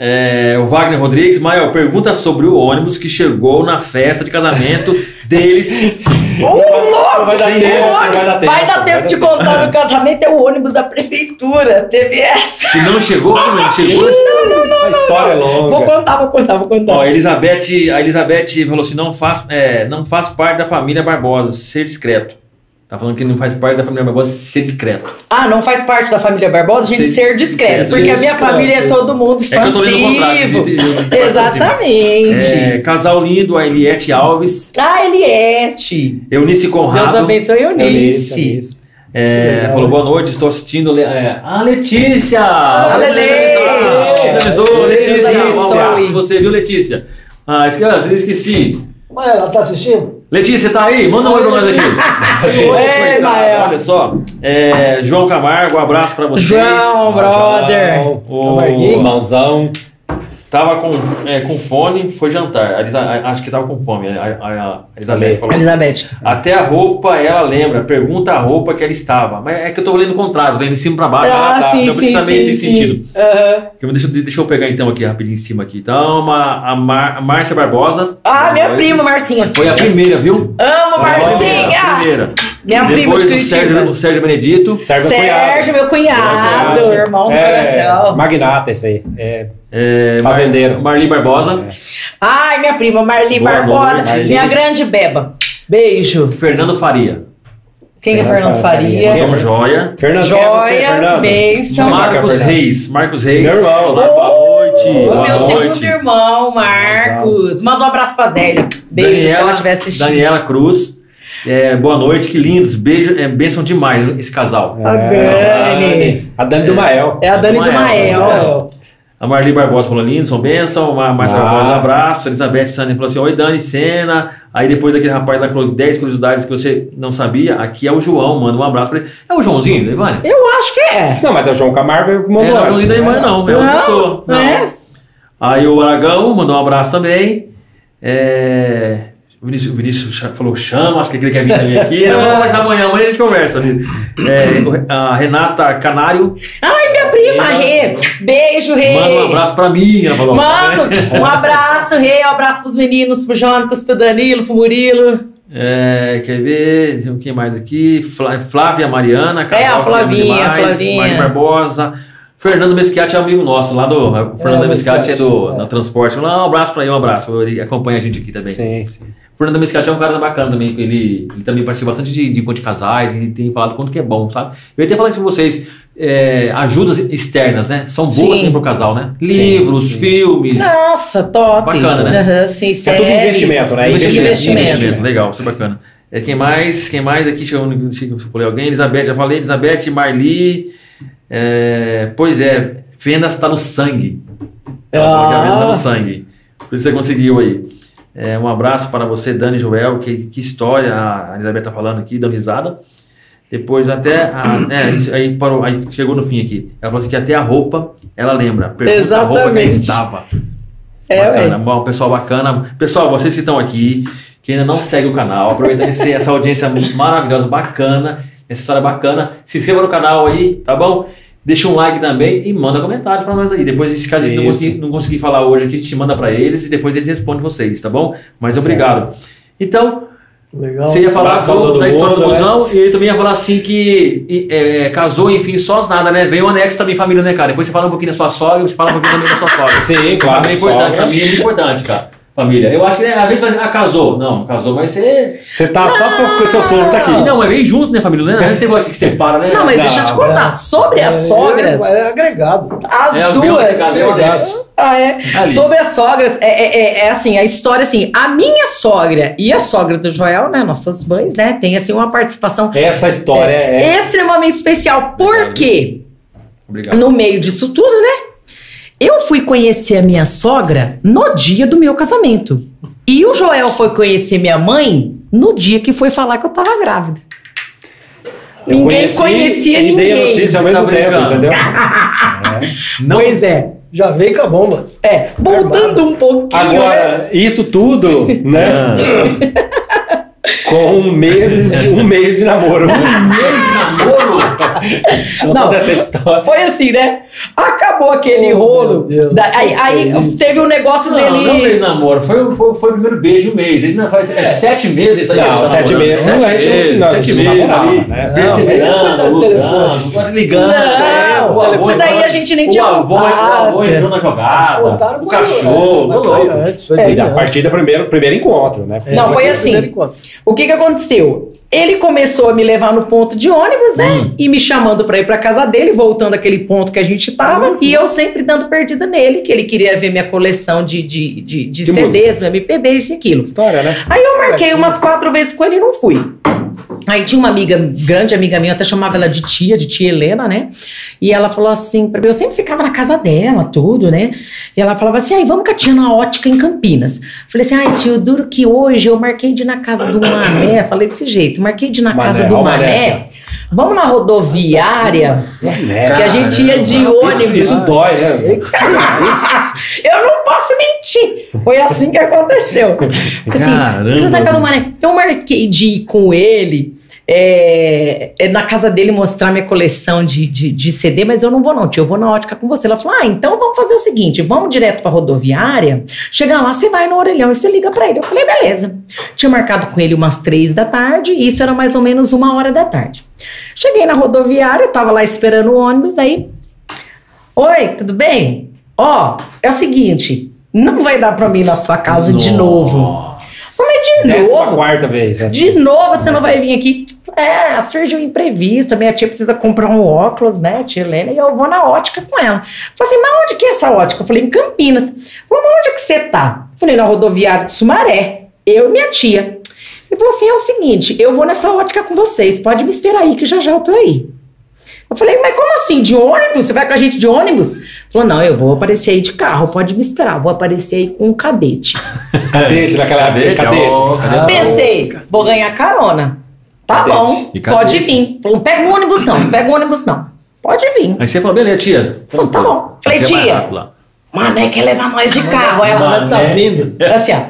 É, o Wagner Rodrigues, Mael, pergunta sobre o ônibus que chegou na festa de casamento deles. [LAUGHS] Ô, louco! Vai dar tempo, vai dar tempo. Vai dar tempo de contar no casamento, é o ônibus da prefeitura. Teve essa. Que não chegou, não chegou. Essa história é Vou longa. contar, vou contar, vou contar. Ó, a Elizabeth, a Elizabeth falou assim: não faz, é, não faz parte da família Barbosa, ser discreto. Tá falando que não faz parte da família Barbosa ser discreto. Ah, não faz parte da família Barbosa a gente Ser ser discreto, discreto. porque a Ser minha discreto. família é todo mundo É que eu tô lendo o contrato, expansivo. eu- Exatamente. É, casal lindo, a Eliette Alves, Ah, Eliette. Eunice Deus Conrado. abençoe Eunice, Eunice. Eunice. É, legal, falou né? boa noite, estou assistindo. É, a Letícia! Ah! Avisou, Letícia! Deus Um abraço pra você, viu, Letícia? Ah, esqueci, esqueci. Mas ela tá assistindo? Letícia, tá aí? Manda um oi pra nós aqui. [LAUGHS] Oi, Mael. Olha só. É, João Camargo, um abraço pra vocês. João, brother. O, Camarguinho. Tava com, é, com fome, foi jantar. A Elisa- a- acho que tava com fome. A, a- a Elizabeth falou. Elizabeth. Até a roupa ela lembra, pergunta a roupa que ela estava. Mas é que eu tô lendo o contrário, lendo de cima pra baixo. Ah, sim, sim, tá meio sim, sem sim. sentido. Eu- Deixa, deixa eu pegar então aqui rapidinho em cima aqui. Então, uma, a, Mar, Márcia Barbosa. Ah, minha prima, Marcinha. Foi a primeira, viu? Amo, Foi a Marcinha! primeira. Minha prima de Depois o Curitiba. Sérgio, o Sérgio Benedito. Sérgio Sérgio, meu cunhado, Cunhado. irmão do É, coração. Magnata esse aí. É, É, Fazendeiro. Mar, Marli Barbosa. Ai, minha prima Marli Boa Barbosa, noite, Marli. minha grande beba. Beijo. Fernando Faria. Quem é Fernando Faria? Quem é Tamo Joia. Fernando, quem é você, Joia, Fernando? beijo. Marca, Marcos Fernando. Reis. Marcos Reis. Meu irmão. Olá, boa noite. O Boa meu segundo noite. irmão, Marcos. Manda um abraço pra Zélia. Beijo se ela estiver assistindo. Daniela Cruz. É, boa noite, que lindos. Beijo, é, bênção demais esse casal. A Dani. A Dani do Mael. É a Dani do Mael. A Marli Barbosa falou lindo, são bênção. A Márcia Ah. Barbosa, abraço. A Elizabeth Sani falou assim: Oi, Dani Sena. Aí depois aquele rapaz lá que falou 10 curiosidades que você não sabia. Aqui é o João, manda um abraço pra ele. É o Joãozinho, da Ivane? Eu acho que é. Não, mas é o João Camargo que É, mandou não é o Joãozinho da né? Ivane, não. É outra pessoa. Não. É. Aí o Aragão mandou um abraço também. É, O Vinícius, o Vinícius falou, chama, acho que ele quer vir também aqui. Vamos conversar amanhã, amanhã a gente conversa. É, a Renata Canário, Ai, minha prima, Rê. Beijo, Rê. manda um abraço pra mim, ela falou. Mano, [LAUGHS] um abraço, Rê. Um abraço pros meninos, pro Jonatas, pro Danilo, pro Murilo. É, quer ver? Tem quem mais aqui? Flá- Flávia Mariana, casal É, a Flavinha, demais, a Flavinha. Maria Barbosa. Fernando Mesquiati é amigo nosso, lá do. O Fernando É, é do, é. do transporte. Um abraço pra ele, um abraço. Ele acompanha a gente aqui também. Sim, sim. O Fernando Mescati é um cara bacana também. Ele, ele também participa bastante de, de encontro de casais e tem falado quanto que é bom, sabe? Eu ia até falar isso com vocês. é, ajudas externas, né? São boas Sim. também pro casal, né? Livros, filmes. Nossa, top. Bacana, né? Aham, sim, É séries. tudo investimento, né? Investimento. Investimento, Legal, isso é bacana. É, quem mais? Quem mais aqui? Deixa eu, deixa eu escolher alguém. Elizabeth, já falei. Elizabeth, Marli. é, pois é, vendas está no sangue. Ela falou que a venda tá no sangue. Por isso você conseguiu aí. É, um abraço para você, Dani e Joel. Que, que história a Elizabeth tá falando aqui, dando risada. Depois até. A, é, aí, parou, aí chegou no fim aqui. Ela falou assim que até a roupa ela lembra. Pergunta a roupa que Exatamente. estava. É, bacana, ué. bom, pessoal bacana. Pessoal, vocês que estão aqui, que ainda não segue o canal, aproveitando esse- essa audiência maravilhosa, bacana, essa história bacana, se inscreva no canal aí, tá bom? Deixa um like também e manda comentários pra nós aí. Depois, se a gente não conseguir, não conseguir falar hoje aqui, a gente manda pra eles e depois eles respondem vocês, tá bom? Mas Certo. obrigado. Então, Legal. você ia falar do- da história do mundo, né? busão e ele também ia falar assim que e, é, casou, enfim, só as nada, né? Veio o anexo também, família, né, cara? Depois você fala um pouquinho da sua sogra, você fala um pouquinho também da sua sogra. Sim, claro. Família é importante, sogra. família é importante, cara. Família. Eu acho que né, às vezes assim, ah, casou. Não, casou, mas você. Você tá só porque o seu sogro tá aqui. E não, mas vem junto, né, família? Né? Às vezes tem negócio que separa, né? Não, mas Não, deixa eu te contar. Sobre as sogras, É, é agregado. as É, duas. veio o legado, veio o anexo. Ah, é. Ali. Sobre as sogras, é, é, é- é assim, a história assim, a minha sogra e a sogra do Joel, né, nossas mães, né, tem assim uma participação Essa história é. extremamente especial. Por quê? Obrigado. No meio disso tudo, né? Eu fui conhecer a minha sogra no dia do meu casamento. E o Joel foi conhecer minha mãe no dia que foi falar que eu tava grávida. Eu Ninguém conheci conhecia e dei a ninguém. notícia ao tá mesmo tempo, brincando. entendeu? [LAUGHS] Não, Pois é. Já veio com a bomba. É, voltando um pouquinho. né? Agora, isso tudo, né? [LAUGHS] Com meses, um mês de namoro. mês de namoro. Não. essa história. Foi assim, né? Acabou aquele Oh, rolo. Deus. Da- aí aí teve um negócio Não, não dele. de namoro. Foi, foi, foi o primeiro beijo, mês. Ele não faz, é. sete meses. Não, tá sete meses. Sete Não, não meses. se- não, Sete não meses namorava, ali. né? Perseverando, Não, lutando, ligando. Não, avô isso daí a gente nem o tinha avô, o avô entrou na jogada. O cachorro, louco. antes, foi É, a partir do primeiro, primeiro encontro, né? É, Não, foi assim. O que que aconteceu? Ele começou a me levar no ponto de ônibus, né? Hum. E me chamando pra ir pra casa dele, voltando àquele ponto que a gente tava. E eu sempre dando perdida nele, que ele queria ver minha coleção de, de, de, de CDs, músicas? do MPB, isso e aquilo. História, né? Aí eu marquei umas quatro vezes com ele e não fui. Aí tinha uma amiga, grande amiga minha, eu até chamava ela de tia, de tia Helena, né? E ela falou assim, pra mim, eu sempre ficava na casa dela, tudo, né? E ela falava assim, ai, vamos com a tia na ótica em Campinas. Falei assim, ai, tio, duro que hoje eu marquei de ir na casa do [COUGHS] Mané, falei desse jeito, marquei de ir na Mané, casa do Mané. Mané. Vamos na rodoviária, Né? que a gente ia de Isso, ônibus. isso dói, né? [LAUGHS] Eu não posso mentir. Foi assim que aconteceu. Assim, Caramba. isso da casa do Mané. Eu marquei de ir com ele. É, é, na casa dele mostrar minha coleção de, de, de CD, mas eu não vou não, tio, eu vou na ótica com você. Ela falou, ah, então vamos fazer o seguinte, vamos direto pra rodoviária, chegar lá, você vai no orelhão e você liga pra ele. Eu falei, beleza. Tinha marcado com ele umas três da tarde, e isso era mais ou menos uma hora da tarde. Cheguei na rodoviária, tava lá esperando o ônibus, aí Oi, tudo bem? Ó, é o seguinte, não vai dar pra mim ir na sua casa de novo. Só mas de Décima novo. quarta vez. né? De novo você não vai vir aqui. É, surgiu um imprevisto. A minha tia precisa comprar um óculos, né, tia Helena? E eu vou na ótica com ela. Falei assim, mas onde que é essa ótica? Eu falei, em Campinas. Falei, mas onde é que você tá? Falei, na rodoviária de Sumaré. Eu e minha tia. Ele falou assim: é o seguinte, eu vou nessa ótica com vocês. Pode me esperar aí, que já já eu tô aí. Eu falei, mas como assim? De ônibus? Você vai com a gente de ônibus? Ele Falou, não, eu vou aparecer aí de carro, pode me esperar. Eu Vou aparecer aí com um cadete. [LAUGHS] Cadete naquela época. Cadete. cadete. Pensei, vou ganhar carona. Tá Cadete. bom, E cadete? pode vir. Falou, não pega o ônibus não, não pega o ônibus não. Pode vir. Aí você falou, beleza, tia. Então tá bom. Falei, é tia. Mané quer levar nós de carro. Aí ela, tá vindo. assim, ó.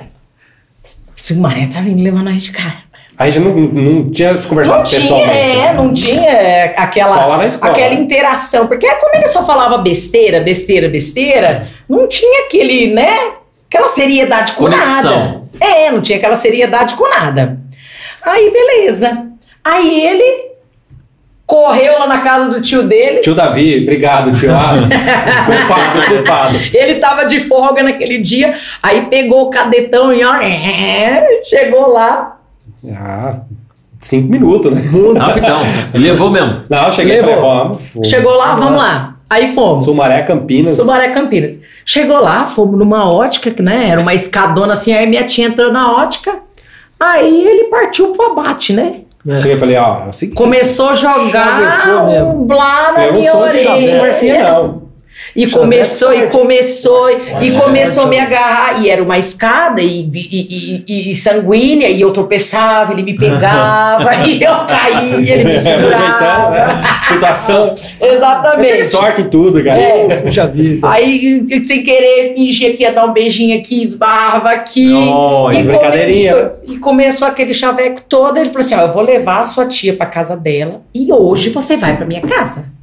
Se o Mané tá vindo levar nós de carro. Aí já não, não tinha se conversado Não tinha, pessoalmente. é, né? não tinha aquela, aquela interação. Porque como ele só falava besteira, besteira, besteira, não tinha aquele, né? Aquela seriedade com Conexão. nada. É, não tinha aquela seriedade com nada. Aí, beleza. Aí ele correu lá na casa do tio dele. Tio Davi, obrigado, tio. [LAUGHS] Culpado, culpado. Ele tava de folga naquele dia, aí pegou o cadetão e ó, chegou lá. Ah, cinco minutos, né? Rapidão. Ele levou mesmo. Não, eu cheguei e falei, Levou. vamos. fomos. Chegou lá, vamos lá. Aí fomos. Sumaré, Campinas. Sumaré Campinas. Chegou lá, fomos numa ótica, que né, era uma escadona assim, aí minha tia entrou na ótica, aí ele partiu pro abate, né? Cheguei e falei, ó, é o seguinte. Começou a jogar mesmo. um blá na eu não minha sou de orelha. conversinha, não. E Chaveco começou, e começou, e começou a me agarrar. E era uma escada e, e, e- e- sanguínea, e eu tropeçava, ele me pegava, [LAUGHS] e eu caía, [LAUGHS] ele me Aproveitando, segurava. né? Situação. Eu tive Exatamente. sorte em tudo, cara. É. Eu já vi. Aí, sem querer, fingia que ia dar um beijinho aqui, esbarrava aqui. Oh, e, brincadeirinha. começou, e começou aquele chaveco todo. Ele falou assim: Ó, eu vou levar a sua tia pra casa dela e hoje você vai pra minha casa.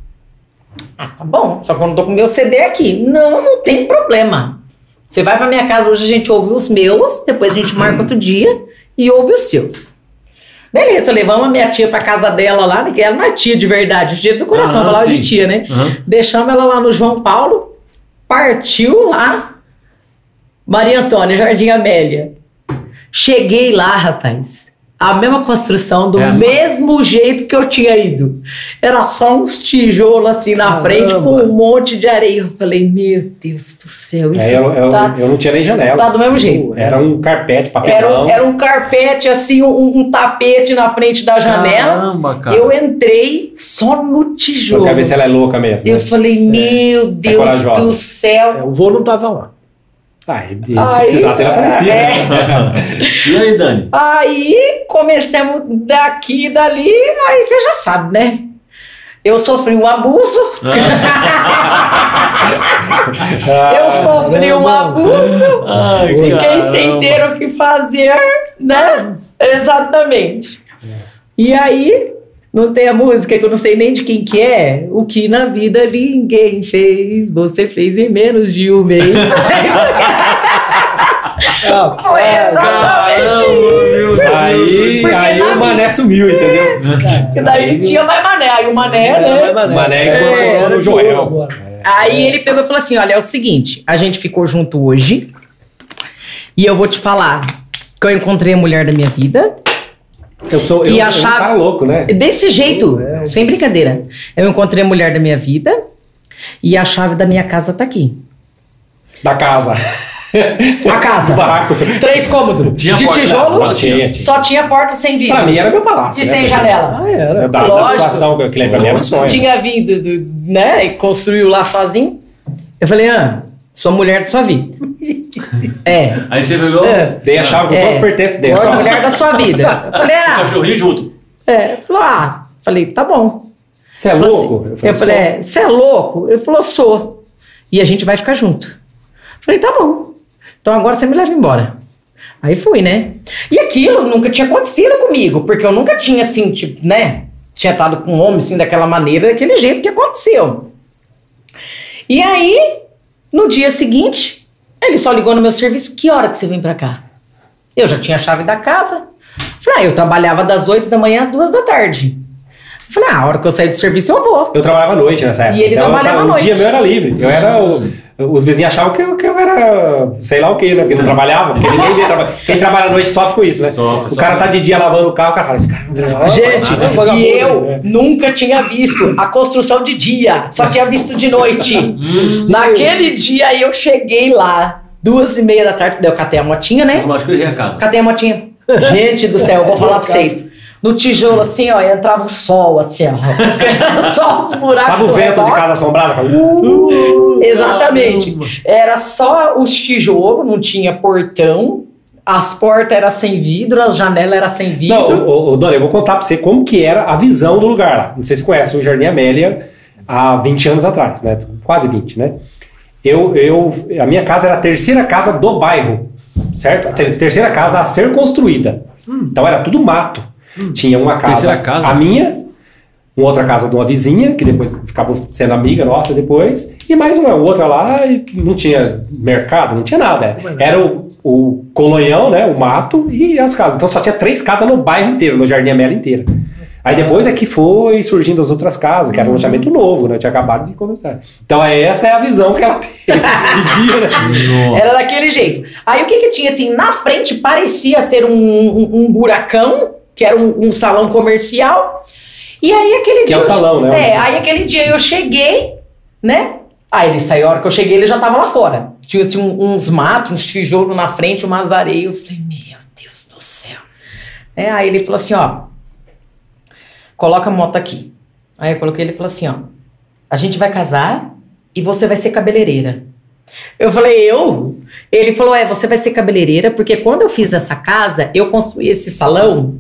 Ah, tá bom, só que eu não tô com meu CD aqui. Não, não tem problema. Você vai pra minha casa, hoje a gente ouve os meus, depois a gente marca outro dia e ouve os seus. Beleza, levamos a minha tia pra casa dela lá, né, que ela não é tia de verdade, tia do coração, Ah, falava de tia, né? Aham. Deixamos ela lá no João Paulo, partiu lá, Maria Antônia, Jardim Amélia. Cheguei lá, rapaz. A mesma construção, do É mesmo jeito que eu tinha ido. Era só uns tijolos assim na Caramba. frente com um monte de areia. Eu falei, meu Deus do céu, isso Aí eu, eu, tá, eu não tinha nem janela. tá do mesmo jeito. Era um carpete, Era papelão. um, era um carpete, assim, um, um tapete na frente da janela. Caramba, cara. Eu entrei só no Eu tijolo. quero ver se ela é louca mesmo. Eu né? falei, meu Deus corajosa. do céu. É, o vô não tava lá. E se Aí- precisasse, ele aparecia. É. né? [LAUGHS] E aí, Dani? Aí começamos daqui e dali, aí você já sabe, né? Eu sofri um abuso, [LAUGHS] eu sofri um abuso, [LAUGHS] Ai, fiquei sem ter o que fazer, né? Exatamente. E aí, não tem a música que eu não sei nem de quem que é? O que na vida ninguém fez, você fez em menos de um mês. [LAUGHS] Ah, Foi exatamente isso. Aí, Porque aí o mané sumiu, entendeu? Que daí tinha mais mané. Aí o mané, né? Mané É, incorporou era no de Joel. Aí ele pegou e falou assim: olha, é o seguinte, a gente ficou junto hoje. E eu vou te falar que eu encontrei a mulher da minha vida. Eu sou eu, E eu a sou um chave- cara louco, né? Desse jeito, É. sem brincadeira. Eu encontrei a mulher da minha vida. E a chave da minha casa tá aqui. Da casa. [LAUGHS] [LAUGHS] A casa. O barraco. Três cômodos. Tinha de porta, tijolo. não, tinha, tinha. Só tinha porta sem vidro. Pra mim era meu palácio. E né? sem janela. Ah, era. Da, da Lógico. situação que ele pra mim era um sonho. Tinha vindo, do, né? E construiu lá sozinho. Eu falei, ah, sua mulher da sua vida. [LAUGHS] é. Aí você pegou É. Dei a chave com É. todos os pertences dele. Sua mulher da sua vida. [LAUGHS] Eu falei, ah, cachorrinho junto. é. Falou, ah. Falei, tá bom. Você é Falou louco? assim. Eu falei, é, você é louco? Ele falou, sou. E a gente vai ficar junto. Falei, tá bom. Então agora você me leva embora. Aí fui, né? E aquilo nunca tinha acontecido comigo, porque eu nunca tinha, assim, tipo, né? Tinha estado com um homem, assim, daquela maneira, daquele jeito que aconteceu. E aí, no dia seguinte, ele só ligou no meu serviço, que hora que você vem pra cá? Eu já tinha a chave da casa. Falei, ah, eu trabalhava das 8 da manhã às duas da tarde. Falei, ah, a hora que eu sair do serviço eu vou. Eu trabalhava à noite nessa época. E ele então, trabalhava à O noite. dia meu era livre. Eu era o- os vizinhos achavam que eu, que eu era sei lá o que, né? Porque não trabalhava, porque ninguém via trabalhar. Quem trabalha à noite sofre com isso, né? Sofre, o cara sofre. tá de dia lavando o carro, o cara fala, esse cara não trabalha. Gente, nada, e vagabundo, eu né? nunca tinha visto a construção de dia, só tinha visto de noite. [LAUGHS] Hum. Naquele dia eu cheguei lá, duas e meia da tarde, daí eu catei a motinha, né? Eu acho que eu errei a casa. Catei a motinha. Gente do céu, eu vou falar pra vocês. No tijolo, assim, ó, entrava o sol, assim, ó. [LAUGHS] Só os buracos. Sabe o vento de redor. casa assombrada? Fala, "Uh". Exatamente. Era só os tijolos, não tinha portão. As portas eram sem vidro, as janelas eram sem vidro. Não, ô, ô, Dona, eu vou contar pra você como que era a visão do lugar lá. Não sei se você conhece o Jardim Amélia há 20 anos atrás, né? Quase 20, né? Eu, eu, a minha casa era a terceira casa do bairro, certo? A ter- terceira casa a ser construída. Então era tudo mato. Tinha uma casa, casa? a minha, uma outra casa de uma vizinha, que depois acabou sendo amiga nossa depois, e mais uma outra lá, e não tinha mercado, não tinha nada. Era o, o colonhão, né, o mato e as casas. Então só tinha três casas no bairro inteiro, no Jardim Amélia inteira. Aí depois é que foi surgindo as outras casas, que era um loteamento novo, né? Tinha acabado de começar. Então é, essa é a visão que ela [LAUGHS] tem de dia, né? Era daquele jeito. Aí o que que tinha assim, na frente parecia ser um, um, um buracão, que era um, um salão comercial. E aí aquele Que dia. é o eu- salão, né? É, aí aquele dia eu cheguei, né? Aí ele saiu, a hora que eu cheguei, ele já tava lá fora. Tinha assim, um- uns matos, uns tijolos na frente, umas areias. Eu falei, meu Deus do céu. É, aí ele falou assim, ó. Coloca a moto aqui. Aí eu coloquei, ele falou assim, ó. A gente vai casar e você vai ser cabeleireira. Eu falei, eu? Ele falou, é, você vai ser cabeleireira, porque quando eu fiz essa casa, eu construí esse salão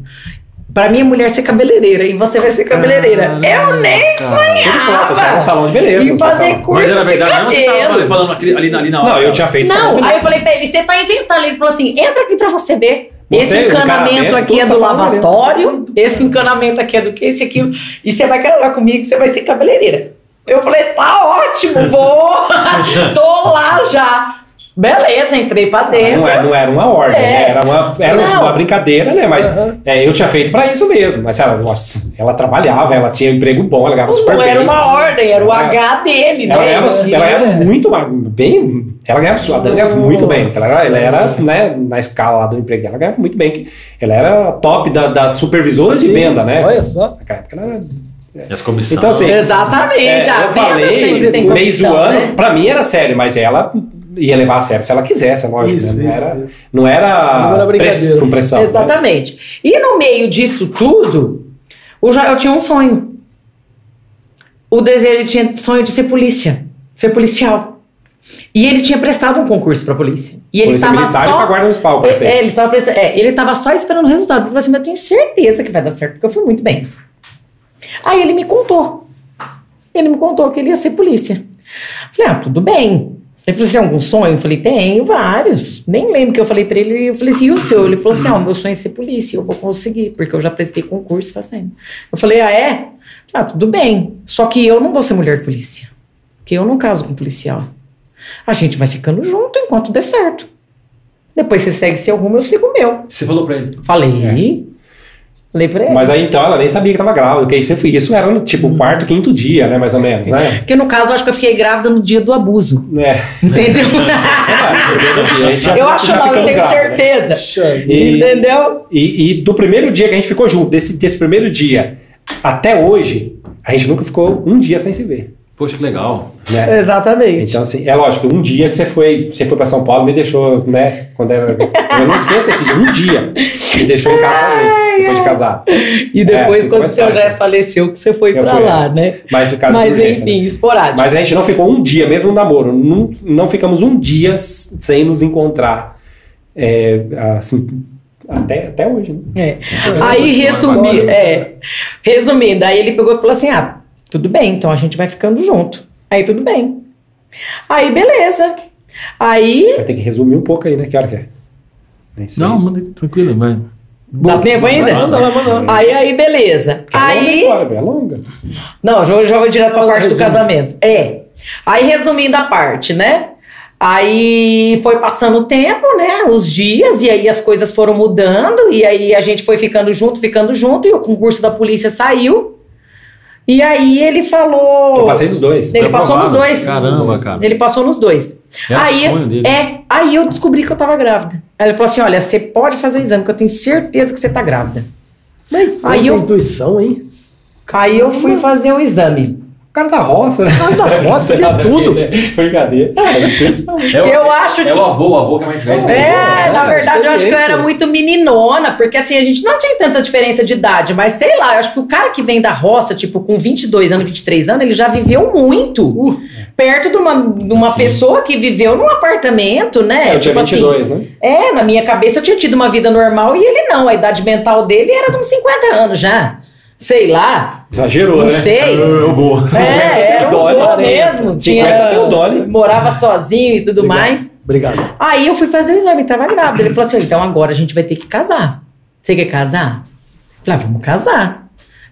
pra minha mulher ser cabeleireira e você vai ser cabeleireira. eu nem Tudo pronto, sonhava era um salão de beleza. um fazer curso Mas de verdade você tava cabelo. falando aqui- ali, na- ali na hora. Não, eu tinha feito de Não, aí eu falei pra ele, você tá inventando. Ele falou assim, entra aqui pra você ver. Botei Esse encanamento aqui é do de lavatório, esse encanamento aqui é do que, esse aquilo. E você vai casar comigo, que você vai ser cabeleireira. Eu falei, tá ótimo, vou. [LAUGHS] Tô lá já. Beleza, entrei pra dentro. Não era, não era uma ordem, É. né? Era, uma, era Não. uma brincadeira, né? Mas é, eu tinha feito pra isso mesmo. Mas ela, nossa, ela trabalhava, ela tinha um emprego bom, ela ganhava super Não bem. era uma ordem, era o Ela- H dele, Ela né? Ele ela era- muito bem. Ela ganhava, a Dani ganhava muito bem. Ela era, ela era né, na escala lá do emprego dela, ela ganhava muito bem. Ela era top da- das supervisoras de venda, né? Olha só. Naquela época ela era E as comissões. Então, assim, Exatamente, É, a eu falei, meio comissão, zoando, né? pra mim era sério, mas ela ia levar a sério se ela quisesse, é lógico. Isso, né? Não, isso, era, isso. não era, Não era press- com pressão. né? Exatamente. E no meio disso tudo, o Joel tinha um sonho. O desejo, ele tinha sonho de ser polícia, ser policial. E ele tinha prestado um concurso pra polícia. E ele Polícia tava militar e só pra guarda municipal, é, ele tava, é, ele tava só esperando o resultado. Ele falou assim, mas eu tenho certeza que vai dar certo, porque eu fui muito bem. Aí ele me contou. Ele me contou que ele ia ser polícia. Falei, ah, tudo bem. Ele falou, você tem algum sonho? Eu falei, tenho vários. Nem lembro que eu falei pra ele. Eu falei assim, e o seu? Ele falou assim, ah, o meu sonho é ser polícia. Eu vou conseguir, porque eu já prestei concurso, tá saindo. Eu falei, ah, é? Ah, tudo bem. Só que eu não vou ser mulher de polícia. Porque eu não caso com policial. A gente vai ficando junto enquanto der certo. Depois você segue seu rumo, eu sigo o meu. Você falou pra ele. Falei. Falei pra ele. Mas aí então ela nem sabia que tava grávida, porque isso, isso era no tipo quarto, quinto dia, né? Mais ou menos, né? Porque no caso, eu acho que eu fiquei grávida no dia do abuso. É. Entendeu? [LAUGHS] Já- eu acho não, eu tenho grávidos. certeza. Puxa vida. E- Entendeu? E, e do primeiro dia que a gente ficou junto, desse, desse primeiro dia até hoje, a gente nunca ficou um dia sem se ver. Poxa, que legal. né? Exatamente. Então, assim, é lógico, um dia que você foi, você foi pra São Paulo, me deixou, né? Quando era, eu não esqueço esse dia, um dia, me deixou em casa sozinho, depois de casar. e depois, É, quando o seu fácil. Jess faleceu, que você foi Eu pra fui, lá, é. né? Mas caso Mas urgência, enfim, né? esporádico. Mas a gente não ficou um dia, mesmo no namoro, não, não ficamos um dia sem nos encontrar. É, assim, até, até hoje, né? É. Aí, resumi, é, resumindo, aí ele pegou e falou assim: ah, tudo bem, então a gente vai ficando junto. Aí tudo bem. Aí, beleza. Aí, Vai ter que resumir um pouco aí, né? Que hora que é? Nem sei. Não, manda tranquilo, vai. dá tempo ainda? Manda lá, manda lá. Aí, aí, beleza. É longa a Aí, história, velho, é longa. Não, já, já vou direto pra parte do casamento. É. Aí, resumindo a parte, né? Aí foi passando o tempo, né? Os dias, e aí as coisas foram mudando, e aí a gente foi ficando junto, ficando junto, e o concurso da polícia saiu. E aí ele falou. Eu passei dos dois. Ele passou nos dois. Caramba, cara. Ele passou nos dois. Era aí, sonho dele. É, aí eu descobri que eu tava grávida. Ele falou assim: olha, você pode fazer o exame, que eu tenho certeza que você tá grávida. Mas aí eu- intuição, hein? Aí eu fui fazer o exame. O cara da roça, né? O cara da roça sabia tudo. né? Brincadeira. É. É o- Eu acho É que- o avô, o avô que é mais velho. É, É, na verdade, eu acho que eu era muito meninona, porque assim, a gente não tinha tanta diferença de idade, mas sei lá, eu acho que o cara que vem da roça, tipo, com 22 anos, 23 anos, ele já viveu muito. perto de uma, de uma Sim. pessoa que viveu num apartamento, né? eu tinha tipo 22, né? assim, é, na minha cabeça eu tinha tido uma vida normal e ele não. A idade mental dele era de uns 50 anos já. Sei lá, Exagerou, não né? sei. Eu vou. É, era [LAUGHS] um Dolly, vô 40. mesmo. 50 Tinha, Dolly. morava sozinho e tudo Obrigado. mais. Obrigado. Aí eu fui fazer o exame, tava grávida. Ele falou assim: então agora a gente vai ter que casar. Você quer casar? Eu Falei, ah, vamos casar.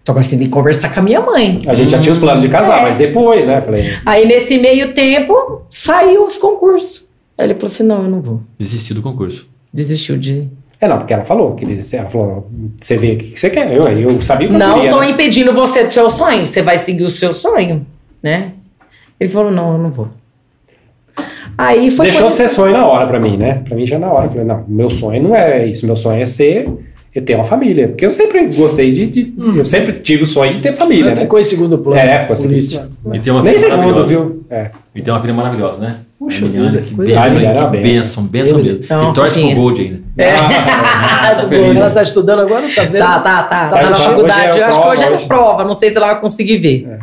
Só agora você tem que conversar com a minha mãe. A gente já tinha os planos de casar, É. mas depois, né? Falei, Aí nesse meio tempo, saiu os concursos. Aí ele falou assim: não, eu não vou. Desistir do concurso. Desistiu de. É não, porque ela falou, que ele- ela falou, você vê o que você quer. Eu, eu sabia que Não tô né? impedindo você do seu sonho. Você vai seguir o seu sonho, né? Ele falou: não, eu não vou. Aí foi Deixou de ser sonho na hora pra mim, né? Pra mim já na hora. Eu falei, não, meu sonho não é isso. Meu sonho é ser, é ter uma família. Porque eu sempre gostei de. de- Eu sempre tive o sonho de ter família, né? Ficou em segundo plano. É, ficou assim. E tem uma Nem filha segundo, viu? É. E tem uma filha maravilhosa, né? Puxa vida, que benção, hein? É que benção, benção mesmo. Então, e torce pro. Gold ainda. É. Ah, tá. Ela tá estudando agora, tá vendo? Tá, tá, tá. Tá, Tá, na é faculdade. eu acho que hoje é prova. Não sei se ela vai conseguir ver.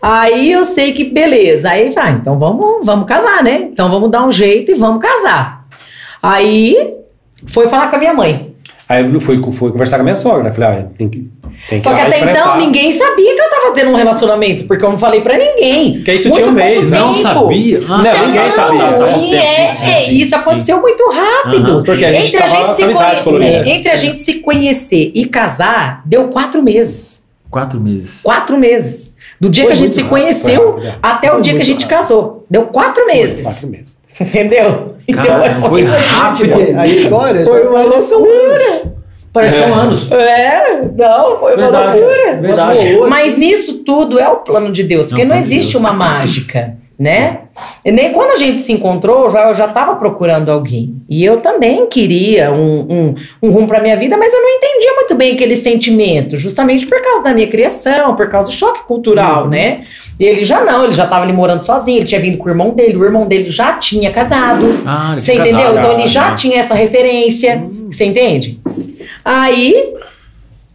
Aí eu sei que beleza. Aí vai, então vamos, vamos casar, né? Então vamos dar um jeito e vamos casar. Aí foi falar com a minha mãe. Aí eu fui, fui conversar com a minha sogra, né? Falei, ah, tem que. Tem que Só que lá até enfrentar. então ninguém sabia que eu tava tendo um relacionamento, porque eu não falei pra ninguém. Porque isso Muito tinha um mês, né? Não sabia? Ah, Não, tá. ninguém sabia. Tá, tá, É, pouco E tempo, é, sim, é, sim, isso sim. aconteceu muito rápido. Aham, porque a gente entre, a gente se amizade colorida. é, entre a gente se conhecer e casar, deu quatro meses. Quatro meses. Quatro meses. Do dia Foi que a gente se rápido, conheceu foi rápido, é. até o Foi dia que a gente rápido. casou. Deu quatro meses. Quatro meses. [LAUGHS] Entendeu? Então, Caramba, foi [LAUGHS] Porque rápido. a história Foi uma parece que são loucura. Parece são anos. É, não, foi uma Verdade, loucura. verdade. Mas nisso tudo é o plano de Deus, porque É não de existe Deus. uma mágica, né? E nem quando a gente se encontrou, já, eu já estava procurando alguém. E eu também queria um, um, um rumo para minha vida, mas eu não entendia muito bem aquele sentimento, justamente por causa da minha criação, por causa do choque cultural, Uhum. né? E ele já não, ele já estava ali morando sozinho, ele tinha vindo com o irmão dele, o irmão dele já tinha casado. Ah, Você entendeu? casado. Então ele já Ah, tinha essa referência. Você entende? Aí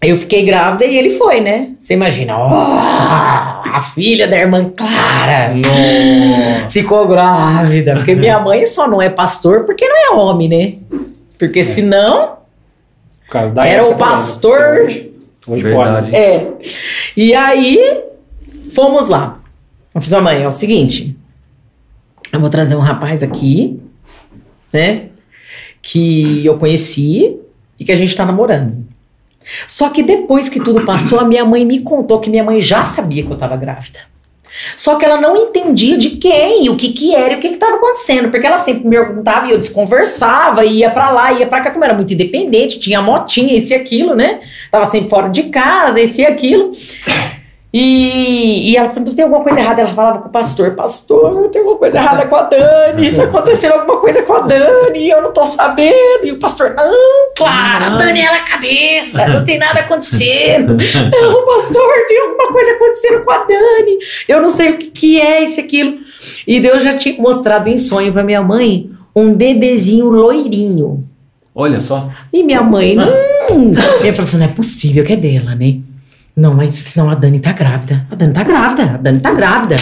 eu fiquei grávida e ele foi, né? Você imagina, ó, a filha da irmã Clara Nossa. ficou grávida. Porque minha mãe só não é pastor porque não é homem, né? Porque senão Por causa da era o pastor. Hoje, pode. É. E aí, fomos lá. Eu fiz, mãe, é o seguinte. Eu vou trazer um rapaz aqui, né? Que eu conheci e que a gente tá namorando. Só que depois que tudo passou, a minha mãe me contou que minha mãe já sabia que eu tava grávida. Só que ela não entendia de quem, o que que era e o que que tava acontecendo, porque ela sempre me perguntava e eu desconversava, ia pra lá, ia pra cá, como era muito independente, tinha motinha, esse e aquilo, né? Tava sempre fora de casa, esse e aquilo. E, e ela falou, não tem alguma coisa errada? Ela falava com o pastor, pastor, tem alguma coisa errada com a Dani, tá acontecendo alguma coisa com a Dani, e eu não tô sabendo. E o pastor, não, Clara, a Dani é a cabeça, não tem nada acontecendo. [LAUGHS] Não, pastor, tem alguma coisa acontecendo com a Dani. Eu não sei o que, que é isso, aquilo. E Deus já tinha mostrado em sonho pra minha mãe um bebezinho loirinho. Olha só. E minha mãe, hum. Eu falei assim: não é possível que é dela, né? Não, mas senão a Dani tá grávida. A Dani tá grávida, a Dani tá grávida.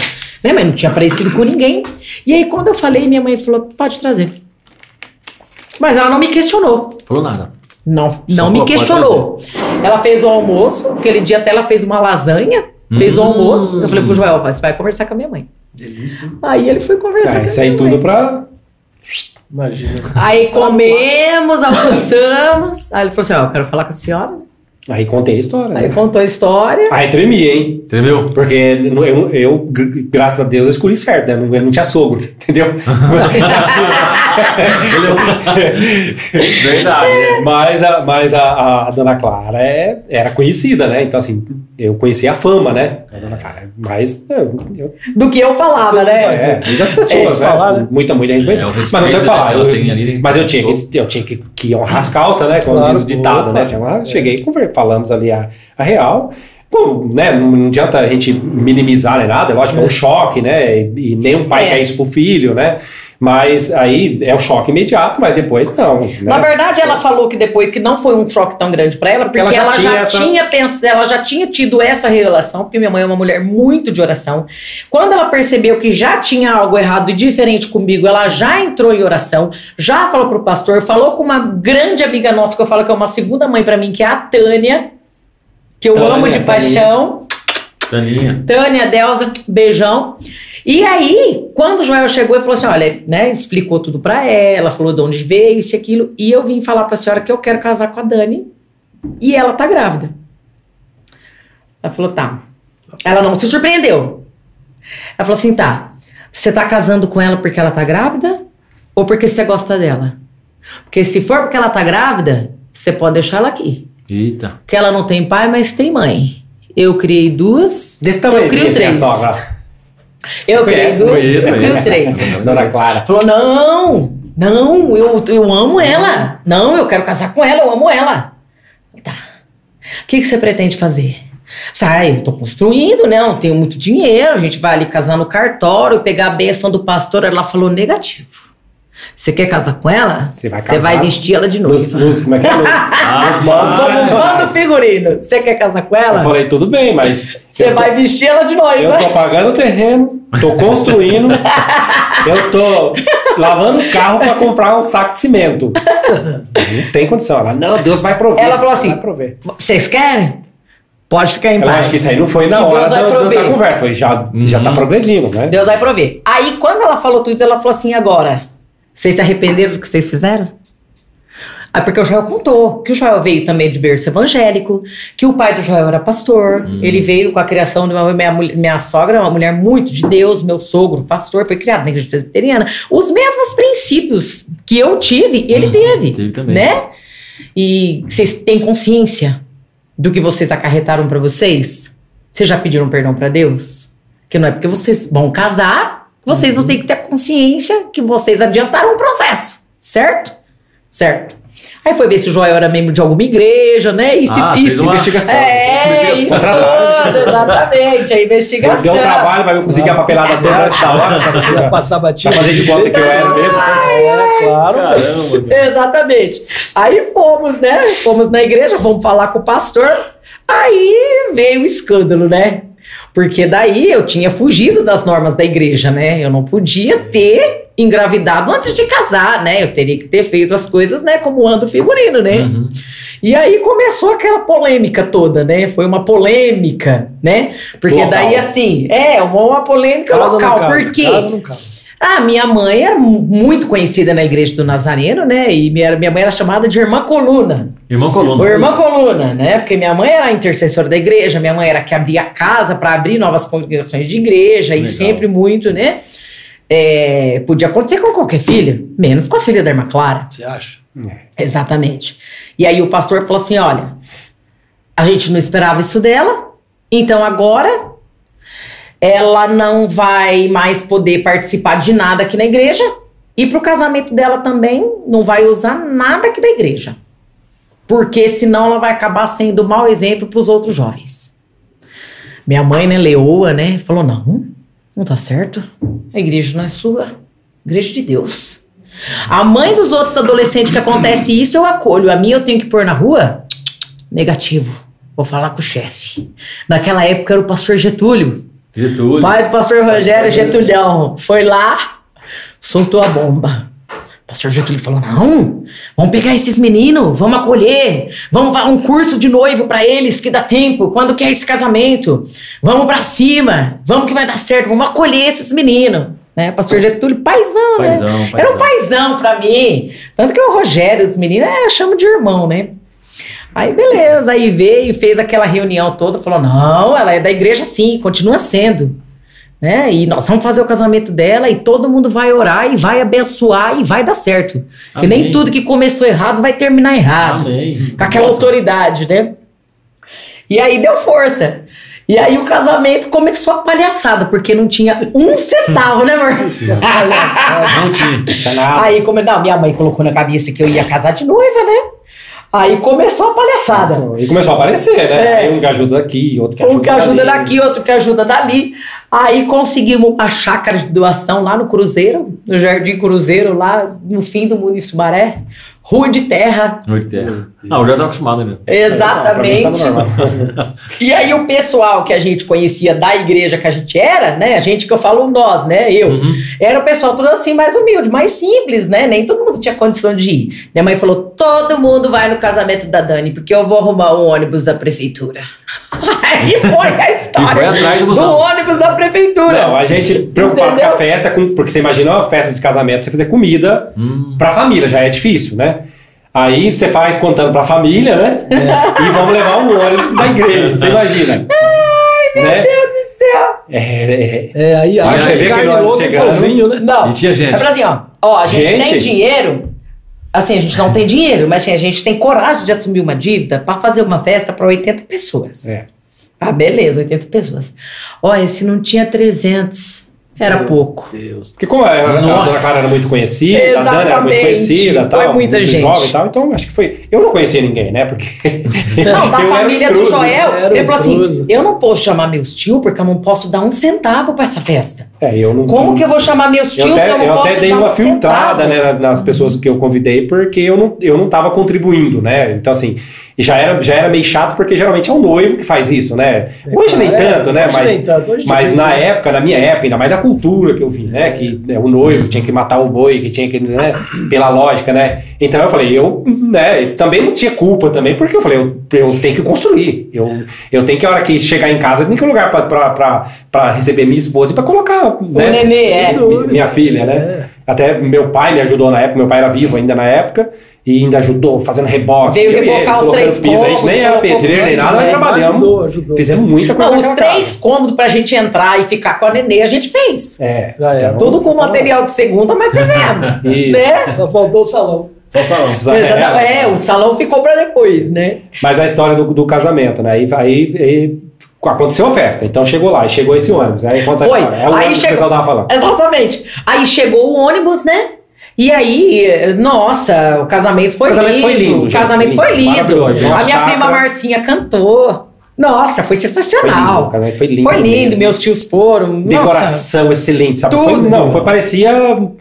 Né? Mas não tinha aparecido com ninguém. E aí, quando eu falei, minha mãe falou: pode trazer. Mas ela não me questionou. Falou nada. Não, não me "Pode questionou. Ela fez o almoço, aquele dia até ela fez uma lasanha, fez o Hum. almoço. Eu falei pro Joel, você vai conversar com a minha mãe. Delícia. Aí ele foi conversar Ah, isso aí minha tudo mãe. pra. Imagina. Aí comemos, almoçamos. Aí ele falou assim: ó, eu quero falar com a senhora. Aí contei a história. Aí Né? contou a história. Aí tremi, hein? Tremeu? Porque eu, eu, eu, gr- graças a Deus, eu escolhi certo, né? Não- Eu não tinha sogro, [LAUGHS] entendeu? [LAUGHS] Verdade. né? mas a, mas a, a dona Clara é, era conhecida, né? Então, assim, eu conhecia a fama, né? A dona Clara. Mas eu, eu- Do que eu falava, né? é, muitas pessoas, É, né? falar, né? Muita, muita gente conhecia. É, mas não tem o que falar. né? Ela eu- tem ali- mas eu tinha que, eu tinha que, que honrar as calças, né? Como Claro, diz o ditado, opa. né? Cheguei, conver- falamos ali a, a real. Bom, né, não, adianta a gente minimizar nem nada, eu acho que é um choque, né? E, e nem um pai É. quer isso pro filho, né? Mas aí é o choque imediato, mas depois não. Né? Na verdade, ela falou que depois que não foi um choque tão grande pra ela, porque Ela ela já já, tinha essa- tinha pens- ela já tinha tido essa relação, porque minha mãe é uma mulher muito de oração. Quando ela percebeu que já tinha algo errado e diferente comigo, ela já entrou em oração, já falou pro pastor, falou com uma grande amiga nossa que eu falo que é uma segunda mãe pra mim, que é a Tânia, que eu Tânia, amo de Tânia. paixão. Taninha. Tânia, Delza, beijão. E aí, quando o Joel chegou e falou assim: olha, né, explicou tudo pra ela, falou de onde veio, isso e aquilo, e eu vim falar pra senhora que eu quero casar com a Dani e ela tá grávida. Ela falou: tá. Ela não se surpreendeu. Ela falou assim: tá, você tá casando com ela porque ela tá grávida ou porque você gosta dela? Porque se for porque ela tá grávida, você pode deixar ela aqui. Eita. Que ela não tem pai, mas tem mãe. Eu criei duas. Desse eu tamanho, crio assim, a três. sogra. Eu duas, Conheço, eu conheço. três. [LAUGHS] Dona Clara. Falou, não, não, eu, eu amo ela. Não, eu quero casar com ela, eu amo ela. Tá. O que, que você pretende fazer? Sai, eu tô construindo, né? Eu não tenho muito dinheiro. A gente vai ali casar no cartório, pegar a bênção do pastor. Ela falou negativo. Você quer casar com ela? Você vai Você casar. vai vestir ela de noiva. luz, como é que é? Luz, [LAUGHS] Ah, modos Somos tradicionais. mando figurino. Você quer casar com Eu ela? falei, tudo bem, mas. Você eu tô- vai vestir ela de noiva. Eu tô pagando o terreno, tô construindo, [LAUGHS] eu tô lavando o carro pra comprar um saco de cimento. Não tem condição. Ela, não, Deus vai prover. Ela falou assim, Vai. Vocês querem? Pode ficar em Eu paz. acho que isso aí não foi na hora Deus vai da, da, conversa, foi já, já tá progredindo, né? Deus vai prover. Aí, quando ela falou tudo isso, ela falou assim: agora, vocês se arrependeram do que vocês fizeram? Aí, porque o Joel contou que o Joel veio também de berço evangélico, que o pai do Joel era pastor, ele veio com a criação de uma minha, minha sogra, uma mulher muito de Deus, meu sogro, pastor, foi criado na igreja presbiteriana. Os mesmos princípios que eu tive, ele teve. teve também. Né? E vocês têm consciência do que vocês acarretaram pra vocês? Vocês já pediram perdão pra Deus? Que não é porque vocês vão casar, vocês não têm que ter consciência que vocês adiantaram o processo, certo? Certo. Aí foi ver se o Joel era membro de alguma igreja, né? E se, Ah, e fez se- uma investigação, É, isso tudo, exatamente, a investigação. Deu um trabalho pra eu conseguir a papelada toda antes da hora, sabe assim? Ia Pra passar batido. fazer de conta que eu era mesmo, sabe? É, claro. Caramba. cara. Exatamente. Aí fomos, né? Fomos na igreja, vamos falar com o pastor. Aí veio o escândalo, né? Porque daí eu tinha fugido das normas da igreja, né? Eu não podia ter engravidado antes de casar, né? Eu teria que ter feito as coisas, né? Como anda o figurino, né? Uhum. E aí começou aquela polêmica toda, né? Foi uma polêmica, né? Porque Local. daí, assim, é, uma, uma polêmica local. caso, Por quê? Ah, minha mãe era mu- muito conhecida na igreja do Nazareno, né? E minha, minha mãe era chamada de Irmã Coluna. Irmão Ou Coluna. Irmã Coluna, né? Porque minha mãe era a intercessora da igreja, minha mãe era a que abria a casa para abrir novas congregações de igreja e Legal. sempre muito, né? É, podia acontecer com qualquer filha, menos com a filha da Irmã Clara. Você acha? Exatamente. E aí o pastor falou assim: olha, a gente não esperava isso dela, Então agora ela não vai mais poder participar de nada aqui na igreja e pro casamento dela também não vai usar nada aqui da igreja. Porque senão ela vai acabar sendo mau exemplo para os outros jovens. Minha mãe, né, leoa, né, falou: "Não, não tá certo. A igreja não é sua, igreja é de Deus." A mãe dos outros adolescentes que acontece isso, eu acolho. A minha eu tenho que pôr na rua? Negativo. Vou falar com o chefe. Naquela época era o pastor Getúlio. Getúlio. Pai do pastor Rogério Getulhão. Foi lá, soltou a bomba. O pastor Getúlio falou: não, vamos pegar esses meninos, vamos acolher, vamos dar um curso de noivo pra eles que dá tempo, quando quer esse casamento. Vamos pra cima, vamos que vai dar certo, vamos acolher esses meninos. Né? Pastor Getúlio, paizão, Paizão, né? paizão. Era um paizão pra mim. Tanto que o Rogério, os meninos, é, eu chamo de irmão, né? Aí beleza, aí veio, fez aquela reunião toda, falou: não, ela é da igreja sim, continua sendo. Né? E nós vamos fazer o casamento dela e todo mundo vai orar e vai abençoar e vai dar certo. Porque nem tudo que começou errado vai terminar errado. Amém. Com aquela Nossa. autoridade, né? E aí deu força. E aí o casamento começou a palhaçada, porque não tinha um [LAUGHS] centavo, né, amor? [LAUGHS] Não tinha. Aí, como não, minha mãe colocou na cabeça que eu ia casar de noiva, né? Aí começou a palhaçada. E começou a aparecer, né? É. Aí um que ajuda daqui, outro que ajuda Um que ajuda dali. daqui, outro que ajuda dali. Aí conseguimos uma chácara de doação lá no Cruzeiro, no Jardim Cruzeiro, lá no fim do mundo de Sumaré. Rua de terra. Noite terra. Ah, eu já tô acostumado, né? Exatamente. [LAUGHS] E aí o pessoal que a gente conhecia da igreja que a gente era, né? A gente que eu falo nós, né? Eu. Uhum. Era o pessoal tudo assim, mais humilde, mais simples, né? Nem todo mundo tinha condição de ir. Minha mãe falou: todo mundo vai no casamento da Dani, porque eu vou arrumar um ônibus da prefeitura. [LAUGHS] Aí foi a história. E foi atrás do do busão. ônibus da prefeitura. Não, a gente preocupado Entendeu? com a festa, com- porque você imagina uma festa de casamento, você fazer comida Hum. pra família, já é difícil, né? Aí você faz contando pra família, né? E vamos levar um ônibus da igreja, você imagina. Ai, Meu né? Deus do céu. É, é, É, aí Aí acha você vê que nós e chegando- né? Não. E tinha gente. É pra assim, ó. Ó, a gente, Gente. tem dinheiro. Assim, a gente não tem dinheiro, mas assim, a gente tem coragem de assumir uma dívida pra fazer uma festa pra 80 pessoas. é. Ah, beleza, 80 pessoas. Olha, se não tinha 300, era pouco. Deus. Porque como a, a Nossa. Dona Clara era muito conhecida, a Dani era muito Exatamente. conhecida, Foi tal, muita muito gente. jovem e tal, então acho que foi. Eu não conhecia ninguém, né? Porque [LAUGHS] Não, da família do intruso. Joel, era ele falou intruso. assim: eu não posso chamar meus tios porque eu não posso dar um centavo pra essa festa. É, eu não. Como que eu vou chamar meus tios Eu se eu até, não eu posso até dei dar uma um filtrada centavo? né, na- nas pessoas que eu convidei, porque eu não, eu não tava contribuindo, né? Então, assim, e já era, já era meio chato, porque geralmente é o noivo que faz isso, né? Hoje nem É, tanto, né? hoje Mas, nem tanto, hoje mas na gente. época, na minha época, ainda mais da cultura que eu vi, né? Que né, o noivo tinha que matar o boi, que tinha que, né? Pela lógica, né? Então eu falei, eu, né? Também não tinha culpa também, porque eu falei, eu, eu tenho que construir. Eu, eu tenho que, a hora que chegar em casa, tem que lugar pra receber minha esposa e pra colocar, né? nenê, é. Mi- Minha filha, né? Até meu pai me ajudou na época, meu pai era vivo ainda na época, e ainda ajudou fazendo reboque. Veio e ele, rebocar os três piso. A gente cômodos, nem era pedreiro nem nada, nós né? trabalhamos. Ajudou, ajudou. Fizemos muita coisa Não, os três casa. cômodos pra gente entrar e ficar com a nenê, a gente fez. É. Era. Tudo com material de segunda, mas fizemos. [LAUGHS] Isso. né? Só faltou o salão. Só o salão. Exato. [LAUGHS] É, o salão ficou pra depois, né? Mas a história do, do casamento, né? Aí, aí, aí aconteceu a festa, então chegou lá, e chegou esse ônibus. Aí conta a Foi. história. É o Aí ônibus que o chegou- pessoal tava falando. Exatamente. Aí chegou o ônibus, né? E aí, nossa, o casamento foi O casamento lindo. foi lindo, O casamento lindo. foi lindo. Maravilhoso. A minha prima Marcinha cantou. Nossa, foi Foi lindo, o sensacional. casamento foi lindo. Foi lindo, meus tios foram. Nossa, Decoração excelente, sabe? Foi, Tudo. não, foi, parecia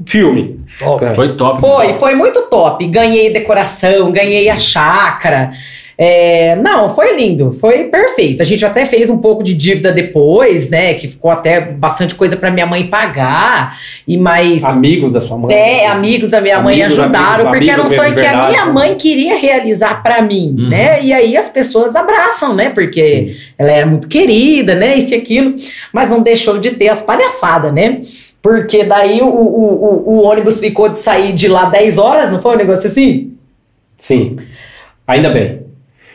filme. Top. Foi top. Foi, foi muito top. Ganhei decoração, ganhei a chácara. É, não, foi lindo, foi perfeito. A gente até fez um pouco de dívida depois, né? Que ficou até bastante coisa pra minha mãe pagar. E mais. Amigos da sua mãe. É, amigos da minha mãe Amigos, ajudaram, amigos, porque era um amigos sonho que a minha sim. mãe queria realizar pra mim, Uhum. né? E aí as pessoas abraçam, né? Porque ela era muito querida, né? Isso e aquilo, mas não deixou de ter as palhaçadas, né? Porque daí o, o, o, o ônibus ficou de sair de lá 10 horas, não foi um negócio assim? Sim. Ainda bem.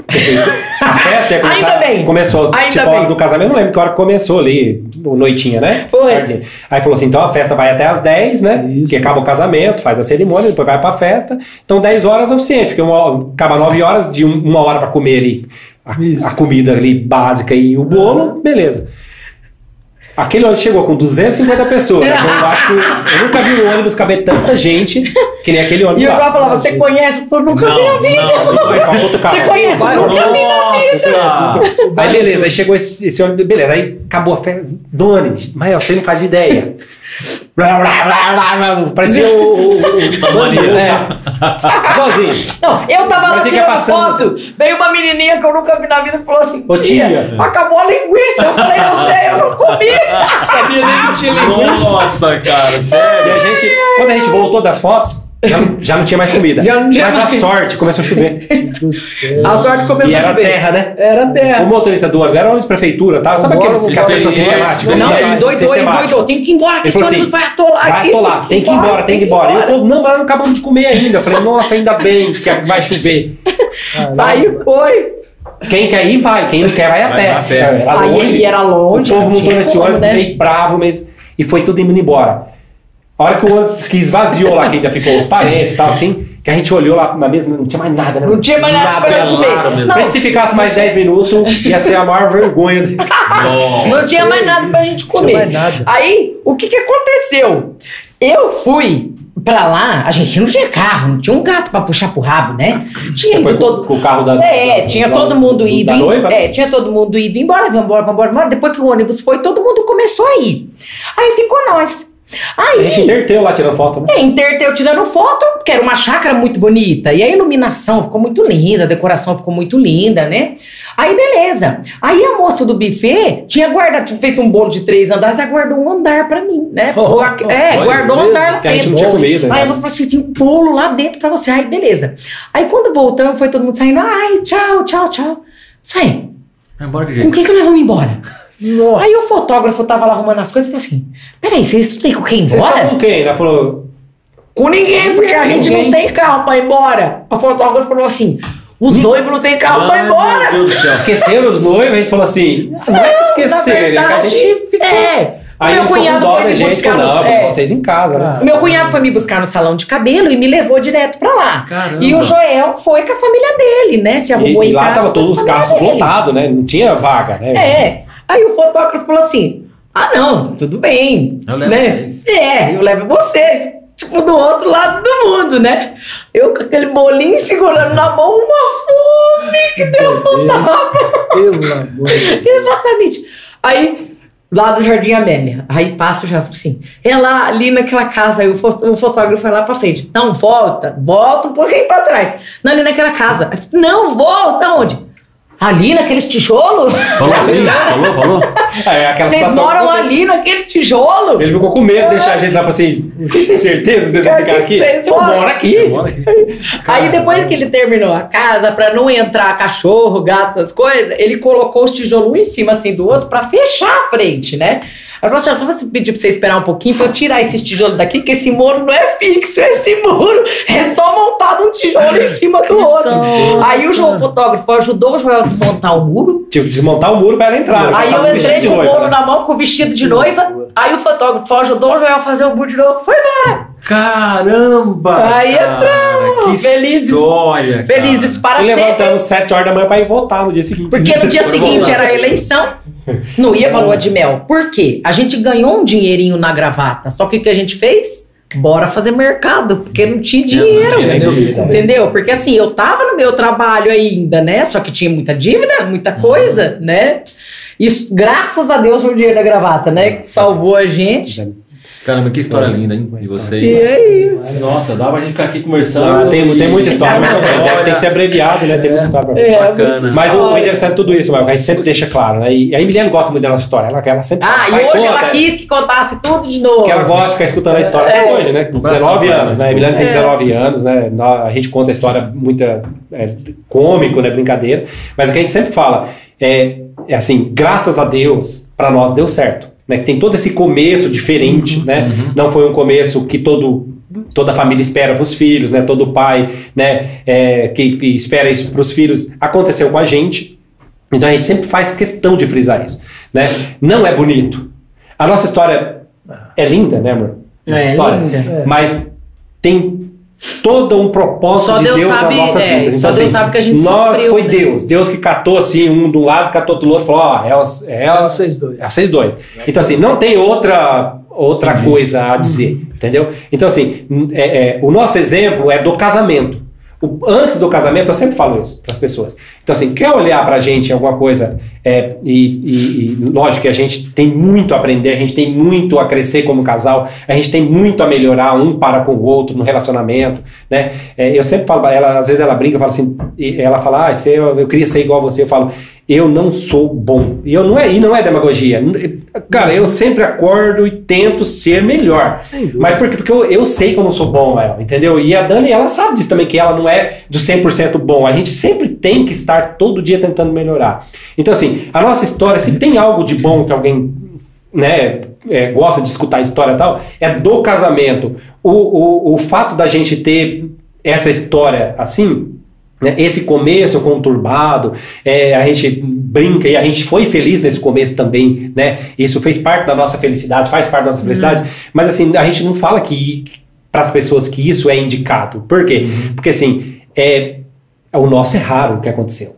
Assim, a festa ia começar, Ainda bem. começou, Ainda tipo, a hora bem. do casamento, não lembro que hora que começou ali, o noitinha, né? Foi. Tardinha. Aí falou assim, então a festa vai até as 10, né? Isso. Que acaba o casamento, faz a cerimônia, depois vai pra festa. Então 10 horas é o suficiente, porque uma, acaba 9 horas, de um- uma hora pra comer ali, a, a comida ali básica e o bolo, beleza. Aquele ônibus chegou com 250 pessoas. né? Então, eu acho que eu, nunca vi um ônibus caber tanta gente que nem aquele ônibus E o. João falava, você conhece por nunca vi na vida. Não, outro carro. Você conhece Vai, por nunca vi na vida. Aí beleza, aí chegou esse, esse ônibus, beleza, aí acabou a festa. Doni, mas você não faz ideia. Blá, blá, blá, blá, blá, parecia o. o, o Tasmania. É. Igualzinho. Não, eu tava lá ia tirando passando, foto, veio uma menininha que eu nunca vi na vida e falou assim, Ô, tia, tia. acabou a linguiça. Eu falei, eu sei, eu não comi. Sabia nem que tinha linguiça. Nossa, cara, E sério. a gente, quando a gente voltou das fotos, já, não- já não tinha mais comida. Já não tinha Mas a sorte começou a chover. [LAUGHS] A sorte começou E a era chover. terra, né? Era O terra. motorista do ônibus era ônibus prefeitura, tá? Sabe aqueles, pessoas Experiente. sistemáticas? Não, né? ele doidou, ele doidou, tem que ir embora, que esse falou ônibus assim, vai atolar vai aqui. atolar, tem que ir embora, tem que ir embora. E o povo, não, mas não acabamos de comer ainda. Eu falei, nossa, ainda bem que vai chover. [LAUGHS] Aí foi. Quem quer ir, vai. Quem não quer, vai a Vai pé. a pé. Era Aí longe. ele era longe. O povo não montou nesse ônibus né? meio bravo mesmo. E foi tudo indo embora. A hora que o ônibus que esvaziou lá, que ainda ficou os parentes e tal, assim, que a gente olhou lá na mesa, não tinha mais nada, né? Não tinha mais nada pra comer. mesmo. Não, Mas se ficasse mais 10 minutos, ia ser a maior vergonha desse. [LAUGHS] Nossa. Não tinha mais nada pra gente comer. mais nada. Aí, o que que aconteceu? Eu fui pra lá, a gente não tinha carro, não tinha um gato pra puxar pro rabo, né? Tinha ido todo. com o carro da. É, da- tinha da- todo mundo do- ido. Da noiva? né? É, tinha todo mundo ido embora, vamos embora, vamos embora, vamos embora. Depois que o ônibus foi, todo mundo começou a ir. Aí ficou nós. A gente Aí. interteu lá tirando foto, né? É, interteu tirando foto, que era uma chácara muito bonita. E a iluminação ficou muito linda, a decoração ficou muito linda, né? Aí, beleza. Aí a moça do buffet tinha guardado, tinha feito um bolo de três andares, ela guardou um andar pra mim, né? Oh, é, olha, guardou um andar lá a gente dentro. não tinha comido. Aí né? a moça falou assim: tem um bolo lá dentro pra você. Aí, beleza. Aí quando voltamos, foi todo mundo saindo. Ai, tchau, tchau, tchau. Sai, Vai embora que com jeito. quem que nós vamos embora? Nossa. Aí o fotógrafo tava lá arrumando as coisas e falou assim: peraí, vocês não têm com quem Vocês embora? estão com quem? Ela falou, Com ninguém, porque a gente Ninguém. não tem carro pra ir embora. O fotógrafo falou assim: os noivos não tem carro pra ir Ai, embora. Meu Deus do céu. esqueceram os noivos? A gente falou assim, ah, não é que esqueceram, é que a gente ficou. É. Aí meu cunhado dó foi da me gente, buscar falou, no, não, é, vocês em casa, né? Ah. Meu cunhado foi me buscar no salão de cabelo e me levou direto pra lá. Caramba. E o Joel foi com a família dele, né? Se arrumou E, em e lá casa tava com a todos os carros lotados, né? Não tinha vaga, né? É. Aí o fotógrafo falou assim: ah, não, tudo bem. Eu levo né? vocês. É, eu levo vocês. Tipo, do outro lado do mundo, né? Eu com aquele bolinho segurando na mão, uma fome que Deus não dava. Pelo amor. Exatamente. Aí, lá no Jardim Amélia, aí passa o já assim, é lá ali naquela casa, aí o, fo- o fotógrafo vai lá pra frente. Não, volta, volta um pouquinho pra trás. Não, ali naquela casa. Não, volta onde? Ali naqueles tijolos? Falou [LAUGHS] assim? Falou, falou? É, Vocês moram ali naquele tijolo? Ele ficou com medo de deixar a gente lá e falou assim: vocês têm certeza que vocês vão ficar aqui? "Vocês Eu moro aqui. Aqui. Aí depois que ele terminou a casa, pra não entrar cachorro, gato, essas coisas, ele colocou os tijolos um em cima assim do outro pra fechar a frente, né? Aí falou assim: ó, só vou pedir pra você esperar um pouquinho pra eu tirar esses tijolos daqui, que esse muro não é fixo, esse muro é só montado um tijolo em cima do outro. Aí o João fotógrafo ajudou o Joel a desmontar o muro. Tive que desmontar o muro pra ela entrar. Aí Tava eu entrei com o né? na mão, com o vestido de noiva. Aí o fotógrafo ajudou o Joel a fazer o muro de novo. Foi embora. Caramba! Aí entramos, Que felizes. história, cara. Felizes para E sempre. levantamos 7 horas da manhã pra ir votar no dia seguinte. Porque no dia seguinte voltar. era a eleição, não ia pra lua de mel. Por quê? A gente ganhou um dinheirinho na gravata. Só que o que a gente fez? Bora fazer mercado, porque não tinha dinheiro. não tinha nem o que dinheiro. comer. Entendeu? Porque assim, eu tava no meu trabalho ainda, né? Só que tinha muita dívida, muita coisa, né? Isso, graças a Deus, foi o dinheiro da gravata, né? Que salvou a gente. Caramba, que história linda, hein? E E vocês. é isso. Nossa, dá pra gente ficar aqui conversando. Ah, tem, tem muita história, mas tem, tem que ser abreviado, né? Tem muita história pra É, Bacana. Mas o, o interessante de tudo isso, Marco, a gente sempre deixa claro, né? E a Emiliano gosta muito da nossa história. Ela, ela sempre Ah, fala, e "Pai, hoje conta". ela quis que contasse tudo de novo. Que ela gosta de ficar escutando a história até É. hoje, né? Com Um abração 19 pra ela, anos, né? A tipo, Emiliano tem É. 19 anos, né? A gente conta a história muita é, cômico, né? Brincadeira. Mas o que a gente sempre fala é, é assim, graças a Deus, pra nós deu certo. Né? Que tem todo esse começo diferente, né? Não foi um começo que todo toda a família espera para os filhos, né? Todo pai, né? é, que, que espera isso para os filhos. Aconteceu com a gente. Então a gente sempre faz questão de frisar isso, né? Não é bonito. A nossa história é linda, né, amor? Nossa É história. linda. É. Mas tem todo um propósito Só de Deus Deus sabe, nas nossas é, vidas. só Então, Deus assim, sabe que a gente nós sofreu, foi né? Deus, Deus que catou assim um do lado, catou do outro, falou, ó, é, os- é, É a- vocês dois. é vocês dois. Então, assim, não tem outra, outra coisa a dizer, entendeu? Então, assim, é- é, o nosso exemplo é do casamento. O- antes do casamento, eu sempre falo isso para as pessoas. Então, assim, quer olhar para a gente alguma coisa, é, e, e- e lógico que a gente tem muito a aprender, a gente tem muito a crescer como casal, a gente tem muito a melhorar um para com o outro no relacionamento, né? É, eu sempre falo, ela, às vezes ela brinca, fala assim, ela fala, ah, eu, eu queria ser igual a você, eu falo, eu não sou bom. E eu não é, e não é demagogia. Cara, eu sempre acordo e tento ser melhor. Mas por quê? Porque eu, eu sei que eu não sou bom, Mael, entendeu? E a Dani, ela sabe disso também, que ela não é do 100% bom. A gente sempre tem que estar todo dia tentando melhorar. Então, assim, a nossa história, se tem algo de bom que alguém né, é, gosta de escutar a história e tal, é do casamento. O, o, o fato da gente ter essa história assim, esse começo conturbado, é, a gente brinca e a gente foi feliz nesse começo também, né? Isso fez parte da nossa felicidade, faz parte da nossa felicidade, mas assim, a gente não fala que para as pessoas que isso é indicado. Por quê? Porque assim, é, o nosso é raro o que aconteceu.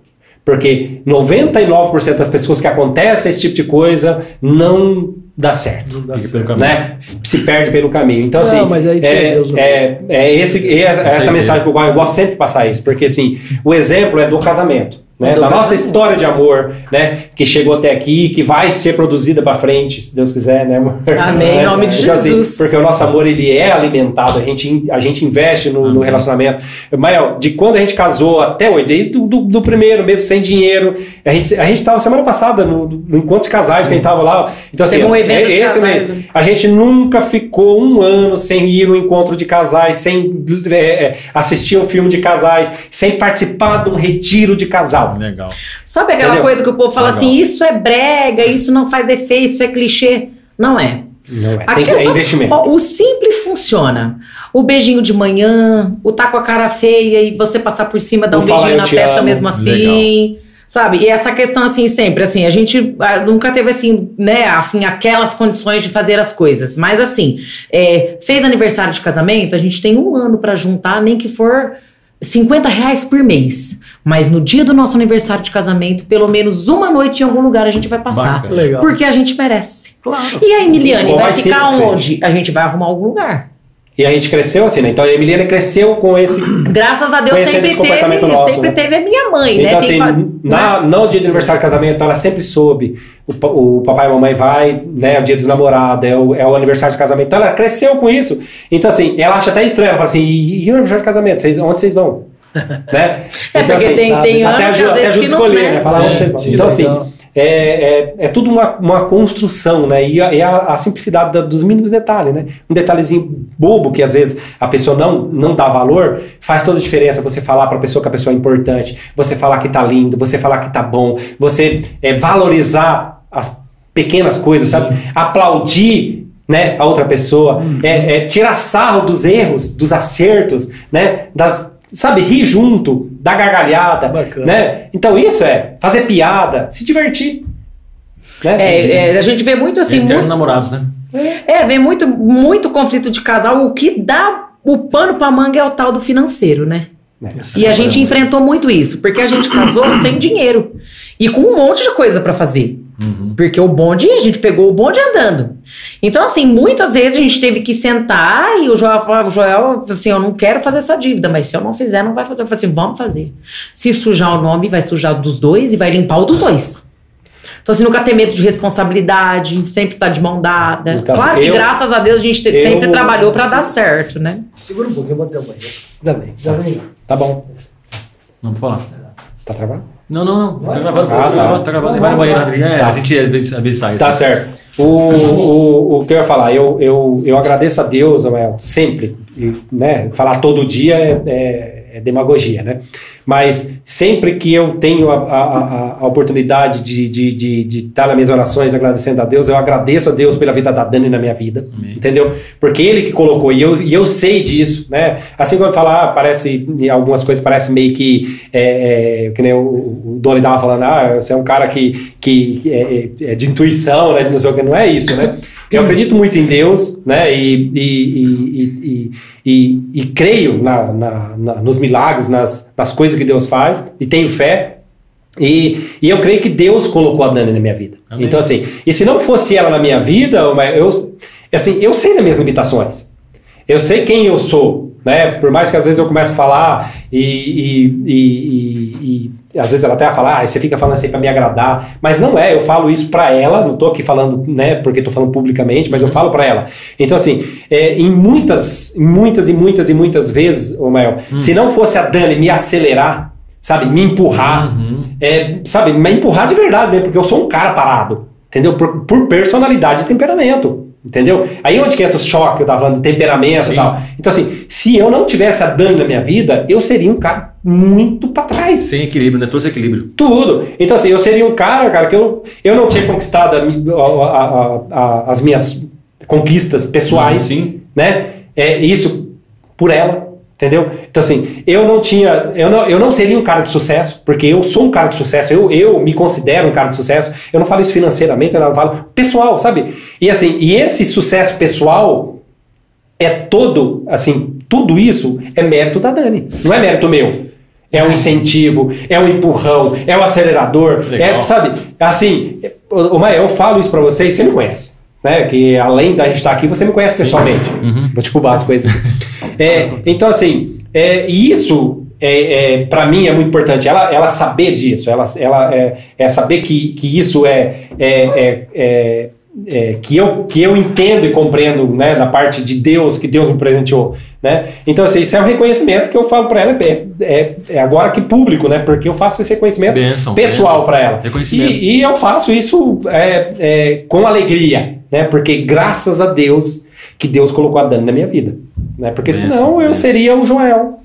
Porque 99% das pessoas que acontece esse tipo de coisa não dá certo. Não dá certo. pelo caminho. Né? Se perde pelo caminho. Então, Não, assim, mas aí tinha é, Deus é, é esse, é essa mensagem que eu, eu gosto sempre de passar isso, porque assim, o exemplo é do casamento. Né, da nossa história de amor, né, que chegou até aqui, que vai ser produzida para frente, se Deus quiser, né, amor? Amém, em nome de Então, assim, Jesus. porque o nosso amor ele é alimentado, a gente, a gente investe no, no relacionamento. Mael, de quando a gente casou até hoje, desde do, do, do primeiro, mesmo sem dinheiro, a gente, a gente tava semana passada no, no encontro de casais que a gente tava lá. Então, assim, um evento é- esse mesmo. né? A gente nunca ficou um ano sem ir no encontro de casais, sem é, é, assistir um filme de casais, sem participar de um retiro de casal. Legal. Sabe aquela Entendeu? coisa que o povo fala Legal. assim, isso é brega, isso não faz efeito, isso é clichê. Não é. Não é. Tem que, é só- investimento. ó, o simples funciona. O beijinho de manhã, o tá com a cara feia e você passar por cima, dar um beijinho na te testa amo. mesmo assim. Sabe? E essa questão assim, sempre, assim, a gente ah, nunca teve assim, né, assim, aquelas condições de fazer as coisas. Mas assim, é, fez aniversário de casamento, a gente tem um ano pra juntar, nem que for 50 reais por mês. Mas no dia do nosso aniversário de casamento, pelo menos uma noite em algum lugar a gente vai passar. Bacana. Legal. Porque a gente merece. Claro. E a Emiliane Ou vai ficar onde? A gente vai arrumar algum lugar. E a gente cresceu assim, né? Então a Emiliana cresceu com esse. [CLEARS THROAT] Graças a Deus sempre teve, nosso, sempre né? teve a minha mãe, Então, né? assim, Tem fa- na, no dia de aniversário de casamento, ela sempre soube. O, o papai e a mamãe vai, né? É o dia dos namorados, é o, é o aniversário de casamento. Então ela cresceu com isso. Então, assim, ela acha até estranho. Ela fala assim: e, e o aniversário de casamento? Vocês, onde vocês vão? [LAUGHS] né? É, porque tem, sabe, tem até ajuda, até a não, escolher, né? né? Falar Sim, onde vocês vão. Então, legal. É, é, é tudo uma, uma construção, né? E a, e a, a simplicidade da- dos mínimos detalhes, né? Um detalhezinho bobo que às vezes a pessoa não, não dá valor, faz toda a diferença você falar para a pessoa que a pessoa é importante, você falar que tá lindo, você falar que tá bom, você é, valorizar as pequenas coisas, sabe? Aplaudir né, a outra pessoa, é, é tirar sarro dos erros, dos acertos, né? Das, sabe, rir junto, dar gargalhada, Bacana. né? Então isso é fazer piada, se divertir. Né? É, é, a gente vê muito assim, muito, namorados, né? é, vê muito, muito conflito de casal. O que dá o pano pra manga é o tal do financeiro, né? E a gente enfrentou muito isso, porque a gente casou sem dinheiro e com um monte de coisa pra fazer. Porque o bonde, a gente pegou o bonde andando. Então, assim, muitas vezes a gente teve que sentar e o Joel falava, o Joel, falou assim, eu não quero fazer essa dívida, mas se eu não fizer, não vai fazer. Eu falei assim, vamos fazer. Se sujar o nome, vai sujar o dos dois e vai limpar o dos dois. Então, assim, nunca ter medo de responsabilidade, sempre tá de mão dada. Então, claro que eu- graças a Deus a gente eu- sempre trabalhou pra dar certo, né? Segura um pouquinho, eu vou até o banheiro. Já vem, já vem. Tá bom. Não vou falar. Tá travado? Não, não, não. Tá gravando, Ah, tá tá. gravando, tá gravando. Vai no banheiro rapidinho. É, a gente às vezes, às vezes sai. Tá certo. O, o, o que eu ia falar, eu, eu, eu agradeço a Deus, Amael, sempre. E, né, falar todo dia é, é- é demagogia, né? Mas sempre que eu tenho a, a, a- oportunidade de, de, de, de estar nas minhas orações agradecendo a Deus, eu agradeço a Deus pela vida da Dani na minha vida, Amém. entendeu? Porque ele que colocou, e eu, e eu sei disso, né? Assim quando falar, ah, parece, algumas coisas parece meio que, é, é, que nem o, o Doni estava falando, ah, você é um cara que, que que é, é- é de intuição, né? De não sei o que, não é isso, né? [LAUGHS] Eu acredito muito em Deus, né? E, e, e, e, creio na, na- nos milagres, nas, nas coisas que Deus faz, e tenho fé. E, e eu creio que Deus colocou a Dani na minha vida. Então, assim, e se não fosse ela na minha vida, eu, assim, eu sei das minhas limitações. Eu sei quem eu sou, né? Por mais que às vezes eu comece a falar e- e às vezes ela até fala, ah, você fica falando assim para me agradar, mas não é, eu falo isso para ela, não tô aqui falando, né, porque tô falando publicamente, mas eu falo para ela. Então assim, é, em muitas, muitas e muitas e muitas vezes, ô Mael, se não fosse a Dani me acelerar, sabe, me empurrar, Uhum. é, sabe, me empurrar de verdade mesmo, porque eu sou um cara parado, entendeu? Por, por personalidade e temperamento. Entendeu? Aí onde que entra o choque, eu tava falando de temperamento Sim. e tal. Então, assim, se eu não tivesse a Dani na minha vida, eu seria um cara muito pra trás. Sem equilíbrio, né? Todo esse equilíbrio. Tudo. Então, assim, eu seria um cara, cara, que eu, eu não tinha conquistado a- a- a- as minhas conquistas pessoais, Sim. né? É isso por ela, entendeu? Então, assim, eu não tinha, eu não, eu não seria um cara de sucesso, porque eu sou um cara de sucesso, eu, eu me considero um cara de sucesso. Eu não falo isso financeiramente, eu não falo pessoal, sabe? E assim, e esse sucesso pessoal é todo, assim, tudo isso é mérito da Dani, não é mérito meu. É um incentivo, é um empurrão, é um acelerador, Legal. é, sabe? Assim, eu falo isso pra vocês, você me conhece, né? Que além da gente estar aqui, você me conhece pessoalmente. Uhum. Vou te cubar as coisas. [LAUGHS] É, então, assim, é, isso, é, é, para mim, é muito importante. Ela, ela saber disso, ela, ela é, é saber que, que isso é, é, é, que, eu, que eu entendo e compreendo né, na parte de Deus, que Deus me presenteou. Né? Então, assim, isso é um reconhecimento que eu falo para ela, é, é, agora que público, né? Porque eu faço esse reconhecimento Bênção, pessoal para ela. E, e eu faço isso com alegria, né? Porque graças a Deus que Deus colocou a Dani na minha vida. Né? Porque senão eu seria o Joel.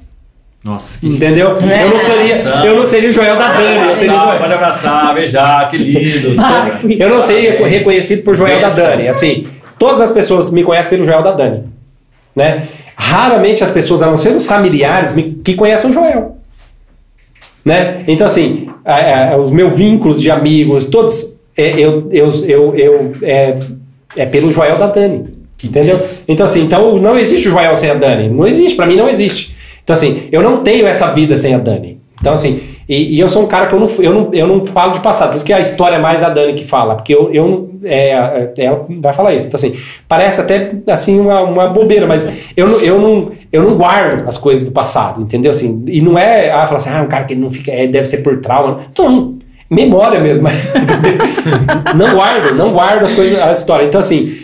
Nossa, que Entendeu? Eu não seria, eu não seria o Joel da Dani, eu seria Joel. pode abraçar, beijar, que lindo. Eu não seria Parabéns. reconhecido por Joel da. Dani. Assim, todas as pessoas me conhecem pelo Joel da Dani. Né? Raramente as pessoas, a não ser os familiares, me- que conhecem o Joel. Né? Então, assim, a- a- os meus vínculos de amigos, todos, é, eu, eu, eu, eu- é, é pelo Joel da Dani. Entendeu? Então, assim, então não existe o Joel sem a Dani. Não existe, pra mim não existe. Então, assim, eu não tenho essa vida sem a Dani. Então, assim, e, e eu sou um cara que eu não, eu, não, eu não falo de passado, por isso que a história é mais a Dani que fala, porque eu, eu é, é, ela vai falar isso. Então, assim, parece até assim uma, uma bobeira, mas eu não, eu, não, eu não guardo as coisas do passado, entendeu? Assim, e não é, ah, falar assim, ah, um cara que não fica, é, deve ser por trauma. Não, memória mesmo. [LAUGHS] não guardo, não guardo as coisas, a história. Então, assim,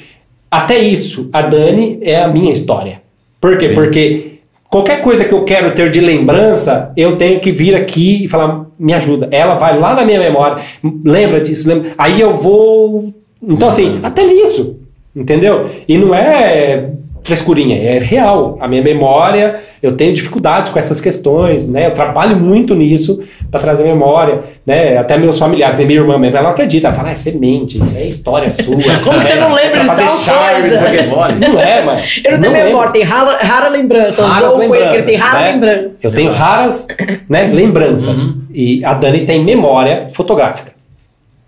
até isso, a Dani é a minha história. Por quê? Porque qualquer coisa que eu quero ter de lembrança, eu tenho que vir aqui e falar, me ajuda. Ela vai lá na minha memória, lembra disso, lembra. Aí eu vou. Então, assim, até nisso. Entendeu? E não é frescurinha, é real. A minha memória, eu tenho dificuldades com essas questões, né? Eu trabalho muito nisso para trazer memória, né? Até meus familiares, tem minha irmã mesmo, ela não acredita, ela fala, ah, isso é mente, isso é história sua. [LAUGHS] Como que você não lembra de tal coisa? não. [LAUGHS] Não é, mas. Eu não tenho lembro. memória, tem rara, rara lembrança. Raras ele tem lembranças, rara né? lembrança. Eu tenho raras né, lembranças. E a Dani tem memória fotográfica.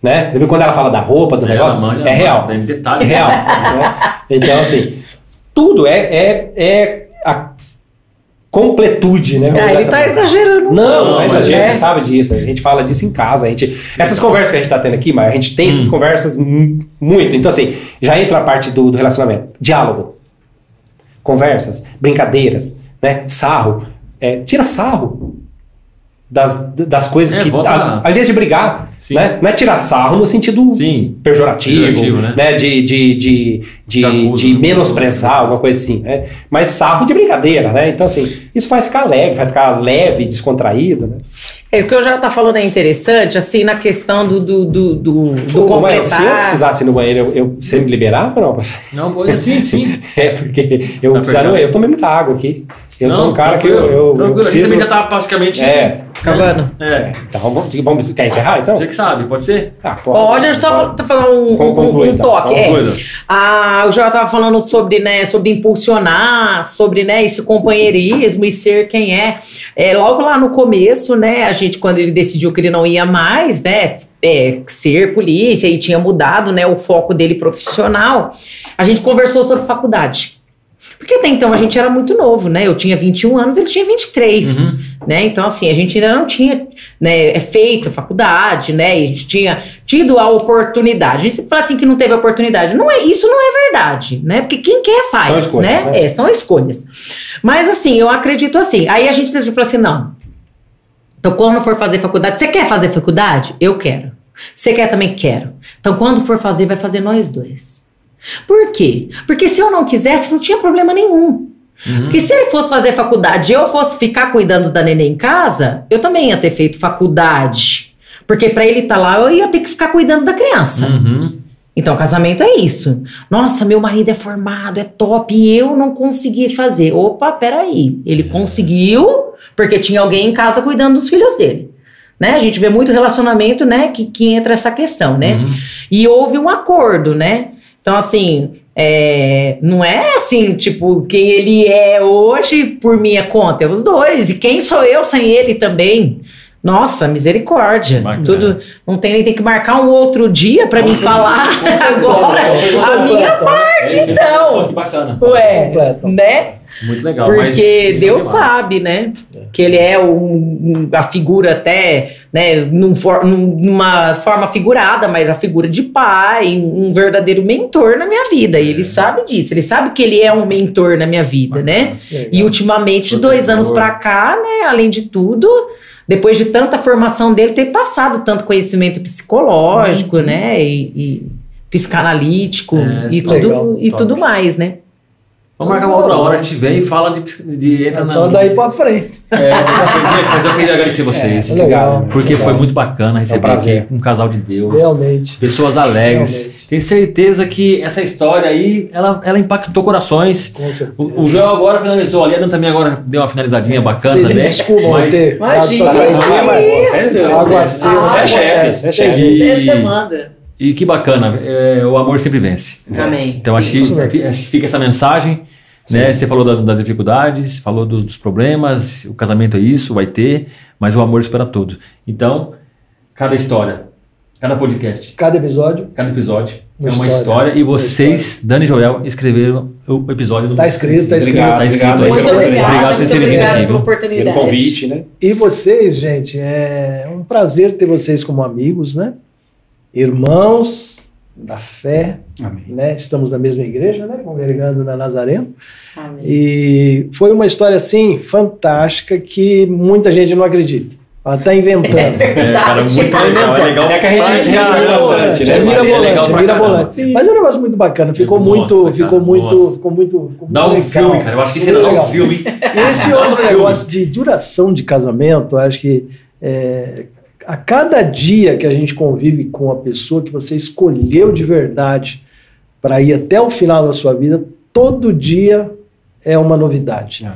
Né? Você viu quando ela fala da roupa, do Ela negócio? manja, é real. bem detalhe. É real. né? [LAUGHS] Então, assim, tudo é, é, é a completude, né? Ah, ele tá palavra. exagerando. Não, não Não, é exagero, né? você sabe disso. A gente fala disso em casa. A gente, essas conversas que a gente tá tendo aqui, mas a gente tem essas conversas mu- muito. Então, assim, já entra a parte do, do relacionamento. Diálogo. Conversas, brincadeiras, né? Sarro. É, tira sarro das, das coisas É, que. volta a- ao invés de brigar, Sim. né? Não é tirar sarro no sentido Sim. pejorativo, Pejorativo, né? né? De, de, de, de, De né? menosprezar, alguma coisa assim, né? Mas sarro de brincadeira, né? Então, assim, isso faz ficar leve, vai ficar leve, descontraído, né? É, o que eu já tá falando é interessante, assim, na questão do, do, do, do, do se eu precisasse ir no banheiro, eu, eu, você me liberava ou não? Não, pode sim, sim. [LAUGHS] É, porque eu Tá eu tomei muita água aqui. Eu Não, sou um cara que eu, eu, eu tranquilo. A gente preciso... também já tá praticamente. É, Acabando. É. então vamos, vamos... Quer encerrar, então? Você que sabe, pode ser? Ah, Pode, a gente tá, tá falando um, Vamos um- um então. toque. Então, é. Ah, o Joel tava falando sobre, né, sobre impulsionar, sobre, né, esse companheirismo e ser quem é. é. Logo lá no começo, né, a gente, quando ele decidiu que ele não ia mais, né, é, ser polícia e tinha mudado, né, o foco dele profissional, a gente conversou sobre faculdade. Porque até então a gente era muito novo, né? Eu tinha 21 anos, ele tinha 23, Uhum. né? Então, assim, a gente ainda não tinha né, feito faculdade, né? E a gente tinha tido a oportunidade. A gente fala assim que não teve oportunidade. Não é, isso não é verdade, né? Porque quem quer faz, São escolhas, né? né? É, são escolhas. Mas, assim, eu acredito assim. Aí a gente falar assim, não. Então, quando for fazer faculdade, você quer fazer faculdade? Eu quero. Você quer também? Quero. Então, quando for fazer, vai fazer nós dois. Por quê? Porque se eu não quisesse, não tinha problema nenhum. Porque se ele fosse fazer faculdade e eu fosse ficar cuidando da neném em casa, eu também ia ter feito faculdade. Porque para ele estar lá, eu ia ter que ficar cuidando da criança. Uhum. Então, casamento é isso. Nossa, meu marido é formado, é top, e eu não consegui fazer. Opa, peraí. Ele conseguiu porque tinha alguém em casa cuidando dos filhos dele. Né? A gente vê muito relacionamento, né, que, que entra essa questão, né? Uhum. E houve um acordo, né? Então, assim, é, não é assim, tipo, quem ele é hoje por minha conta, é os dois. E quem sou eu sem ele também? Nossa, misericórdia. Bacana. Tudo, não tem nem tem que marcar um outro dia pra me falar agora a minha parte, É, então. Só que bacana. Ué, Completo. né? Muito legal. Porque é Deus sabe, né? Que ele é um, um- a figura até, né, num for- num- numa forma figurada, mas a figura de pai, um verdadeiro mentor na minha vida. E ele sabe disso, ele sabe que ele é um mentor na minha vida, né? E ultimamente, de dois anos pra cá, né, além de tudo, depois de tanta formação dele, ter passado tanto conhecimento psicológico, né, e, e psicanalítico É, e, legal, tudo, e top. tudo mais, né? Vamos marcar uma outra hora, a gente vem e fala de. de entra na. Fala daí pra frente. É, gente, mas eu queria agradecer vocês. É, legal. Porque foi muito bacana receber prazer. aqui um casal de Deus. Realmente. Pessoas alegres. Realmente. Tenho certeza que essa história aí, ela, ela impactou corações. Com certeza. O, o Joel agora finalizou ali, a Dan também agora deu uma finalizadinha bacana Vocês me também. desculpam mas- ter Imagina. Você é chefe, você é chefe. E, manda. e que bacana, é, o amor sempre vence. Amém. Então acho que, acho que fica essa mensagem. Né? Você falou das, das dificuldades, falou dos, dos problemas, o casamento é isso, vai ter, mas o amor espera tudo. Então, cada história, cada podcast, Cada episódio cada episódio Uma é uma história. história, e vocês, Dani e Joel, escreveram o episódio do Tá escrito, tá escrito. Obrigado, Tá escrito obrigado aí. Muito obrigada, Obrigado por vocês terem vindo aqui, pela oportunidade. Pelo convite, né? E vocês, gente, é um prazer ter vocês como amigos, né? Irmãos da fé, Amém. né? Estamos na mesma igreja, né? Congregando na Nazareno. Amém. E foi uma história, assim, fantástica que muita gente não acredita. Ela tá inventando. É, cara, muito legal, é legal. É que a gente caramba. bastante, né? É mirabolante, é é mirabolante. Mas é um negócio muito bacana. Ficou Nossa, muito, cara, ficou muito, ficou muito, ficou Dá um muito legal. filme, cara. Eu acho que você dá um legal. filme. E esse [LAUGHS] Dá um outro filme. negócio de duração de casamento, eu acho que é, a cada dia que a gente convive com a pessoa que você escolheu de verdade para ir até o final da sua vida, todo dia é uma novidade.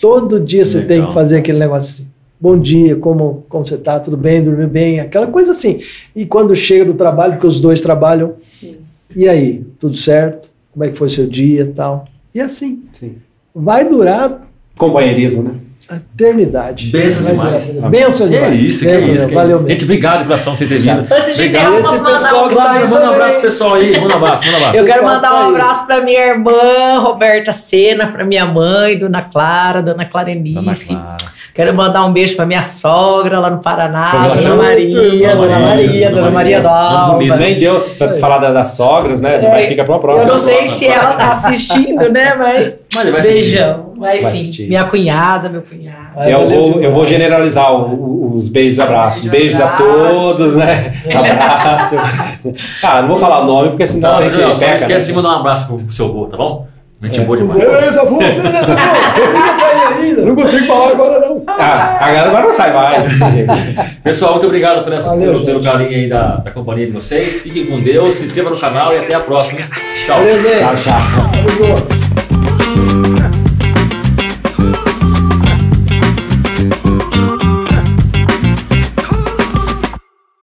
Todo dia você tem Legal. que fazer aquele negócio assim. Bom dia, como, como você tá? Tudo bem? Dormiu bem? Aquela coisa assim. E quando chega do trabalho, porque os dois trabalham, Sim. e aí? Tudo certo? Como é que foi seu dia e tal? E assim, Sim. vai durar Companheirismo, né? A eternidade. Benção Vai demais. Benção Que demais. isso, que Benção isso. que Valeu mesmo. Gente, obrigado de coração por você ter vindo. Antes de Obrigado. encerrar, Esse pessoal um que tá aí Manda um abraço também. pro pessoal aí. Manda um abraço, manda um abraço. Eu quero mandar tá um aí. abraço para minha irmã Roberta Sena, para minha mãe, Dona Clara, Dona Clarenice. Dona Clara. Quero mandar um beijo para minha sogra lá no Paraná, Dona? Maria, Dona Dona Maria, Dona Maria Dalva. bonito, Nem deu pra falar da- das sogras, né? É, Mas fica pra Eu próxima. não sei próxima, se ela tá assistindo, né? Mas Mas ele vai beijão. Vai, Vai sim. assistir. Minha cunhada, meu cunhado. Ai, Eu vou, eu vou generalizar o- o- os beijos e abraços. Beijo, Beijos a abraço. todos, né? [LAUGHS] Abraço. Ah, não vou falar o nome, porque senão Não, a gente não peca, esquece né? de mandar um abraço pro, pro seu avô, tá bom? Gente boa demais. Beleza, avô. [LAUGHS] ainda. Não consigo falar agora, não. Ah, a agora não sai mais, gente. [LAUGHS] Pessoal, muito obrigado por essa, Valeu, pelo, pelo carinho aí da, da companhia de vocês. Fiquem com Deus, se inscreva no canal e até a próxima. Tchau. Valeu. Tchau, tchau.